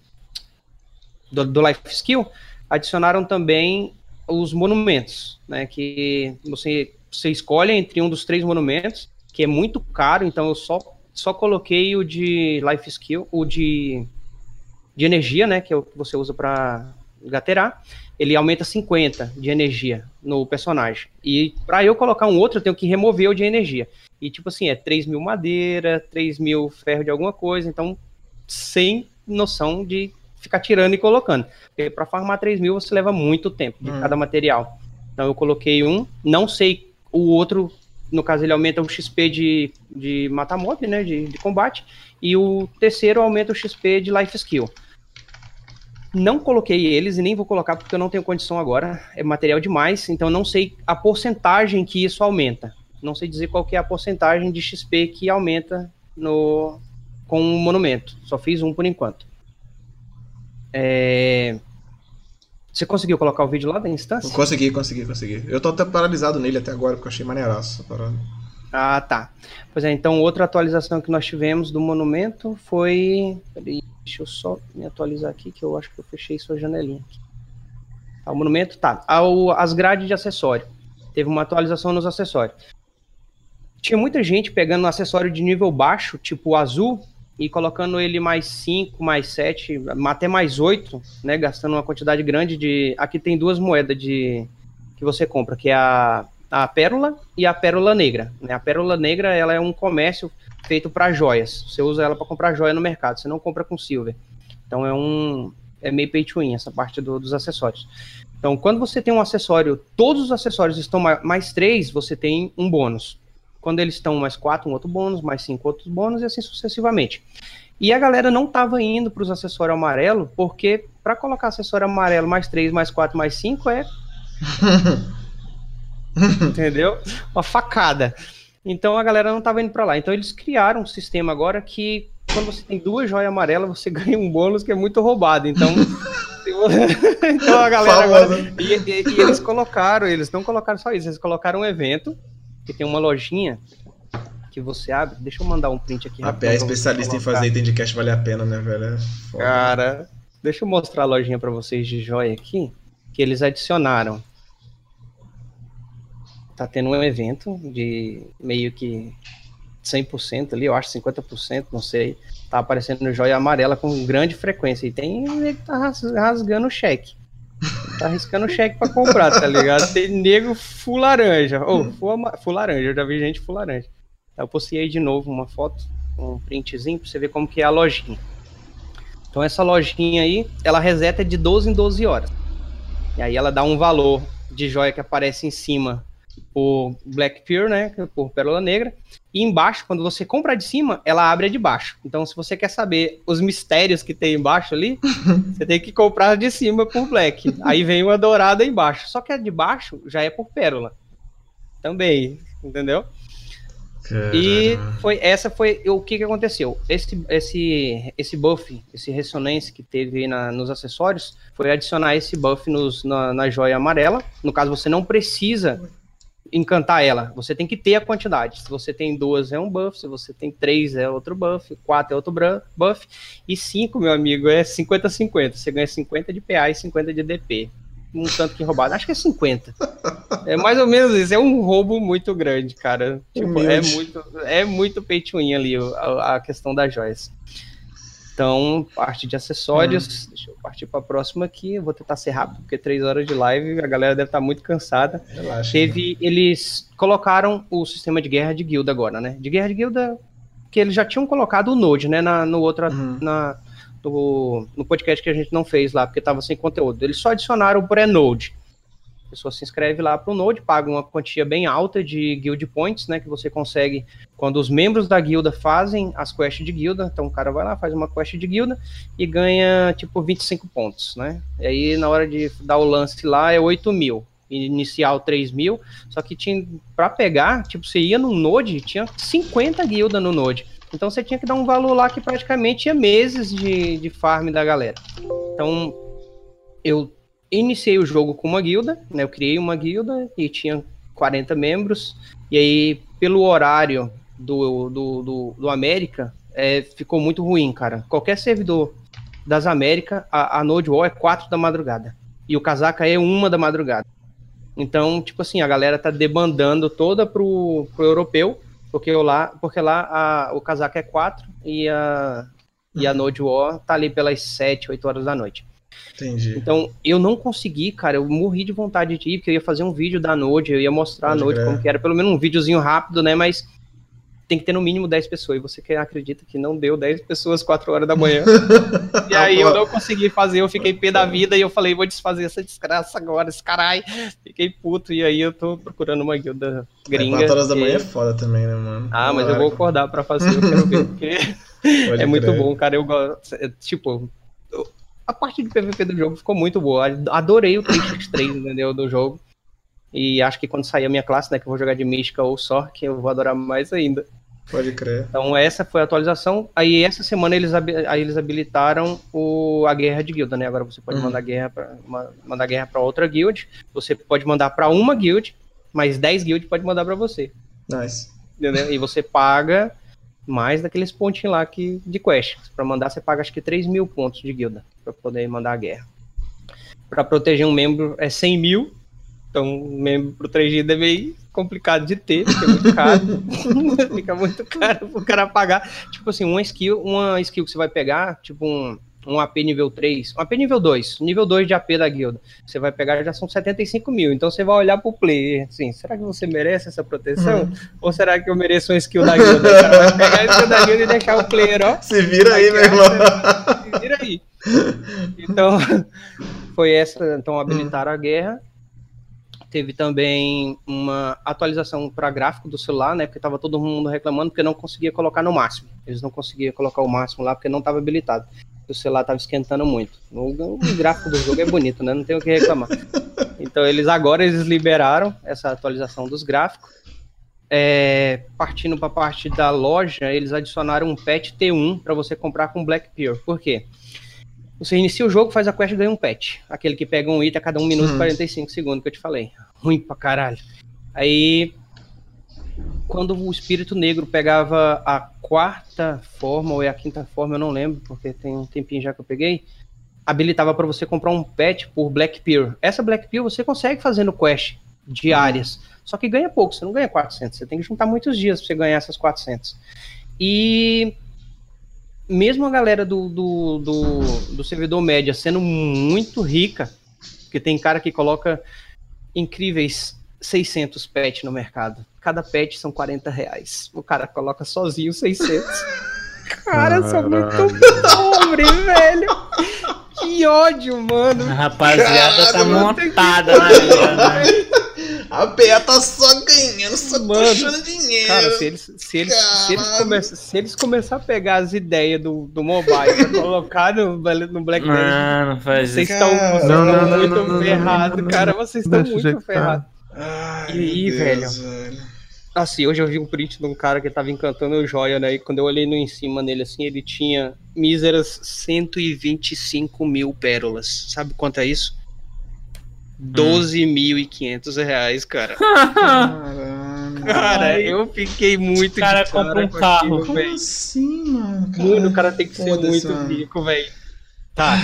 do- do Life Skill, adicionaram também os monumentos, né? Que você, você escolhe entre um dos três monumentos, que é muito caro, então eu só, só coloquei o de Life Skill, o de, de energia, né? Que é o que você usa para gaterar ele aumenta 50 de energia no personagem. E para eu colocar um outro, eu tenho que remover o de energia. E tipo assim, é 3 mil madeira, 3 mil ferro de alguma coisa, então sem noção de ficar tirando e colocando. Porque para farmar 3 mil você leva muito tempo de Hum. cada material. Então eu coloquei um, não sei o outro, no caso ele aumenta o XP de, de matar mob, né, de, de combate, e o terceiro aumenta o XP de life skill. Não coloquei eles e nem vou colocar porque eu não tenho condição agora. É material demais, então não sei a porcentagem que isso aumenta. Não sei dizer qual que é a porcentagem de XP que aumenta no com o monumento. Só fiz um por enquanto. É, Você conseguiu colocar o vídeo lá da instância? Consegui, consegui, consegui. Eu tô até paralisado nele até agora, porque eu achei maneiraço essa parada. Ah, tá. Pois é, então outra atualização que nós tivemos do monumento foi. Peraí, deixa eu só me atualizar aqui, que eu acho que eu fechei sua janelinha aqui. Tá, o monumento, tá. Ao, as grades de acessório. Teve uma atualização nos acessórios. Tinha muita gente pegando um acessório de nível baixo, tipo azul, e colocando ele mais 5, mais 7, até mais 8, né? Gastando uma quantidade grande de. Aqui tem duas moedas de que você compra, que é a a pérola e a pérola negra. Né? A pérola negra ela é um comércio feito para joias. Você usa ela para comprar joia no mercado. Você não compra com silver. Então é um é meio pay to win essa parte do- dos acessórios. Então quando você tem um acessório, todos os acessórios estão ma- mais três, você tem um bônus. Quando eles estão mais quatro, um outro bônus, mais cinco outros bônus e assim sucessivamente. E a galera não estava indo para os acessórios amarelo, porque para colocar acessório amarelo mais três, mais quatro, mais cinco é entendeu? Uma facada. Então a galera não tava indo para lá. Então eles criaram um sistema agora que quando você tem duas joias amarelas, você ganha um bônus que é muito roubado. Então, então a galera agora e, e- e eles colocaram, eles não colocaram só isso, eles colocaram um evento que tem uma lojinha que você abre. Deixa eu mandar um print aqui. A PA é especialista em fazer item de cash vale a pena, né, velho? É foda. Cara, Deixa eu mostrar a lojinha para vocês de joia aqui, que eles adicionaram. Tá tendo um evento de meio que 100% ali, eu acho 50%, não sei. Tá aparecendo joia amarela com grande frequência. E tem que tá ras- rasgando o cheque. Tá arriscando o cheque pra comprar, tá ligado? Tem nego full laranja. Ou full, ama- full laranja, eu já vi gente full laranja. Eu postei aí de novo uma foto, um printzinho, pra você ver como que é a lojinha. Então essa lojinha aí, ela reseta de 12 em 12 horas. E aí ela dá um valor de joia que aparece em cima por Black Pearl, né, por Pérola Negra. E embaixo, quando você compra de cima, ela abre a de baixo. Então se você quer saber os mistérios que tem embaixo ali, você tem que comprar de cima por Black. Aí vem uma dourada embaixo. Só que a de baixo já é por Pérola. Também, entendeu? E foi essa foi o que, que aconteceu. Esse, esse, esse buff, esse ressonância que teve na, nos acessórios, foi adicionar esse buff nos, na, na joia amarela. No caso, você não precisa encantar ela. Você tem que ter a quantidade. Se você tem duas é um buff, se você tem três é outro buff, quatro é outro buff, e cinco, meu amigo, é 50-50. Você ganha 50 de PA e 50 de DP. Um tanto que roubado. Acho que é 50. É mais ou menos isso. É um roubo muito grande, cara. Tipo, é muito, é muito pay to win ali a, a questão das joias. Então, parte de acessórios. Deixa eu partir para a próxima aqui. Eu vou tentar ser rápido, porque três horas de live, a galera deve estar muito cansada. Relaxa. Teve, eles colocaram o sistema de guerra de guilda agora, né? De guerra de guilda, que eles já tinham colocado o Node, né? Na, no outro, Uhum. na, no, no podcast que a gente não fez lá, porque tava sem conteúdo. Eles só adicionaram o pré-Node. A pessoa se inscreve lá pro Node, paga uma quantia bem alta de guild points, né? Que você consegue quando os membros da guilda fazem as quests de guilda. Então o cara vai lá, faz uma quest de guilda e ganha tipo 25 pontos, né? E aí na hora de dar o lance lá é 8 mil. Inicial 3 mil. Só que tinha para pegar, tipo, você ia no Node, tinha 50 guilda no Node. Então você tinha que dar um valor lá que praticamente ia meses de, de farm da galera. Então eu iniciei o jogo com uma guilda, né? Eu criei uma guilda e tinha 40 membros. E aí, pelo horário do, do, do, do América, é, ficou muito ruim, cara. Qualquer servidor das Américas, a, a Node Wall é 4 da madrugada. E o casaca é uma da madrugada. Então, tipo assim, a galera tá debandando toda pro, pro europeu, porque lá, porque lá a, o casaca é 4 e a, e a Node War tá ali pelas 7, 8 horas da noite. Entendi. Então, eu não consegui, cara, eu morri de vontade de ir, porque eu ia fazer um vídeo da Node, eu ia mostrar Pode a Node como que era, pelo menos um videozinho rápido, né, mas tem que ter no mínimo 10 pessoas, e você que acredita que não deu 10 pessoas 4 horas da manhã. e aí eu não consegui fazer, eu fiquei pé da vida, e eu falei, vou desfazer essa desgraça agora, esse caralho. Fiquei puto, e aí eu tô procurando uma guilda gringa. 4 horas da manhã é foda também, né, mano? Ah, mas eu vou acordar pra fazer, eu quero ver, porque é muito bom, cara. Eu gosto. é, Tipo, a parte de PVP do jogo ficou muito boa. Adorei o 3x3, entendeu? Do jogo. E acho que quando sair a minha classe, né, que eu vou jogar de Mística ou Sork, eu vou adorar mais ainda. Pode crer. Então essa foi a atualização. Aí essa semana eles, aí eles habilitaram o, a guerra de guilda, né? Agora você pode Uhum. mandar guerra pra, ma- mandar guerra para outra guild. Você pode mandar para uma guild, mas 10 guilds pode mandar para você. Nice. Entendeu? E você paga mais daqueles pontinhos lá que, de quest. Pra mandar, você paga acho que 3 mil pontos de guilda pra poder mandar a guerra. Pra proteger um membro é 100 mil. Então, um membro pro 3G é meio complicado de ter, porque é muito caro. Fica muito caro pro cara pagar. Tipo assim, uma skill, uma skill que você vai pegar, tipo um, um AP nível 3, um AP nível 2, nível 2 de AP da guilda. Você vai pegar já são 75 mil. Então você vai olhar pro player assim, será que você merece essa proteção? Ou será que eu mereço uma skill da guilda? O cara vai pegar a skill da guilda e deixar o player, ó. Se vira aí, meu irmão. Se vira aí. Então, foi essa. Então, habilitaram a guerra. Teve também uma atualização para gráfico do celular, né? Porque tava todo mundo reclamando porque não conseguia colocar no máximo. Eles não conseguiam colocar o máximo lá porque não estava habilitado. O celular estava esquentando muito. O, o gráfico do jogo é bonito, né? Não tem o que reclamar. Então eles agora eles liberaram essa atualização dos gráficos. É, partindo para a parte da loja, eles adicionaram um patch T1 para você comprar com Black Pearl. Por quê? Você inicia o jogo, faz a quest e ganha um patch. Aquele que pega um item a cada 1 minuto e Uhum. 45 segundos que eu te falei. Ruim pra caralho. Aí, quando o espírito negro pegava a quarta forma ou é a quinta forma, eu não lembro, porque tem um tempinho já que eu peguei. habilitava para você comprar um pet por Black Pill. Essa Black Pill você consegue fazer no Quest diárias, só que ganha pouco, você não ganha 400, você tem que juntar muitos dias para você ganhar essas 400. E mesmo a galera do, do, do, do servidor média sendo muito rica, porque tem cara que coloca incríveis 600 pets no mercado. Cada pet são 40 reais. O cara coloca sozinho 600. Cara, eu sou muito pobre, velho. Que ódio, mano. A rapaziada tá montada na vida, né? A PA tá só ganhando, só Mano, puxando dinheiro. Cara, se eles, se eles, se eles, começam, se eles começar a pegar as ideias do, do mobile e colocar no, no Black Mano, faz vocês isso. estão Cara, vocês não, estão não, não, muito não, não, ferrados, não, não, cara. não. Vocês estão muito tá. ferrados. Ai, E aí, Deus, velho. Assim, hoje eu vi um print de um cara que tava encantando o joia, né? E quando eu olhei no em cima nele, assim, ele tinha míseras 125 mil pérolas. Sabe quanto é isso? 12.500 reais, cara. Caralho. Cara, eu fiquei muito O cara de compra um com carro. aquilo, Como assim, mano? Mano, o cara tem que ser muito mano. rico, velho. Tá,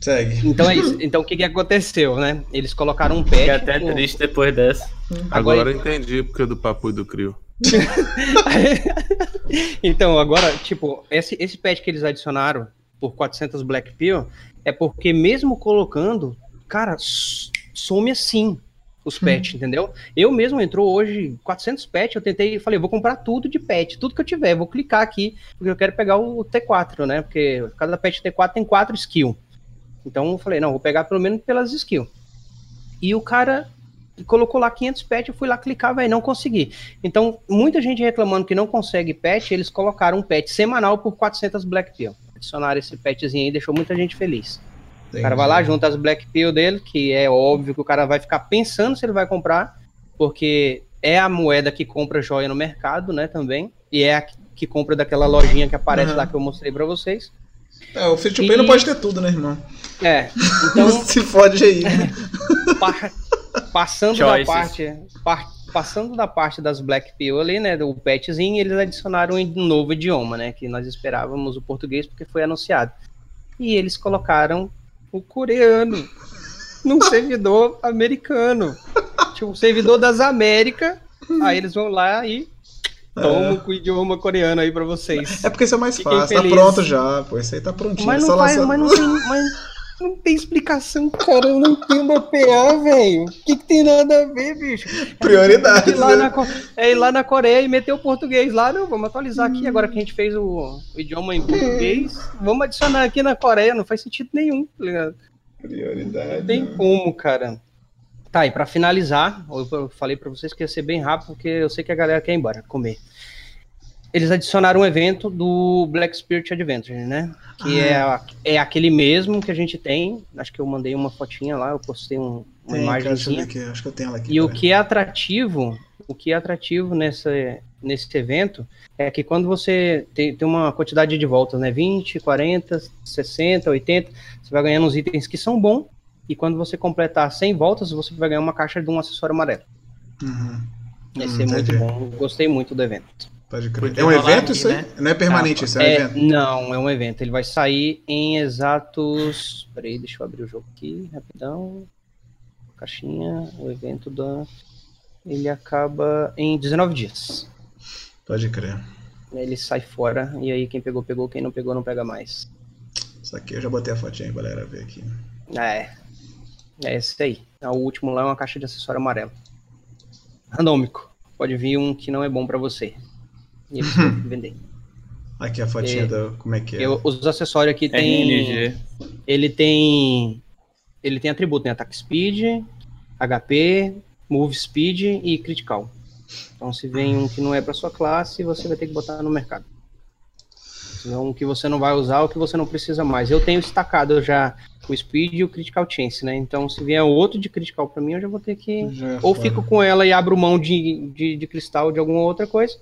Segue. então é isso. Então o que que aconteceu, né? Eles colocaram um Fiquei pet. até tipo, triste depois dessa. Agora Agora- eu entendi porque do papo e do Crio. então, agora, tipo, esse, esse patch que eles adicionaram por 400 Black Pill é porque mesmo colocando, cara, some assim os patch, entendeu? Eu mesmo entrou hoje 400 patch, eu tentei, falei, vou comprar tudo de patch, tudo que eu tiver, vou clicar aqui, porque eu quero pegar o T4, né? Porque cada patch T4 tem quatro skills. Então eu falei, não, vou pegar pelo menos pelas skills. E o cara colocou lá 500 patch, eu fui lá clicar, velho, não consegui. Então, muita gente reclamando que não consegue patch, eles colocaram um patch semanal por 400 Black Pill. Adicionaram esse patchzinho aí, deixou muita gente feliz. O cara vai lá, junta as Black Pill dele, que é óbvio que o cara vai ficar pensando se ele vai comprar, porque é a moeda que compra joia no mercado, né, também, e é a que- que compra daquela lojinha que aparece Uhum. lá que eu mostrei pra vocês. É, o free to play E- não pode ter tudo, né, irmão? É, então, Se fode aí. né? pa- passando Choices. da parte par- passando da parte das Black Pill ali, né, do patchzinho, eles adicionaram um novo idioma, né, que nós esperávamos o português porque foi anunciado. E eles colocaram o coreano num servidor americano. Tipo, um servidor das Américas. Aí eles vão lá e tomam com o idioma coreano aí pra vocês. É porque isso é mais Fiquem fácil. Tá felizes. pronto já, pô. Isso aí tá prontinho. Mas é não, faz, mas não tem, mas não tem explicação, cara. Eu não entendo a PA, velho. O que, que tem nada a ver, bicho? É lá né? na, Co- é ir lá na Coreia e meter o português lá. Não, vamos atualizar aqui. Agora que a gente fez o, o idioma em português, vamos adicionar aqui na Coreia. Não faz sentido nenhum, tá ligado? Prioridade. Não tem como, cara. Tá, e pra finalizar, eu eu falei pra vocês que ia ser bem rápido, porque eu sei que a galera quer ir embora, comer. Eles adicionaram um evento do Black Spirit Adventure, né? Que é, a- é aquele mesmo que a gente tem. Acho que eu mandei uma fotinha lá, eu postei um- uma Tem, cara, deixa eu ver imagenzinha. aqui. Acho que eu tenho ela aqui. E o que é atrativo, o que é atrativo nessa, nesse evento é que quando você tem, tem uma quantidade de voltas, né? 20, 40, 60, 80, você vai ganhando uns itens que são bons. E quando você completar 100 voltas, você vai ganhar uma caixa de um acessório amarelo. Uhum. Vai Hum, ser muito bom. Gostei muito do evento. Pode crer. É um evento isso aí? né? Não é permanente, isso é um É, evento. não, é um evento. Ele vai sair em exatos. Peraí, deixa eu abrir o jogo aqui, rapidão. Caixinha, o evento da. Ele acaba em 19 dias. Pode crer. Ele sai fora e aí quem pegou, pegou, quem não pegou, não pega mais. Isso aqui eu já botei a fotinha aí galera ver aqui. É. É esse aí. O último lá é uma caixa de acessório amarelo. Randômico. Pode vir um que não é bom pra você. E eles vão vender. Aqui a fotinha É. do. Como é que é? Eu- os acessórios aqui tem. RNG. Ele tem. Ele tem atributo, né? Ataque speed, HP, move speed e critical. Então se vem um que não é pra sua classe, você vai ter que botar no mercado. Se é um que você não vai usar, o que você não precisa mais. Eu tenho estacado já o speed e o critical chance, né? Então se vier outro de critical pra mim, eu já vou ter que. É Ou foda. fico com ela e abro mão de, de, de cristal de alguma outra coisa.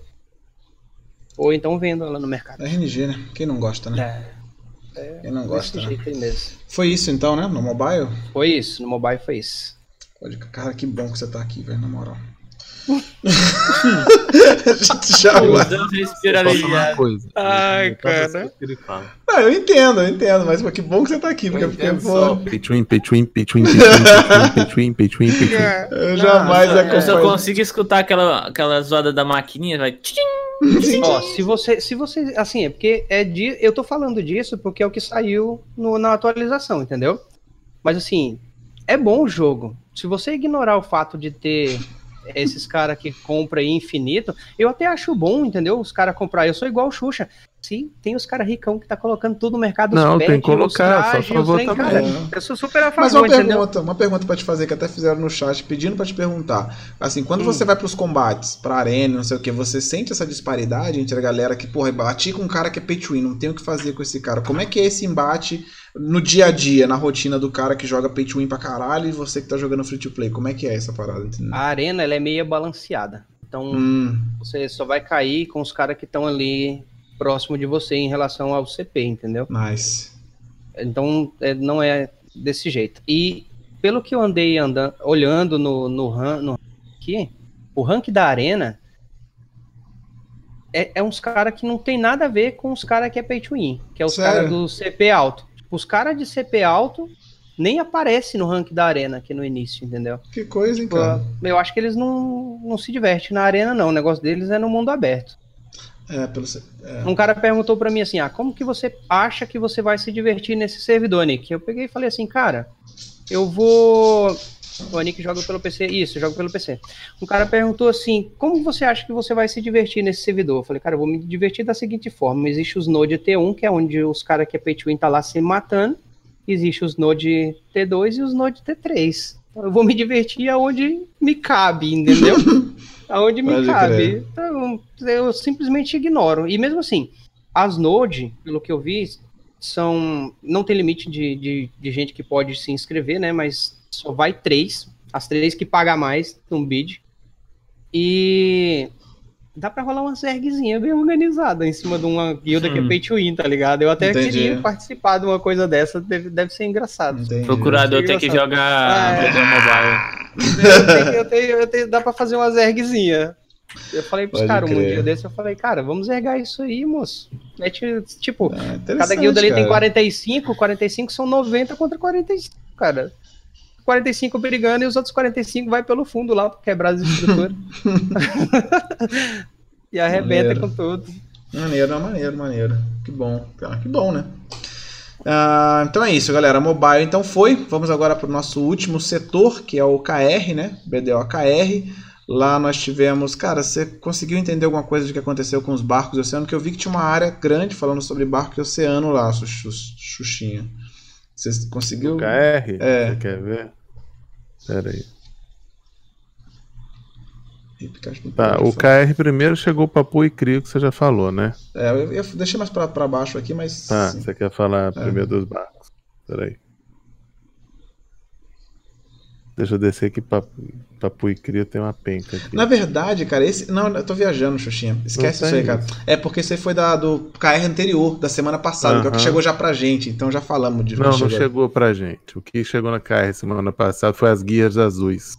Ou então vendo ela no mercado. RNG, né? Quem não gosta, né? É, Quem não gosta, né? Foi isso então, né? No mobile? Foi isso, no mobile foi isso. Pode... Cara, que bom que você tá aqui, velho, na moral. A gente já vai. Respira aliviado. coisa? Ai, cara. Não, eu entendo, eu entendo, mas pô, que bom que você tá aqui, porque, Eu porque entendo pô, só. Petwin, Petwin, Petwin, Petwin, Petwin, Petwin, Petwin. eu jamais eu, só, eu só acompanho. consigo escutar aquela, aquela zoada da maquininha, vai. tchim. Ó, se você, se você, assim, é porque é de, eu tô falando disso porque é o que saiu no- na atualização, entendeu? Mas assim, é bom o jogo. Se você ignorar o fato de ter esses caras que compram infinito, eu até acho bom, entendeu? Os caras comprar. Eu sou igual o Xuxa. Sim, tem os caras ricão que tá colocando tudo no mercado. Não, tem que colocar, os só trajes, favor também. cara, É. Eu sou super a Mas favor, uma entendeu? pergunta, uma pergunta pra te fazer, que até fizeram no chat, pedindo pra te perguntar. Assim, quando Hum. você vai pros combates, pra arena, não sei o que, você sente essa disparidade entre a galera que, porra, bati com um cara que é pay to win, não tem o que fazer com esse cara. Como é que é esse embate no dia a dia, na rotina do cara que joga pay to win pra caralho e você que tá jogando free to play? Como é que é essa parada? entendeu? A arena, ela é meio balanceada. Então, Hum, você só vai cair com os caras que estão ali próximo de você em relação ao CP, entendeu? nice. Então, é, não é desse jeito. E pelo que eu andei andando, olhando no, no, ran- no aqui, o rank da arena é, é uns caras que não tem nada a ver com os caras que é pay to win, que é os caras do CP alto. Tipo, os caras de CP alto nem aparecem no rank da arena aqui no início, entendeu? Que coisa, hein, Tipo, cara? eu acho que eles não, não se divertem na arena, não. O negócio deles é no mundo aberto. É, pelo. É. Um cara perguntou pra mim assim: ah, como que você acha que você vai se divertir nesse servidor, Nick? Eu peguei e falei assim, cara, eu vou. O Nick joga pelo PC. Isso, joga pelo PC. Um cara perguntou assim: como você acha que você vai se divertir nesse servidor? Eu falei, cara, eu vou me divertir da seguinte forma: existe os Node T1, que é onde os caras que é pay to win tá lá se matando. Existe os Node T2 e os Node T3. Então, eu vou me divertir aonde me cabe, entendeu? aonde me Pode cabe. Então, eu simplesmente ignoro. E mesmo assim, as Node, pelo que eu vi, são. Não tem limite de, de, de gente que pode se inscrever, né? Mas só vai três. As três que pagam mais no bid. E dá pra rolar uma zergzinha bem organizada em cima de uma guilda que é Hum. pay to win, tá ligado? Eu até Entendi. queria participar de uma coisa dessa, deve, deve ser engraçado. Entendi. Procurador tem que jogar Ah, é. Mobile. Eu tenho, eu tenho, eu tenho- dá pra fazer uma zergzinha. Eu falei pros caras um dia desse, eu falei, cara, vamos zergar isso aí, moço. É ti- tipo, É cada guilda ali tem cara. 45, 45 são 90 contra 45, cara. 45 brigando e os outros 45 vai pelo fundo lá pra quebrar as estruturas. e arrebenta Maneiro. com tudo. Maneiro, maneiro, maneiro. Que bom, cara, que bom, né? Ah, então é isso, galera. Mobile então foi. Vamos agora para o nosso último setor, que é o KR, né? BDO KR. Lá nós tivemos. Cara, você conseguiu entender alguma coisa do que aconteceu com os barcos do oceano? Que eu vi que tinha uma área grande falando sobre barco e oceano lá, Xu- Xu- Xuxinha. Você conseguiu? KR? É. Você quer ver? Pera aí. Tá, o. KR primeiro chegou Papu e Crio, que você já falou, né? É, eu, eu deixei mais pra, pra baixo aqui, mas. Tá, você quer falar primeiro dos barcos. Pera aí. Deixa eu descer aqui, Papu, Papu e Crio tem uma penca aqui. Na verdade, cara, esse. Não, eu tô viajando, Xuxinha. Esquece isso aí, cara. É porque isso aí foi da, do KR anterior, da semana passada, que é o que chegou já pra gente. Então já falamos de Não, não chegou pra gente. O que chegou na KR semana passada foi as guias azuis.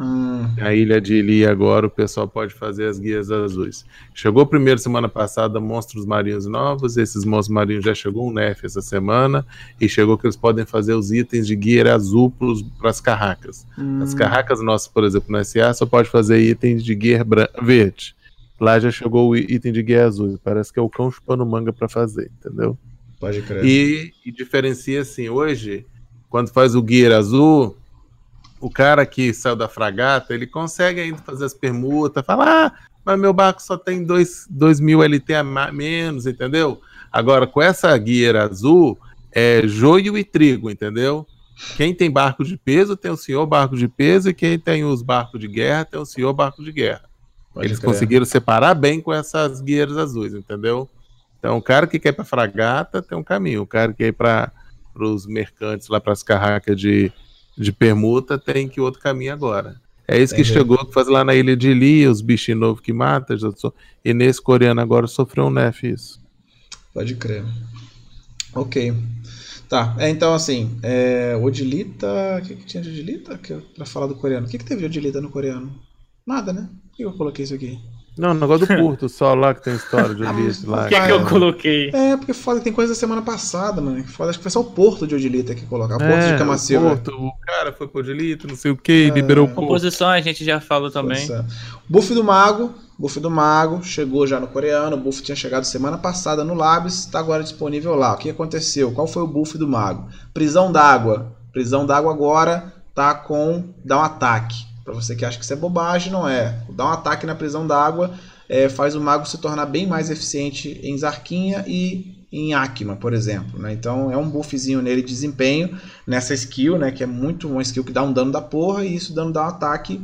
Hum, A ilha de Ili agora o pessoal pode fazer as guias azuis. Chegou primeiro semana passada monstros marinhos novos, esses monstros marinhos já chegou um nerf essa semana e chegou que eles podem fazer os itens de guia azul para as carracas. hum, As carracas nossas, por exemplo, no SA só pode fazer itens de guia verde. Lá já chegou o item de guia azul. Parece que é o cão chupando manga para fazer, entendeu? Pode crer. E, e diferencia assim, hoje, quando faz o guia azul, o cara que saiu da fragata, ele consegue ainda fazer as permutas, falar, ah, mas meu barco só tem 2 mil LT a menos, entendeu? Agora, com essa guia azul, é joio e trigo, entendeu? Quem tem barco de peso tem o senhor barco de peso, e quem tem os barcos de guerra tem o senhor barco de guerra. Pode Eles crer. conseguiram separar bem com essas guias azuis, entendeu? Então, o cara que quer ir para fragata tem um caminho, o cara que quer ir para os mercantes, lá para as carracas de, de permuta, tem que outro caminho agora. É isso que Entendi. chegou que faz lá na ilha de Li, os bichinhos novos que matam, já so- e nesse coreano agora sofreu um nef isso. Pode crer. Ok. Tá, é, então assim, é, Odilita. O que, que tinha de Odilita? Que, pra falar do coreano. O que, que teve de Odilita no coreano? Nada, né? Por que eu coloquei isso aqui? Não, o negócio do curto só lá que tem história de Odilito lá. O que, é que eu coloquei? É, porque foda, tem coisa da semana passada, mano. Foda, acho que foi só o Porto de Odilita que colocar. Porto É, de Camacilva. Porto, o cara foi pro Odilito, não sei o que, liberou o Porto. Composição a gente já falou também. É. Buff do Mago. Buff do Mago chegou já no coreano. O buff tinha chegado semana passada no Labs, está agora disponível lá. O que aconteceu? Qual foi o buff do Mago? Prisão d'água. Prisão d'água agora tá com dá um ataque. Pra você que acha que isso é bobagem, não é. Dá um ataque na prisão d'água é, faz o mago se tornar bem mais eficiente em Zarquinha e em Akima, por exemplo. Né? Então é um buffzinho nele de desempenho nessa skill, né? Que é muito uma skill que dá um dano da porra e isso dano dá um ataque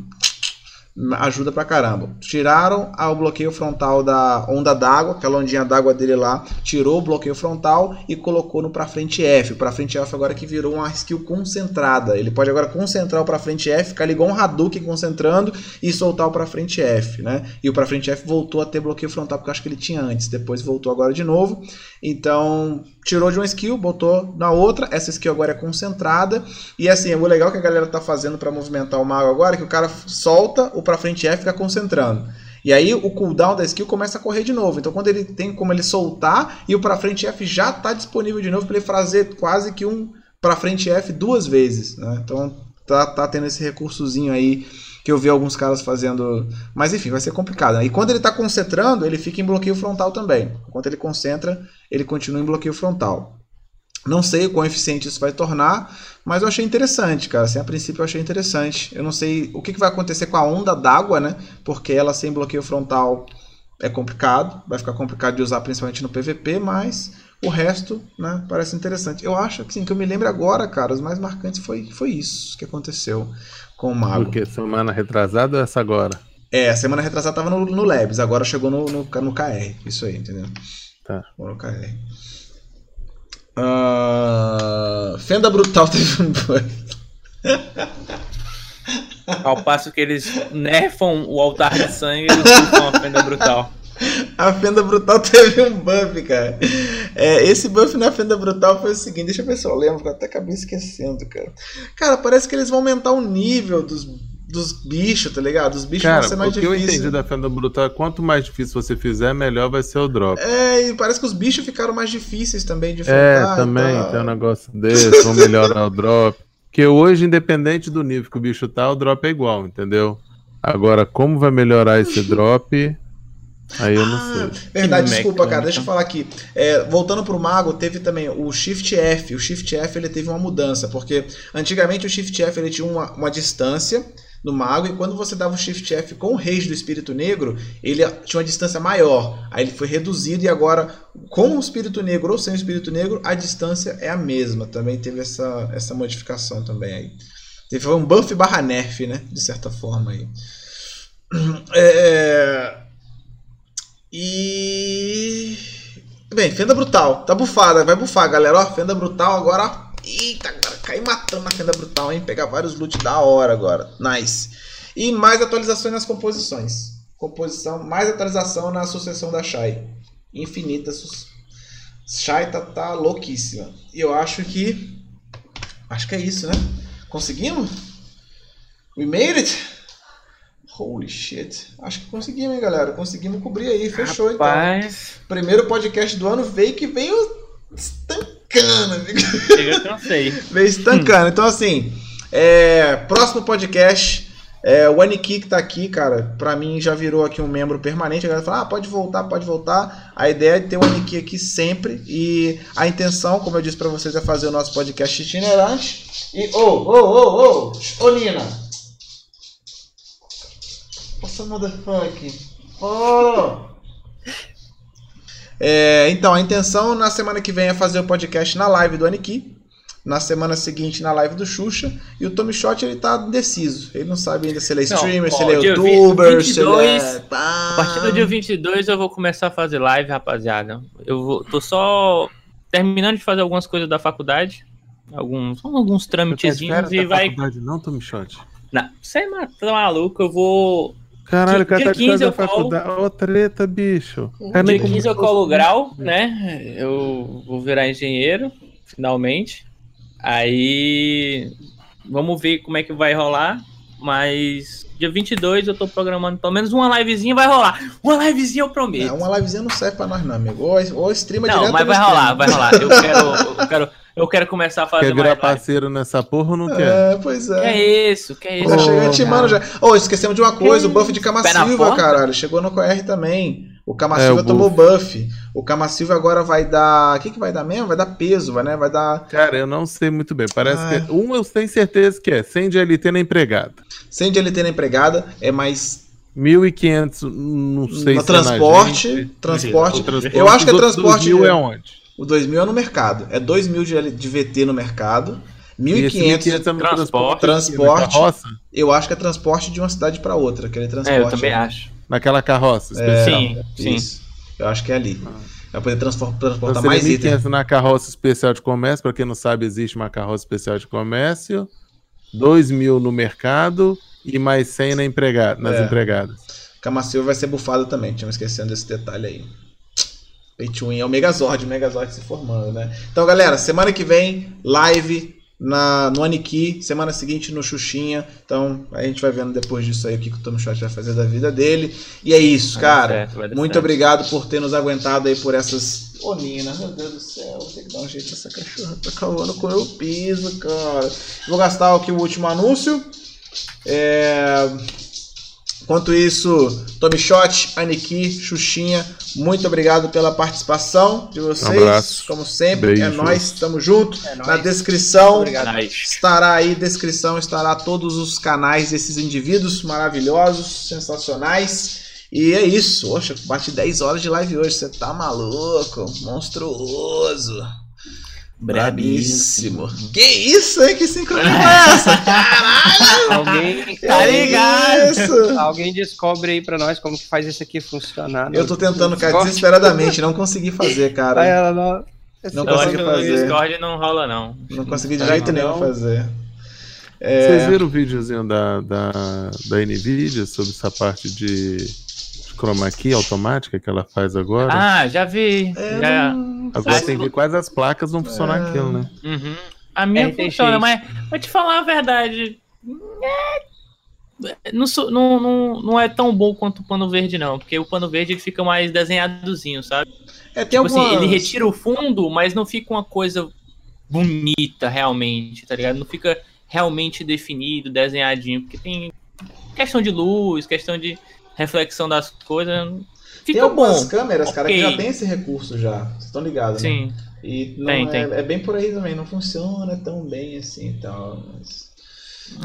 ajuda pra caramba. Tiraram o bloqueio frontal da onda d'água, aquela ondinha d'água dele lá, tirou o bloqueio frontal e colocou no pra frente F. O pra frente F agora que virou uma skill concentrada. Ele pode agora concentrar o pra frente F, ficar igual um Hadouken concentrando e soltar o pra frente F, né? E o pra frente F voltou a ter bloqueio frontal porque eu acho que ele tinha antes, depois voltou agora de novo. Então, tirou de uma skill, botou na outra. Essa skill agora é concentrada. E assim, o legal que a galera tá fazendo para movimentar o mago agora é que o cara solta o pra frente F e fica concentrando. E aí o cooldown da skill começa a correr de novo. Então quando ele tem como ele soltar e o pra frente F já está disponível de novo para ele fazer quase que um pra frente F duas vezes. Né? Então tá, tá tendo esse recursozinho aí que eu vi alguns caras fazendo. Mas enfim, vai ser complicado. Né? E quando ele está concentrando, ele fica em bloqueio frontal também. Enquanto ele concentra, ele continua em bloqueio frontal. Não sei o quão eficiente isso vai tornar, mas eu achei interessante, cara. Assim, a princípio eu achei interessante. Eu não sei o que, que vai acontecer com a onda d'água, né? Porque ela sem bloqueio frontal é complicado. Vai ficar complicado de usar principalmente no PVP, mas o resto, né, parece interessante. Eu acho que, assim, que eu me lembro agora, cara, os mais marcantes foi, foi isso que aconteceu com o Mago. Porque semana retrasada ou essa agora? É, semana retrasada tava no, no Labs, agora chegou no, no, no KR. Isso aí, entendeu? Tá. Chegou no KR. Ah, Fenda Brutal teve um bug. Ao passo que eles nerfam o altar de sangue, eles a fenda brutal. A Fenda Brutal teve um buff, cara. É, esse buff na Fenda Brutal foi o seguinte, deixa eu ver se eu lembro, que eu até acabei esquecendo, cara. Cara, parece que eles vão aumentar o nível dos, dos bichos, tá ligado? Os bichos Cara, vão ser mais o que eu difíceis. entendi da Fenda Brutal é quanto mais difícil você fizer, melhor vai ser o drop. É, e parece que os bichos ficaram mais difíceis também de É, enfrentar. também tá? tem um negócio desse, vão melhorar o drop. Porque hoje, independente do nível que o bicho tá, o drop é igual, entendeu? Agora, como vai melhorar esse drop, aí eu não Ah, sei. verdade, Que desculpa, cara, mecânica. deixa eu falar aqui. É, voltando pro Mago, teve também o Shift F. O Shift F ele teve uma mudança, porque antigamente o Shift F ele tinha uma, uma distância no Mago, e quando você dava o Shift F com o Reis do Espírito Negro, ele tinha uma distância maior. Aí ele foi reduzido e agora, com o Espírito Negro ou sem o Espírito Negro, a distância é a mesma. Também teve essa, essa modificação também aí. Teve um buff barra nerf, né? De certa forma aí. É... E. Bem, Fenda Brutal. Tá bufada, vai bufar, galera. Ó, Fenda Brutal agora. Eita, agora cai matando na Fenda Brutal, hein? Pegar vários loot da hora agora. Nice. E mais atualizações nas composições. Composição, mais atualização na sucessão da Shai. Infinita. Su... Shai tá, tá louquíssima. E eu acho que. Acho que é isso, né? Conseguimos? We made it? Holy shit. Acho que conseguimos, hein, galera? Conseguimos cobrir aí. Fechou, então. Rapaz, Primeiro podcast do ano veio que veio estancando. amigo. chega cansei. veio estancando. Então, assim, é, próximo podcast. É, o Aniki que tá aqui, cara, pra mim já virou aqui um membro permanente. A galera fala, ah, pode voltar, pode voltar. A ideia é ter o Aniki aqui sempre. E a intenção, como eu disse pra vocês, é fazer o nosso podcast itinerante. E, ô, ô, ô, ô, ô, Nina. Nossa, motherfucker. Oh! É, então, a intenção na semana que vem é fazer o podcast na live do Aniki. Na semana seguinte, na live do Xuxa. E o Tommy Shot, ele tá indeciso. Ele não sabe ainda se ele é Não, streamer, se ó, ele é youtuber, 22, se ele é. A partir do dia 22 eu vou começar a fazer live, rapaziada. Eu vou, tô só terminando de fazer algumas coisas da faculdade. Alguns, alguns tá tramitezinhos e vai. faculdade, não, Tommy Shot. Não, você é tá maluco, eu vou. Caralho, o Dia cara tá 15 da eu colo. faculdade. Ô, treta, bicho. Cara, Dia 15 eu colo grau, né? Eu vou virar engenheiro, finalmente. Aí vamos ver como é que vai rolar. Mas dia 22 eu tô programando pelo menos uma livezinha, vai rolar. Uma livezinha eu prometo. É, uma livezinha não serve pra nós, não, amigo. Ou, ou streama Não, direto mas no vai stream. rolar, vai rolar. Eu quero, eu quero, eu quero começar a fazer Quer virar mais live. parceiro nessa porra ou não quer? É, pois Que é. é isso, que é isso. Já chega Ô, intimando já. Oh, esquecemos de uma coisa, o buff de Cama Silva, caralho. Chegou no QR também. O Cama É, Silva o tomou buff. O Cama Silva agora vai dar. O que, que vai dar mesmo? Vai dar peso, vai, né? Vai dar Cara, eu não sei muito bem. Parece Ah. que. Um eu tenho certeza que é 100 de LT na empregada. 100 de LT na empregada, é mais 1.500, não sei no se é na transporte. gente. transporte. Transporte Eu acho que é do- transporte. 2000 é onde? O 2000 é no mercado. É 2000 de, L- de VT no mercado. E esse 1500 1.500 é transporte. transporte. Eu acho que é transporte de uma cidade pra outra, aquele transporte. É, eu também acho. Naquela carroça É, especial. Sim, sim. Isso. Eu acho que é ali. Vai poder Então transportar seria mais itens. 1.500 na carroça especial de comércio. Pra quem não sabe, existe uma carroça especial de comércio. 2.000 no mercado e mais 100 na empregada, nas É. empregadas. Cama Silva vai ser bufado também, tinha me esquecendo desse detalhe aí. Pay to win é o Megazord, o Megazord se formando, né? Então, galera, semana que vem, live na, no Aniki, semana seguinte no Xuxinha. Então, a gente vai vendo depois disso aí o que, que o Tom Shot vai fazer da vida dele. E é isso, cara. certo, Muito certo. obrigado por ter nos aguentado aí por essas. Ô, Nina, meu Deus do céu, vou ter que dar um jeito nessa cachorra. Tá cavando com o meu piso, cara. Vou gastar aqui o último anúncio. É. Enquanto isso, Tommy Shot, Aniki, Xuxinha, muito obrigado pela participação de vocês. Um abraço. Como sempre, é Beijo. nóis, tamo junto. É nóis. Na descrição Obrigado. Estará aí, descrição estará todos os canais desses indivíduos maravilhosos, sensacionais. E é isso. Poxa, bate 10 horas de live hoje. Você tá maluco? Monstruoso. Brabíssimo. Que isso, hein? Que sincronia é essa? Caralho! Alguém, Tá ligado? Isso. alguém descobre aí pra nós como que faz isso aqui funcionar. Eu tô tentando, cara, Discord. desesperadamente. Não consegui fazer, Aí cara. ela não- Não consegui que no fazer. Discord não rola, não. Não consegui de jeito nenhum fazer. Vocês É, viram o videozinho da, da, da NVIDIA sobre essa parte de chroma key automática que ela faz agora? Ah, já vi. é, já... não- agora tem que ver quais as placas vão funcionar É. aquilo, né? Uhum. A minha RTX. funciona, mas vou te falar a verdade. é, Não, sou- não, não, não é tão bom quanto o pano verde, não. Porque o pano verde ele fica mais desenhadozinho, sabe? É, tem Tipo assim, algumas... ele retira o fundo, mas não fica uma coisa bonita realmente, tá ligado? Não fica realmente definido, desenhadinho. Porque tem questão de luz, questão de reflexão das coisas. Tem Fica algumas bom. câmeras, cara, que Ok. já tem esse recurso já. Vocês estão ligados, né? Sim. E não Tem, é, tem. é bem por aí também, não funciona tão bem assim e tal. Mas...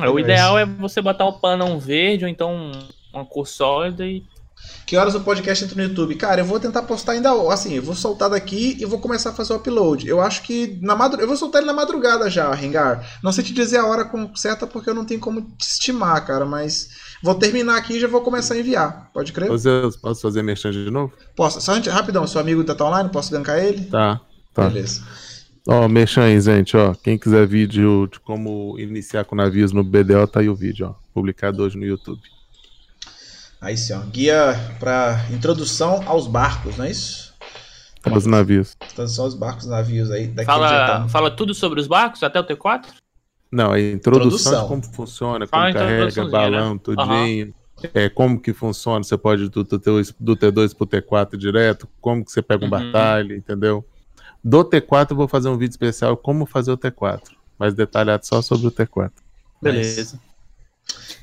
O ideal é você botar um panão verde ou então uma cor sólida e Que horas o podcast entra no YouTube? Cara, eu vou tentar postar ainda, assim, eu vou soltar daqui e vou começar a fazer o upload. Eu acho que na madru... eu vou soltar ele na madrugada já, Rengar. Não sei te dizer a hora certa porque eu não tenho como te estimar, cara, mas vou terminar aqui e já vou começar a enviar. Pode crer? Posso, posso fazer merchan de novo? Posso. Só antes, rapidão, seu amigo tá online, posso gankar ele? Tá. Tá. Beleza. Ó, merchan aí, gente, ó. Quem quiser vídeo de como iniciar com navios no BDO, tá aí o vídeo, ó. Publicado hoje no YouTube. Aí sim, ó. Guia pra introdução aos barcos, não é isso? Os navios. Introdução aos barcos, navios aí. Daquele fala, fala tudo sobre os barcos até o T4? Não, a introdução, Introdução. de como funciona, Fala como a carrega, introduçãozinha, balão, né? tudinho. É, como que funciona, você pode ir do, T2, do T2 pro T4 direto, como que você pega um Uhum. batalha, entendeu? Do T4 eu vou fazer um vídeo especial como fazer o T4, mais detalhado só sobre o T4. Beleza.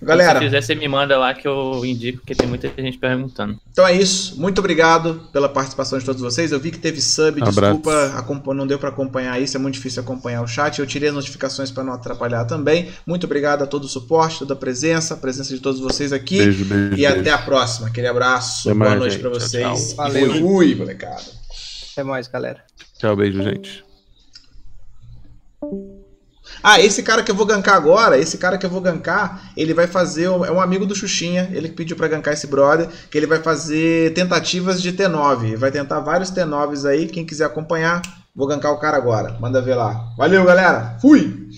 Galera, Se quiser, você me manda lá que eu indico, porque tem muita gente perguntando. então é isso. Muito obrigado pela participação de todos vocês. Eu vi que teve sub, Abraço. desculpa, não deu pra acompanhar isso, é muito difícil acompanhar o chat. Eu tirei as notificações para não atrapalhar também. Muito obrigado a todo o suporte, toda a presença, a presença de todos vocês aqui. Beijo, beijo. E beijo. até a próxima. Aquele abraço. Até Boa mais, noite gente. pra Tchau, vocês. tchau. Valeu. Fui, molecada. Até mais, galera. Tchau, beijo, gente. Ah, esse cara que eu vou gankar agora, esse cara que eu vou gankar, ele vai fazer. É um amigo do Xuxinha, ele que pediu pra gankar esse brother, que ele vai fazer tentativas de T9. Ele vai tentar vários T9s aí. Quem quiser acompanhar, vou gankar o cara agora. Manda ver lá. Valeu, galera. Fui!